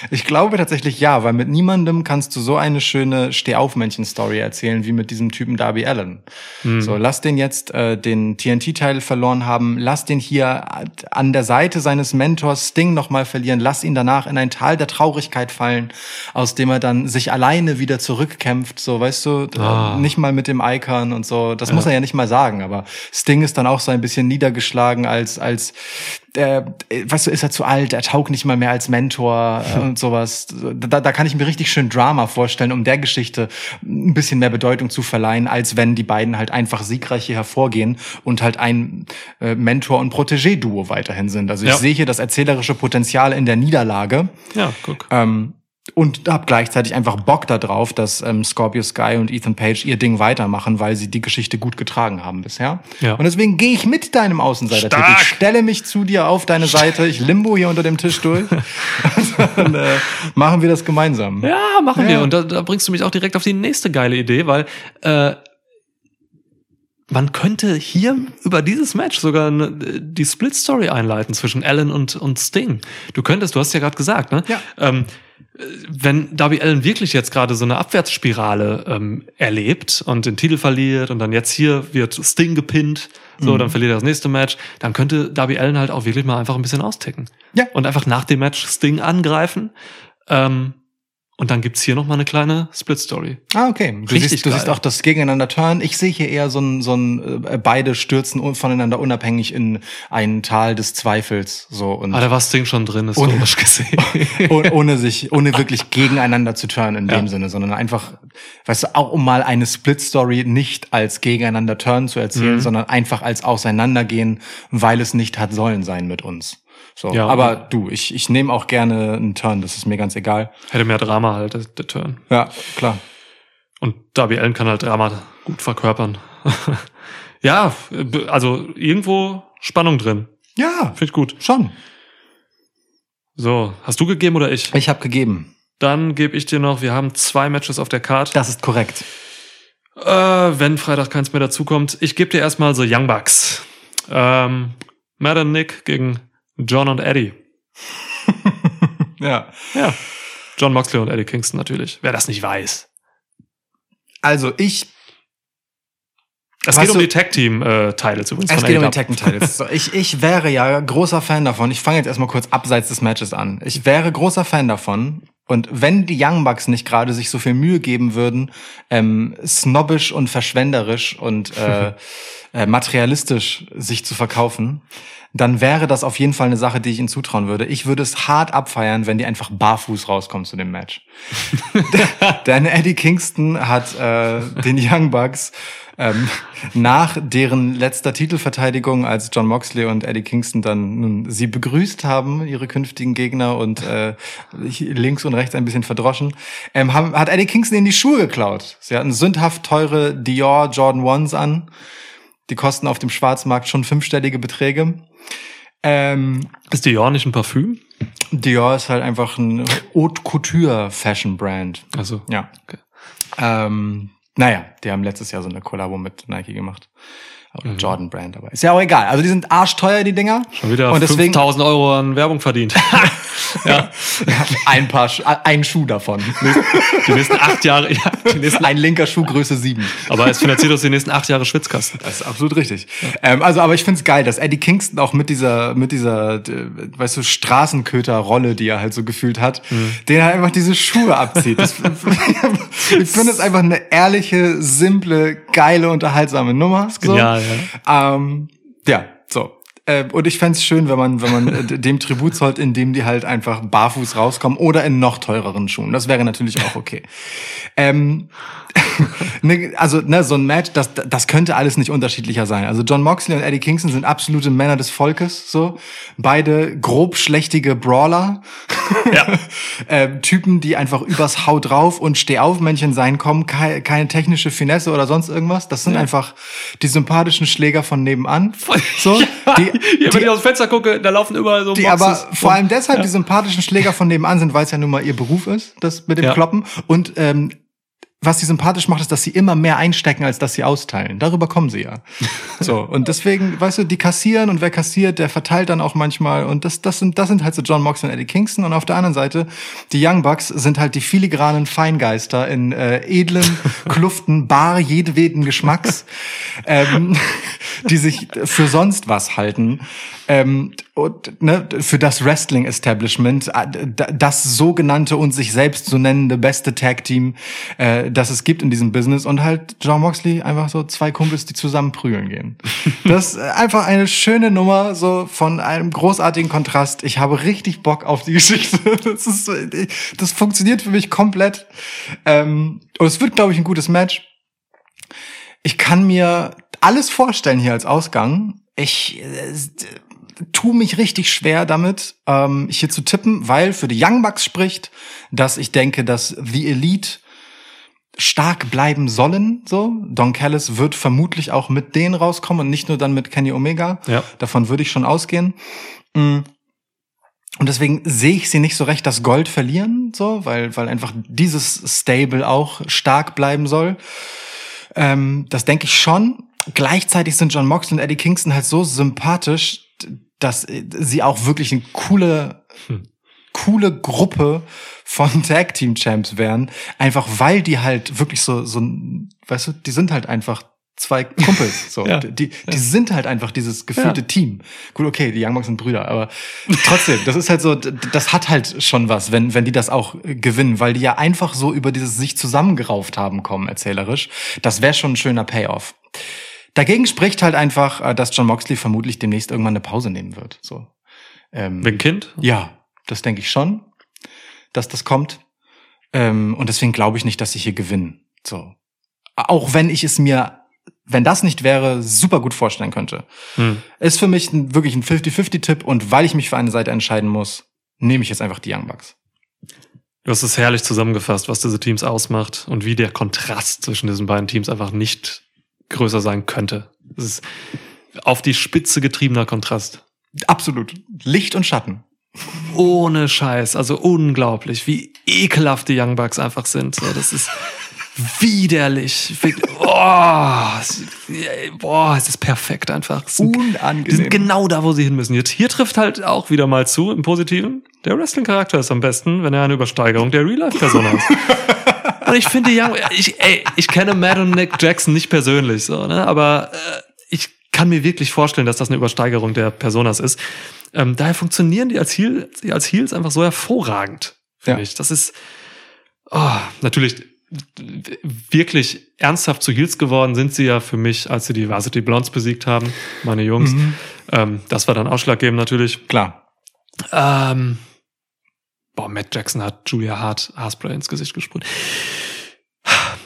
Ich glaube tatsächlich ja, weil mit niemandem kannst du so eine schöne Steh-auf-Männchen-Story erzählen wie mit diesem Typen Darby Allen. So, lass den jetzt äh, den TNT-Teil verloren haben, lass den hier an der Seite seines Mentors Sting nochmal verlieren, lass ihn danach in ein Tal der Traurigkeit fallen, aus dem er dann sich alleine wieder zurückkämpft, so, weißt du, Ah. äh, nicht mal mit dem Icon und so. Das muss er ja nicht mal sagen, aber Sting ist dann auch so ein bisschen niedergeschlagen als, als äh, weißt du, ist er zu alt, er taugt nicht mal mehr als Mentor äh, und sowas. Da, da kann ich mir richtig schön Drama vorstellen, um der Geschichte ein bisschen mehr Bedeutung zu verleihen, als wenn die beiden halt einfach siegreich hier hervorgehen und halt ein äh, Mentor- und Protégé-Duo weiterhin sind. Also ich Ja. sehe hier das erzählerische Potenzial in der Niederlage. Ja, guck. Ähm, und habe gleichzeitig einfach Bock darauf, dass ähm, Scorpio Sky und Ethan Page ihr Ding weitermachen, weil sie die Geschichte gut getragen haben bisher. Ja. Und deswegen gehe ich mit deinem Außenseiter. Stark. Ich stelle mich zu dir auf deine Seite. Ich limbo hier unter dem Tisch durch. und äh, machen wir das gemeinsam. Ja, machen Ja. wir. Und da, da bringst du mich auch direkt auf die nächste geile Idee, weil äh, man könnte hier über dieses Match sogar ne, die Split Story einleiten zwischen Allen und, und Sting. Du könntest, du hast ja gerade gesagt, ne? Ja. Ähm, äh, wenn Darby Allen wirklich jetzt gerade so eine Abwärtsspirale ähm, erlebt und den Titel verliert und dann jetzt hier wird Sting gepinnt, so, dann verliert er das nächste Match, dann könnte Darby Allen halt auch wirklich mal einfach ein bisschen austicken. Ja. Und einfach nach dem Match Sting angreifen. Ähm, und dann gibt's hier noch mal eine kleine Split-Story. Ah, okay. Du, Richtig siehst, du geil. siehst auch das Gegeneinander turn. Ich sehe hier eher so ein, so ein äh, beide stürzen voneinander unabhängig in ein Tal des Zweifels. So und Ah, da war Sting schon drin, Ohne- historisch gesehen. oh- ohne sich, ohne wirklich gegeneinander zu turnen in Ja. dem Sinne, sondern einfach, weißt du, auch um mal eine Split-Story nicht als gegeneinander turn zu erzählen, Mhm. sondern einfach als auseinandergehen, weil es nicht hat sollen sein mit uns. So, Ja. aber du, ich, ich nehme auch gerne einen Turn, das ist mir ganz egal. Hätte mehr Drama halt, der, der Turn. Ja, klar. Und Darby Allen kann halt Drama gut verkörpern. ja, also irgendwo Spannung drin. Ja, Finde ich gut. schon. So, hast du gegeben oder ich? Ich habe gegeben. Dann gebe ich dir noch, wir haben zwei Matches auf der Card. Das ist korrekt. Äh, wenn Freitag keins mehr dazukommt. Ich gebe dir erstmal so Young Bucks. Ähm, und Nick gegen John und Eddie. Ja. Ja. John Moxley und Eddie Kingston natürlich. Wer das nicht weiß. Also ich Es geht um die Tag-Team-Titles übrigens Es geht um die Titles. So, ich, ich wäre ja großer Fan davon. Ich fange jetzt erstmal kurz abseits des Matches an. Ich wäre großer Fan davon. Und wenn die Young Bucks nicht gerade sich so viel Mühe geben würden, ähm, snobbisch und verschwenderisch und äh, äh, materialistisch sich zu verkaufen, dann wäre das auf jeden Fall eine Sache, die ich ihnen zutrauen würde. Ich würde es hart abfeiern, wenn die einfach barfuß rauskommen zu dem Match. Denn Eddie Kingston hat äh, den Young Bucks ähm, nach deren letzter Titelverteidigung, als John Moxley und Eddie Kingston dann nun sie begrüßt haben, ihre künftigen Gegner und äh, links und rechts ein bisschen verdroschen, ähm, haben, hat Eddie Kingston ihnen die Schuhe geklaut. Sie hatten sündhaft teure Dior Jordan Ones an. Die kosten auf dem Schwarzmarkt schon fünfstellige Beträge. Ähm, Ist Dior nicht ein Parfüm? Dior ist halt einfach ein Haute Couture Fashion Brand. Also, Ja. Okay. Ähm, naja, die haben letztes Jahr so eine Kollabo mit Nike gemacht. Oder Mhm. Jordan Brand dabei. Ist ja auch egal. Also die sind arschteuer, die Dinger. schon wieder Und deswegen 5000 Euro an Werbung verdient. ja. ein paar, ein Schuh davon. Die nächsten acht Jahre, ja, die nächsten, ein linker Schuh Größe 7. aber es finanziert uns die nächsten acht Jahre Schwitzkasten. Das ist absolut richtig. Ähm, also, aber ich find's geil, dass Eddie Kingston auch mit dieser, mit dieser, äh, weißt du, Straßenköter-Rolle, die er halt so gefühlt hat, Mhm. den er einfach diese Schuhe abzieht. Das, ich finde es einfach eine ehrliche, simple, geile, unterhaltsame Nummer. So. Genial, ja. Ähm, ja, so. Äh, und ich fänd's schön, wenn man, wenn man äh, dem Tribut zollt, indem die halt einfach barfuß rauskommen oder in noch teureren Schuhen. Das wäre natürlich auch okay. ähm, ne, also, ne, so ein Match, das, das könnte alles nicht unterschiedlicher sein. Also John Moxley und Eddie Kingston sind absolute Männer des Volkes, so. Beide grob schlechtige Brawler. Ja. ähm, Typen, die einfach übers Hau drauf und Stehaufmännchen sein kommen, keine, keine technische Finesse oder sonst irgendwas. Das sind einfach die sympathischen Schläger von nebenan. So, die, Hier, wenn die, ich aus dem Fenster gucke, da laufen überall so die Boxes aber vor allem deshalb die sympathischen Schläger von nebenan sind, weil es ja nun mal ihr Beruf ist, das mit dem Ja. Kloppen. Und ähm, was sie sympathisch macht, ist, dass sie immer mehr einstecken, als dass sie austeilen. Darüber kommen sie ja. So, und deswegen, weißt du, die kassieren und wer kassiert, der verteilt dann auch manchmal. Und das, das, sind, das sind halt so John Moxley und Eddie Kingston. Und auf der anderen Seite, die Young Bucks sind halt die filigranen Feingeister in äh, edlen Kluften, bar jedweden Geschmacks, ähm, die sich für sonst was halten. Ähm, und, ne, für das Wrestling-Establishment, äh, das sogenannte und sich selbst so nennende beste Tag-Team, äh, das es gibt in diesem Business und halt John Moxley einfach so zwei Kumpels, die zusammen prügeln gehen. Das ist einfach eine schöne Nummer, so von einem großartigen Kontrast. Ich habe richtig Bock auf die Geschichte. Das ist, das funktioniert für mich komplett. Ähm, und es wird, glaube ich, ein gutes Match. Ich kann mir alles vorstellen hier als Ausgang. Ich äh, tu mich richtig schwer damit, ähm, hier zu tippen, weil für die Young Bucks spricht, dass ich denke, dass The Elite stark bleiben sollen. So, Don Callis wird vermutlich auch mit denen rauskommen und nicht nur dann mit Kenny Omega. Ja. Davon würde ich schon ausgehen. Mm. Und deswegen sehe ich sie nicht so recht das Gold verlieren, so, weil, weil einfach dieses Stable auch stark bleiben soll. Ähm, das denke ich schon. Gleichzeitig sind John Moxley und Eddie Kingston halt so sympathisch, dass äh, sie auch wirklich eine coole, Hm. coole Gruppe von Tag Team Champs wären. Einfach weil die halt wirklich so, so, weißt du, die sind halt einfach zwei Kumpels. So, Ja. die, die sind halt einfach dieses gefühlte Ja. Team. Gut, okay, die Young Bucks sind Brüder, aber trotzdem, das ist halt so, das hat halt schon was, wenn, wenn die das auch äh, gewinnen, weil die ja einfach so über dieses sich zusammengerauft haben kommen, erzählerisch. Das wäre schon ein schöner Payoff. Dagegen spricht halt einfach, äh, dass John Moxley vermutlich demnächst irgendwann eine Pause nehmen wird. So. Ähm, Wegen Kind? ja, das denke ich schon, dass das kommt. Ähm, und deswegen glaube ich nicht, dass sie hier gewinnen. So. Auch wenn ich es mir, wenn das nicht wäre, super gut vorstellen könnte. Hm. Ist für mich ein, wirklich ein 50-50-Tipp und weil ich mich für eine Seite entscheiden muss, nehme ich jetzt einfach die Young Bucks. Du hast es herrlich zusammengefasst, was diese Teams ausmacht und wie der Kontrast zwischen diesen beiden Teams einfach nicht größer sein könnte. Es ist auf die Spitze getriebener Kontrast. Absolut. Licht und Schatten. Ohne Scheiß, also unglaublich, wie ekelhaft die Young Bucks einfach sind. So, das ist widerlich. Oh, boah, es ist perfekt einfach. Sind, Unangenehm. die sind genau da, wo sie hin müssen. Jetzt hier trifft halt auch wieder mal zu im Positiven. Der Wrestling-Charakter ist am besten, wenn er eine Übersteigerung der Real-Life-Person hat. Und ich finde, Young, ich, ey, ich kenne Matt und Nick Jackson nicht persönlich, so, ne? aber äh, ich kann mir wirklich vorstellen, dass das eine Übersteigerung der Personas ist. Ähm, daher funktionieren die als, Heel, als Heels einfach so hervorragend, finde Ja. ich. Das ist oh, natürlich wirklich ernsthaft zu Heels geworden sind sie ja für mich, als sie die Varsity Blondes besiegt haben, meine Jungs. Mhm. Ähm, das war dann ausschlaggebend natürlich. Klar. Ähm, boah, Matt Jackson hat Julia Hart Haarspray ins Gesicht gesprüht.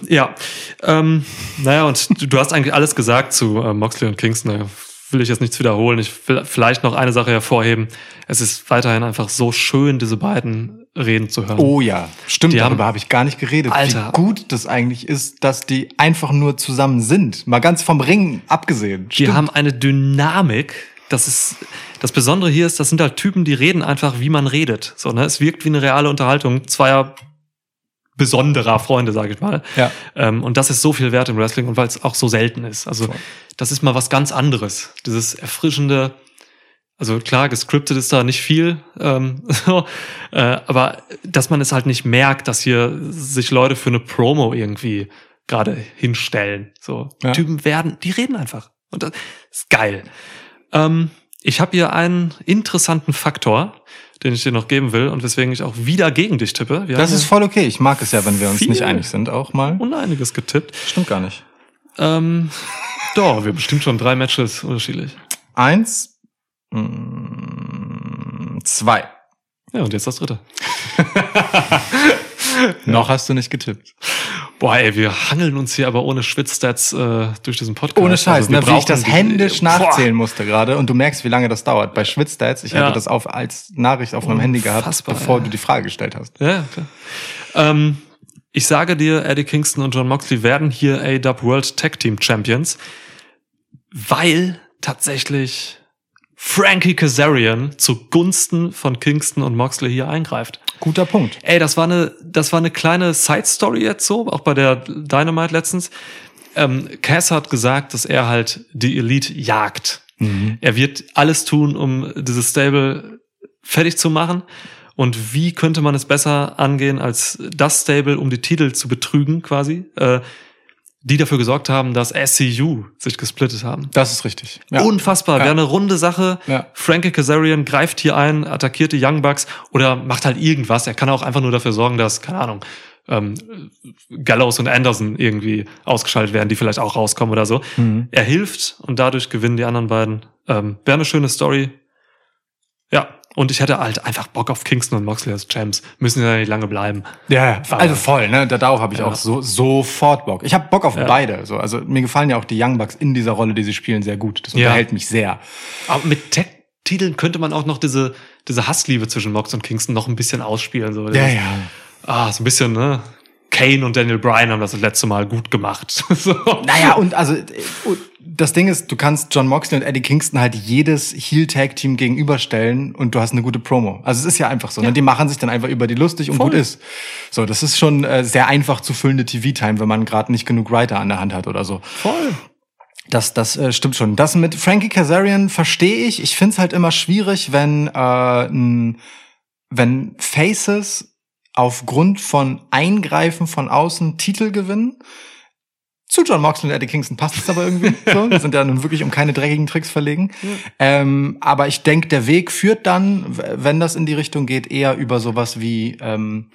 Ja, ähm, naja, und du, du hast eigentlich alles gesagt zu äh, Moxley und Kingston. Will ich jetzt nichts wiederholen. Ich will vielleicht noch eine Sache hervorheben. Es ist weiterhin einfach so schön, diese beiden reden zu hören. Oh ja, stimmt, Die darüber habe ich gar nicht geredet. Alter. Wie gut das eigentlich ist, dass die einfach nur zusammen sind. Mal ganz vom Ring abgesehen. Die Stimmt. haben eine Dynamik. Das ist das Besondere hier ist, das sind halt Typen, die reden einfach, wie man redet. So, ne? Es wirkt wie eine reale Unterhaltung zweier besonderer Freunde, sage ich mal. Ja. Ähm, und das ist so viel wert im Wrestling und weil es auch so selten ist. Also das ist mal was ganz anderes. Dieses erfrischende, also klar, gescriptet ist da nicht viel, ähm, so, äh, aber dass man es halt nicht merkt, dass hier sich Leute für eine Promo irgendwie gerade hinstellen. So Ja. Typen werden, die reden einfach und das ist geil. Ähm, ich habe hier einen interessanten Faktor, den ich dir noch geben will und weswegen ich auch wieder gegen dich tippe. Wir Das ist voll okay. Ich mag es ja, wenn wir uns nicht einig sind, auch mal. und einiges getippt. Stimmt gar nicht. Ähm, doch, wir bestimmt schon drei Matches unterschiedlich. Eins, mm, zwei. Ja, und jetzt das dritte. Noch hast du nicht getippt. Boah, ey, wir hangeln uns hier aber ohne Schwitzstats äh, durch diesen Podcast. Ohne Scheiß, Also ne, wie ich das händisch Boah. nachzählen musste gerade. Und du merkst, wie lange das dauert. Bei Schwitzstats, ich Ja. hatte das auf, als Nachricht auf meinem Handy gehabt, bevor ja. du die Frage gestellt hast. Ja, klar. Ähm, ich sage dir, Eddie Kingston und John Moxley werden hier AW World Tag Team Champions, weil tatsächlich Frankie Kazarian zugunsten von Kingston und Moxley hier eingreift. Guter Punkt. Ey, das war eine, das war eine kleine Side-Story jetzt so, auch bei der Dynamite letztens. Ähm, Cass hat gesagt, dass er halt die Elite jagt. Er wird alles tun, um dieses Stable fertig zu machen. Und wie könnte man es besser angehen, als das Stable, um die Titel zu betrügen, quasi? Äh, die dafür gesorgt haben, dass SCU sich gesplittet haben. Das ist richtig. Ja. Unfassbar, Ja. wäre eine runde Sache. Ja. Frankie Kazarian greift hier ein, attackiert die Young Bucks oder macht halt irgendwas. Er kann auch einfach nur dafür sorgen, dass, keine Ahnung, ähm, Gallows und Anderson irgendwie ausgeschaltet werden, die vielleicht auch rauskommen oder so. Mhm. Er hilft und dadurch gewinnen die anderen beiden. Ähm, wäre eine schöne Story. Ja, und ich hätte halt einfach Bock auf Kingston und Moxley als Champs. Müssen ja nicht lange bleiben. Ja, ja, also voll, ne? Da- Darauf habe ich Ja. auch so, sofort Bock. Ich habe Bock auf Ja. beide. So. Also mir gefallen ja auch die Young Bucks in dieser Rolle, die sie spielen, sehr gut. Das Ja. unterhält mich sehr. Aber mit Tech-Titeln könnte man auch noch diese, diese Hassliebe zwischen Mox und Kingston noch ein bisschen ausspielen. So. Ja, Dieses- ja. Ah, so ein bisschen, ne? Kane und Daniel Bryan haben das das letzte Mal gut gemacht. so. Naja, und also äh, das Ding ist, du kannst John Moxley und Eddie Kingston halt jedes Heel-Tag-Team gegenüberstellen und du hast eine gute Promo. Also es ist ja einfach so. Ne? Die machen sich dann einfach über die lustig und Voll. gut ist. So, das ist schon äh, sehr einfach zu füllende TV-Time, wenn man gerade nicht genug Writer an der Hand hat oder so. Voll. Das, das äh, stimmt schon. Das mit Frankie Kazarian verstehe ich. Ich find's halt immer schwierig, wenn, äh, n, wenn Faces aufgrund von Eingreifen von außen Titel gewinnen. Zu John Moxley und Eddie Kingston passt es aber irgendwie so. Die sind ja nun wirklich um keine dreckigen Tricks verlegen. Ähm, aber ich denke, der Weg führt dann, wenn das in die Richtung geht, eher über sowas wie ähm,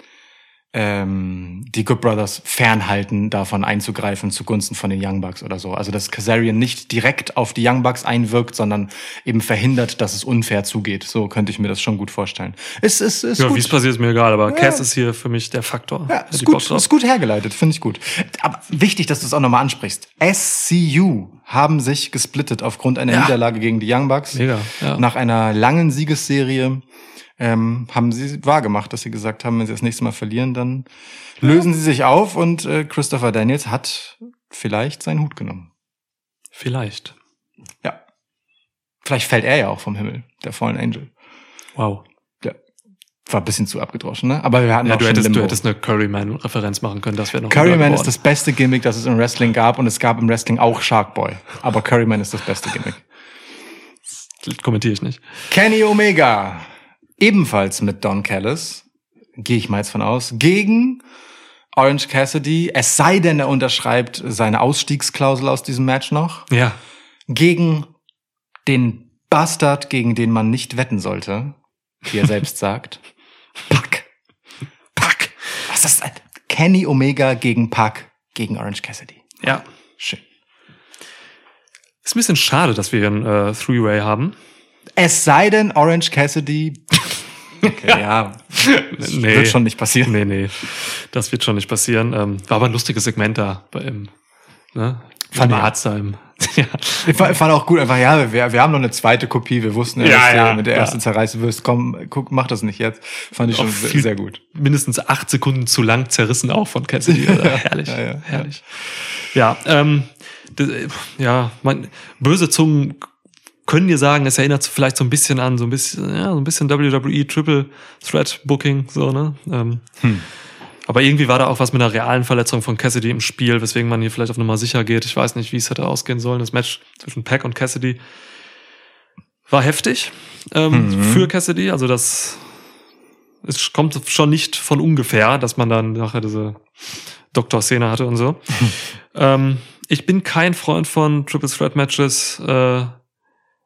ähm, die Good Brothers fernhalten, davon einzugreifen zugunsten von den Young Bucks oder so. Also dass Kazarian nicht direkt auf die Young Bucks einwirkt, sondern eben verhindert, dass es unfair zugeht. So könnte ich mir das schon gut vorstellen. Es ist, ist Ja, wie es passiert, ist mir egal, aber Ja. Cass ist hier für mich der Faktor. Ja, ist gut, ist gut hergeleitet, finde ich gut. Aber wichtig, dass du es auch nochmal ansprichst. SCU haben sich gesplittet aufgrund einer Ja. Niederlage gegen die Young Bucks. Mega, ja. Nach einer langen Siegesserie ähm, haben sie wahrgemacht, dass sie gesagt haben, wenn sie das nächste Mal verlieren, dann lösen sie sich auf und äh, Christopher Daniels hat vielleicht seinen Hut genommen. Vielleicht. Ja. Vielleicht fällt er ja auch vom Himmel, der Fallen Angel. Wow. Ja. War ein bisschen zu abgedroschen, ne? Aber wir hatten Ja, auch du schon hättest, Limbo. du hättest eine Curryman-Referenz machen können, das wäre noch Curryman ist das beste Gimmick, das es im Wrestling gab und es gab im Wrestling auch Sharkboy. Aber Curryman ist das beste Gimmick. Kommentiere ich nicht. Kenny Omega, ebenfalls mit Don Callis, gehe ich mal jetzt von aus, gegen Orange Cassidy, es sei denn, er unterschreibt seine Ausstiegsklausel aus diesem Match noch, Ja. gegen den Bastard, gegen den man nicht wetten sollte, wie er selbst sagt. Pack. Pack. Was ist das? Kenny Omega gegen Pack gegen Orange Cassidy. Ja. Schön. Ist ein bisschen schade, dass wir hier ein äh, Three-Way haben. Es sei denn, Orange Cassidy. Okay, ja. Nee. Wird schon nicht passieren. Nee, nee. Das wird schon nicht passieren. Ähm, war aber ein lustiges Segment da bei im, ne? Fand Im ich. Arzt da im, ja. Ich fand, fand auch gut, einfach, ja, wir, wir haben noch eine zweite Kopie, wir wussten ja, Ja, dass du ja, mit der ja. ersten zerreißen wirst. Komm, guck, mach das nicht jetzt. Fand ich Auch schon sehr, viel- sehr gut. mindestens acht Sekunden zu lang zerrissen auch von Cassidy. Also, herrlich, herrlich. Ja, ähm, ja, man, böse Zungen können dir sagen, es erinnert vielleicht so ein bisschen an so ein bisschen, ja, so ein bisschen WWE Triple Threat Booking, so ne. Ähm, Hm. Aber irgendwie war da auch was mit einer realen Verletzung von Cassidy im Spiel, weswegen man hier vielleicht auf Nummer sicher geht. Ich weiß nicht, wie es hätte ausgehen sollen. Das Match zwischen Pack und Cassidy war heftig ähm, Mhm. für Cassidy. Also das es kommt schon nicht von ungefähr, dass man dann nachher diese Doktor-Szene hatte und so. ähm, ich bin kein Freund von Triple Threat Matches, äh,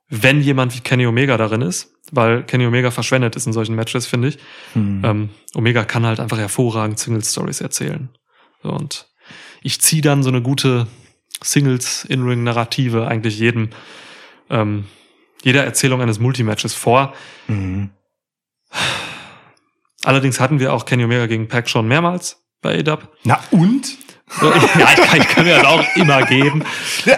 wenn jemand wie Kenny Omega darin ist, weil Kenny Omega verschwendet ist in solchen Matches, finde ich. Hm. Ähm, Omega kann halt einfach hervorragend Single-Stories erzählen. So, und ich ziehe dann so eine gute Singles-In-Ring-Narrative eigentlich jedem, ähm, jeder Erzählung eines Multimatches vor. Mhm. Allerdings hatten wir auch Kenny Omega gegen Pac schon mehrmals bei ADAP. Na und? So, ja, ich kann, ich kann mir das auch immer geben.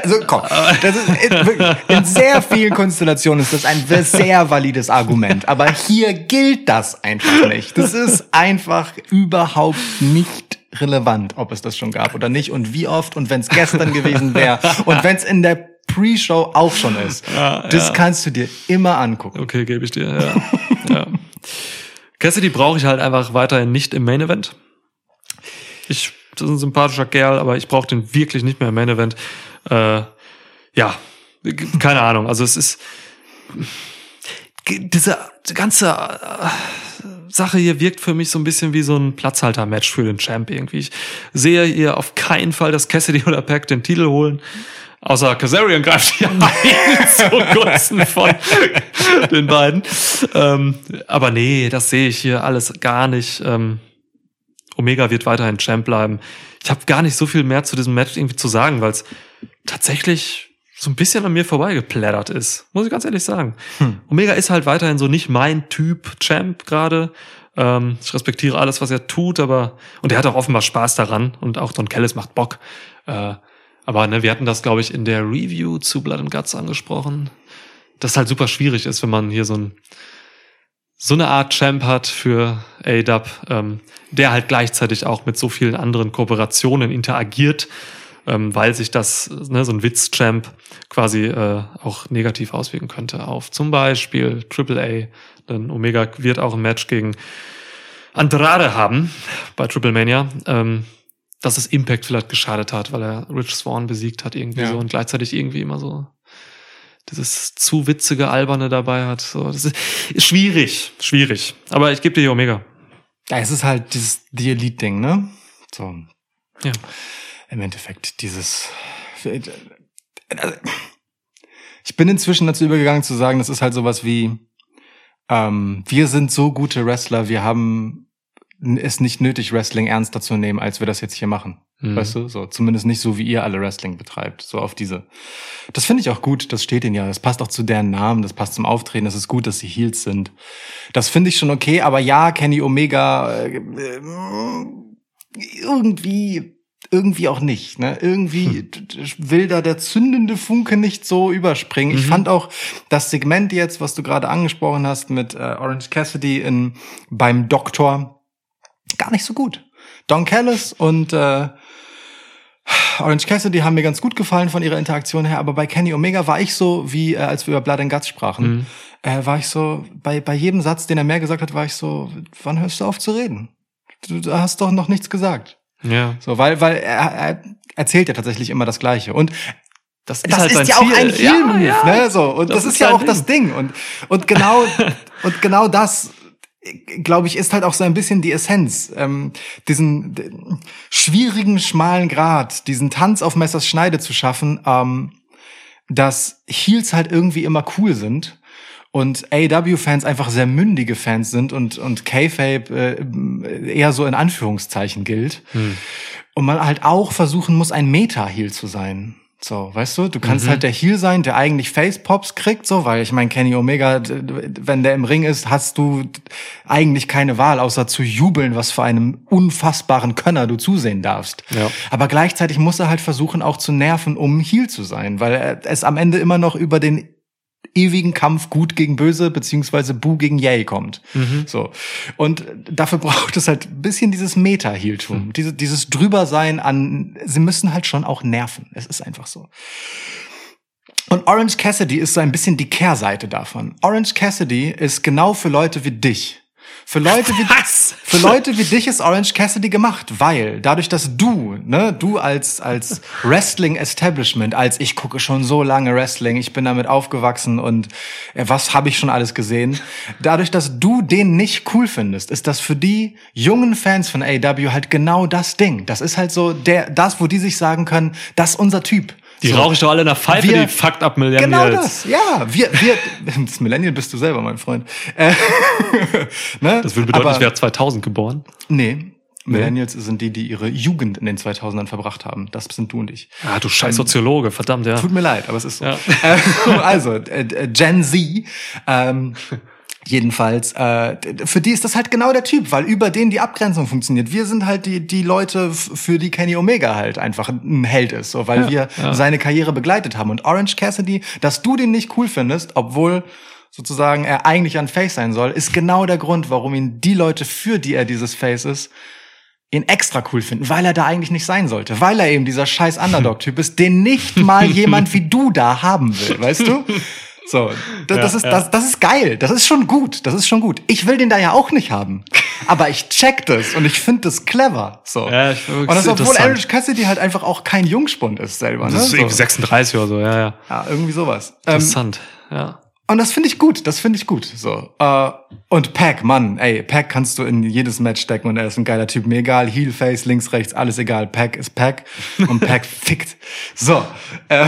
Also komm, das ist in, in sehr vielen Konstellationen ist das ein sehr valides Argument, aber hier gilt das einfach nicht. Das ist einfach überhaupt nicht relevant, ob es das schon gab oder nicht und wie oft und wenn es gestern gewesen wäre und wenn es in der Pre-Show auch schon ist. Ja, das ja. kannst du dir immer angucken. Okay, gebe ich dir. Ja. ja. Cassidy brauche ich halt einfach weiterhin nicht im Main Event. Ich, ist ein sympathischer Kerl, aber ich brauche den wirklich nicht mehr im Main Event. Äh, ja, keine Ahnung. Also es ist diese ganze äh, Sache hier wirkt für mich so ein bisschen wie so ein Platzhalter-Match für den Champ irgendwie. Ich sehe hier auf keinen Fall, dass Cassidy oder Pack den Titel holen. Außer Kazarian greift hier ein zugunsten von den beiden. Ähm, aber nee, das sehe ich hier alles gar nicht. Ähm, Omega wird weiterhin Champ bleiben. Ich habe gar nicht so viel mehr zu diesem Match irgendwie zu sagen, weil es tatsächlich so ein bisschen an mir vorbeigeplättert ist. Muss ich ganz ehrlich sagen. Hm. Omega ist halt weiterhin so nicht mein Typ Champ gerade. Ähm, ich respektiere alles, was er tut, aber und er hat auch offenbar Spaß daran und auch Don Kellis macht Bock. Äh, aber ne, wir hatten das, glaube ich, in der Review zu Blood and Guts angesprochen, dass halt super schwierig ist, wenn man hier so ein so eine Art Champ hat für ADAP, ähm, der halt gleichzeitig auch mit so vielen anderen Kooperationen interagiert, ähm, weil sich das, ne, so ein Witz-Champ quasi äh, auch negativ auswirken könnte auf zum Beispiel AAA. Denn Omega wird auch ein Match gegen Andrade haben bei Triple Mania. Ähm, dass es Impact vielleicht geschadet hat, weil er Rich Swan besiegt hat irgendwie Ja. so und gleichzeitig irgendwie immer so dieses zu witzige Alberne dabei hat. So, das ist, ist schwierig, schwierig. Aber ich gebe dir die Omega. Ja, es ist halt dieses The Elite-Ding, ne? So. Ja. Im Endeffekt dieses. Ich bin inzwischen dazu übergegangen zu sagen, das ist halt sowas wie, ähm, wir sind so gute Wrestler, wir haben es nicht nötig, Wrestling ernster zu nehmen, als wir das jetzt hier machen. Mhm. Weißt du? So, zumindest nicht so, wie ihr alle Wrestling betreibt. So auf diese. Das finde ich auch gut, das steht ihnen ja. Das passt auch zu deren Namen, das passt zum Auftreten, das ist gut, dass sie Heels sind. Das finde ich schon okay, aber ja, Kenny Omega äh, äh, irgendwie irgendwie auch nicht, ne? Irgendwie d- will da der zündende Funke nicht so überspringen. Ich Mhm. fand auch das Segment jetzt, was du gerade angesprochen hast mit äh, Orange Cassidy in beim Doktor gar nicht so gut. Don Callis und äh, Orange Cassidy haben mir ganz gut gefallen von ihrer Interaktion her, aber bei Kenny Omega war ich so, wie äh, als wir über Blood and Guts sprachen, Mhm. äh, war ich so, bei, bei jedem Satz, den er mehr gesagt hat, war ich so, wann hörst du auf zu reden? Du, hast doch noch nichts gesagt. Ja. So, weil, weil er, er erzählt ja tatsächlich immer das Gleiche. Und Das das halt ist ja auch Ziel. ein Heel-Move, Ja, ja. ne? So. Und das, Das ist, ist ja auch das Ding. Und, und genau, und genau das, glaube ich, ist halt auch so ein bisschen die Essenz. Ähm, diesen schwierigen, schmalen Grad, diesen Tanz auf Messers Schneide zu schaffen, ähm, dass Heels halt irgendwie immer cool sind und AEW-Fans einfach sehr mündige Fans sind und, und K-Fape äh, eher so in Anführungszeichen gilt. Hm. Und man halt auch versuchen muss, ein Meta-Heel zu sein. So, weißt du, du kannst Mhm. halt der Heel sein, der eigentlich Face-Pops kriegt, so, weil ich meine, Kenny Omega, wenn der im Ring ist, hast du eigentlich keine Wahl, außer zu jubeln, was für einem unfassbaren Könner du zusehen darfst. Ja. Aber gleichzeitig muss er halt versuchen, auch zu nerven, um Heel zu sein, weil er- es am Ende immer noch über den ewigen Kampf gut gegen böse beziehungsweise Bu gegen Yay kommt. Mhm. So. Und dafür braucht es halt ein bisschen dieses Meta-Heeltum, diese, dieses Drübersein an, sie müssen halt schon auch nerven. Es ist einfach so. Und Orange Cassidy ist so ein bisschen die Kehrseite davon. Orange Cassidy ist genau für Leute wie dich. Für Leute wie Was? für Leute wie dich ist Orange Cassidy gemacht, weil dadurch, dass du, ne, du als als Wrestling Establishment, als ich gucke schon so lange Wrestling, ich bin damit aufgewachsen und äh, was habe ich schon alles gesehen, dadurch, dass du den nicht cool findest, ist das für die jungen Fans von AW halt genau das Ding. Das ist halt so der das, wo die sich sagen können, das ist unser Typ. Die so. rauche ich doch alle in der Pfeife, Wir- die fucked up Millennials. Genau das, ja. Wir, wir, das Millennial bist du selber, mein Freund. Äh, ne? Das würde bedeuten, Aber- ich wäre 2000 geboren. Nee. Millennials sind die, die ihre Jugend in den 2000ern verbracht haben. Das sind du und ich. Ah, du scheiß Soziologe, verdammt, ja. Tut mir leid, aber es ist so. Ja. Äh, also, äh, äh, Gen Z, ähm, jedenfalls, äh, für die ist das halt genau der Typ, weil über den die Abgrenzung funktioniert. Wir sind halt die, die Leute, für die Kenny Omega halt einfach ein Held ist, so, weil Ja, wir ja. seine Karriere begleitet haben. Und Orange Cassidy, dass du den nicht cool findest, obwohl sozusagen er eigentlich ein Face sein soll, ist genau der Grund, warum ihn die Leute, für die er dieses Face ist, ihn extra cool finden, weil er da eigentlich nicht sein sollte, weil er eben dieser scheiß Underdog-Typ ist, den nicht mal jemand wie du da haben will, weißt du? So, das, das Ja, ist ja. das, das ist geil, das ist schon gut, das ist schon gut. Ich will den da ja auch nicht haben, aber ich check das und ich finde das clever. So Ja, ich- und das obwohl. Orange Cassidy halt einfach auch kein Jungspund ist selber. Ne? Das ist so. irgendwie 36 oder so, ja, ja. Ja, irgendwie sowas. Ähm, Interessant, ja. Und das finde ich gut, das finde ich gut. So. Äh, und Pack, Mann, ey, Pack kannst du in jedes Match stecken und er ist ein geiler Typ. Mir egal, Heel, Face, links, rechts, alles egal. Pack ist Pack und Pack fickt. So. Äh,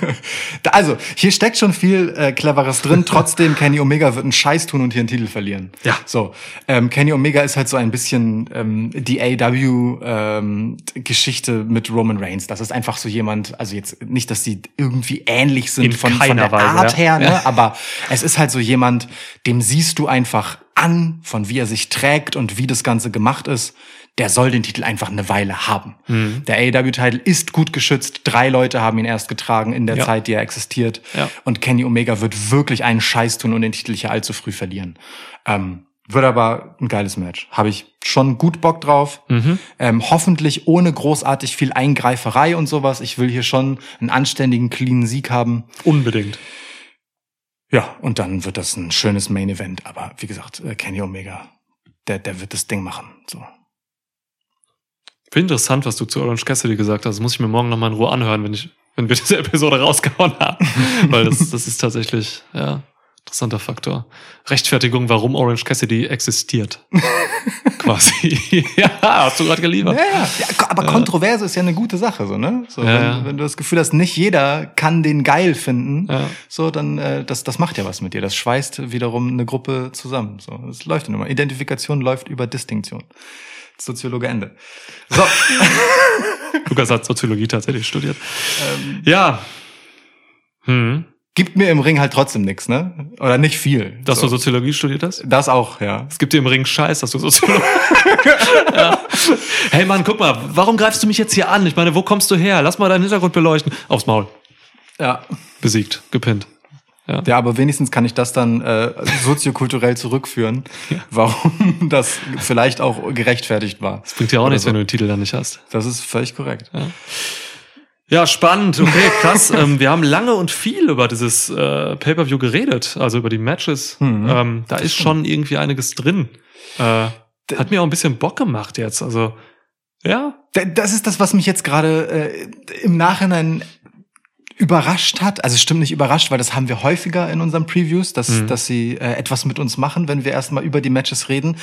also, hier steckt schon viel äh, Cleveres drin. Trotzdem, Kenny Omega wird einen Scheiß tun und hier einen Titel verlieren. Ja. So. Ähm, Kenny Omega ist halt so ein bisschen ähm, die AW-Geschichte mit Roman Reigns. Das ist einfach so jemand, also jetzt nicht, dass sie irgendwie ähnlich sind In von, von der Weise, Art ja. her, ne? Ja. aber es ist halt so jemand, dem siehst du einfach an, von wie er sich trägt und wie das Ganze gemacht ist. Der soll den Titel einfach eine Weile haben. Mhm. Der AEW-Titel ist gut geschützt. Drei Leute haben ihn erst getragen in der Ja. Zeit, die er existiert. Ja. Und Kenny Omega wird wirklich einen Scheiß tun und den Titel hier allzu früh verlieren. Ähm, wird aber ein geiles Match. Habe ich schon gut Bock drauf. Mhm. Ähm, hoffentlich ohne großartig viel Eingreiferei und sowas. Ich will hier schon einen anständigen, cleanen Sieg haben. Unbedingt. Ja, und dann wird das ein schönes Main Event. Aber wie gesagt, äh, Kenny Omega, der, der wird das Ding machen. So. Finde interessant, was du zu Orange Cassidy gesagt hast. Das muss ich mir morgen nochmal in Ruhe anhören, wenn ich, wenn wir diese Episode rausgehauen haben. Weil das, das ist tatsächlich, ja, interessanter Faktor. Rechtfertigung, warum Orange Cassidy existiert. Quasi. ja, hast du gerade geliefert. Ja, ja. aber Kontroverse ist ja eine gute Sache, so, ne? So, Ja, wenn, wenn du das Gefühl hast, nicht jeder kann den geil finden, so, dann, äh, das, das macht ja was mit dir. Das schweißt wiederum eine Gruppe zusammen. So, das läuft ja nun mal. Identifikation läuft über Distinktion. Soziologe Ende. So. Lukas hat Soziologie tatsächlich studiert. ja. Hm. Gibt mir im Ring halt trotzdem nix, ne? Oder nicht viel. Dass so. du Soziologie studiert hast? das auch, ja. Es gibt dir im Ring Scheiß, dass du Soziologie. ja. Hey Mann, guck mal, warum greifst du mich jetzt hier an? Ich meine, wo kommst du her? Lass mal deinen Hintergrund beleuchten. Aufs Maul. Ja. Besiegt, gepinnt. Ja, aber wenigstens kann ich das dann äh, soziokulturell zurückführen, warum das vielleicht auch gerechtfertigt war. Bringt dir auch Oder nichts, so. wenn du den Titel dann nicht hast. Das ist völlig korrekt. Ja, spannend. Okay, krass. ähm, wir haben lange und viel über dieses äh, Pay-Per-View geredet, also über die Matches. Mhm. Ähm, da ist schon irgendwie einiges drin. Äh, hat mir auch ein bisschen Bock gemacht jetzt. Also, ja. Da- Das ist das, was mich jetzt gerade äh, im Nachhinein überrascht hat. Also stimmt nicht überrascht, weil das haben wir häufiger in unseren Previews, dass, Mhm. dass sie äh, etwas mit uns machen, wenn wir erstmal über die Matches reden.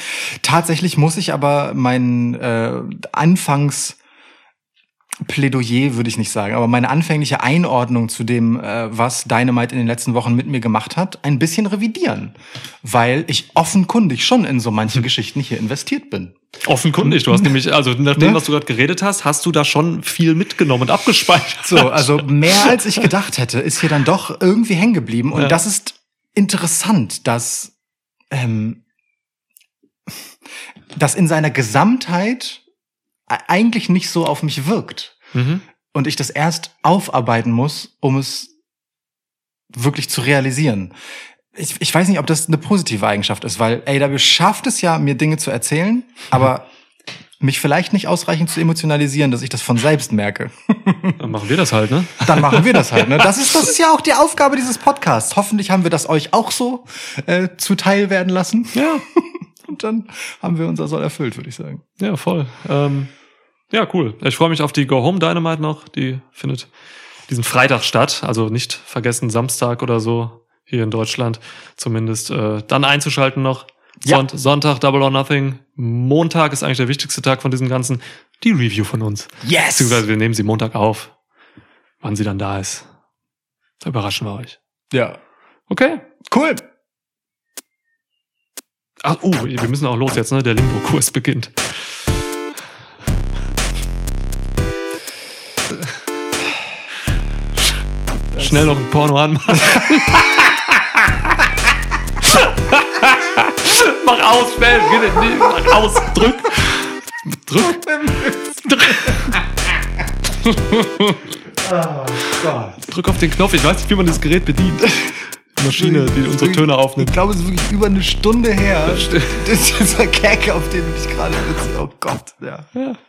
Tatsächlich muss ich aber mein äh, Anfangs Plädoyer würde ich nicht sagen, aber meine anfängliche Einordnung zu dem, äh, was Dynamite in den letzten Wochen mit mir gemacht hat, ein bisschen revidieren, weil ich offenkundig schon in so manche Hm. Geschichten hier investiert bin. Offenkundig. Du hast nämlich, also nach dem, Ne? was du gerade geredet hast, hast du da schon viel mitgenommen und abgespeichert. So, also mehr als ich gedacht hätte, ist hier dann doch irgendwie hängen geblieben. Und Ja. das ist interessant, dass ähm, das in seiner Gesamtheit eigentlich nicht so auf mich wirkt. Mhm. Und ich das erst aufarbeiten muss, um es wirklich zu realisieren. Ich, ich weiß nicht, ob das eine positive Eigenschaft ist, weil AW schafft es ja, mir Dinge zu erzählen, aber mich vielleicht nicht ausreichend zu emotionalisieren, dass ich das von selbst merke. Dann machen wir das halt, ne? Dann machen wir das halt. Ne? Das, ist, das ist ja auch die Aufgabe dieses Podcasts. Hoffentlich haben wir das euch auch so äh, zuteil werden lassen. Ja. Und dann haben wir unser Soll erfüllt, würde ich sagen. Ja, voll. Ähm, ja, cool. Ich freue mich auf die Go Home Dynamite noch. Die findet diesen Freitag statt. Also nicht vergessen, Samstag oder so, hier in Deutschland zumindest. Äh, dann einzuschalten noch. Ja. Sonnt- Sonntag Double or Nothing. Montag ist eigentlich der wichtigste Tag von diesem Ganzen. Die Review von uns. Yes! Beziehungsweise wir nehmen sie Montag auf. Wann sie dann da ist. Da überraschen wir euch. Ja. Okay. Cool. Ach, oh, wir müssen auch los jetzt, ne? Der Limbo-Kurs beginnt. Schnell noch ein Porno anmachen. mach aus, schnell, nicht, mach aus, drück. Drück. Oh Gott. Drück auf den Knopf. Ich weiß nicht, wie man das Gerät bedient. Maschine, die unsere Töne Ich aufnimmt. glaube, es ist wirklich über eine Stunde her. Das ist dieser Gag, auf den ich gerade sitze. Oh Gott, ja. Ja.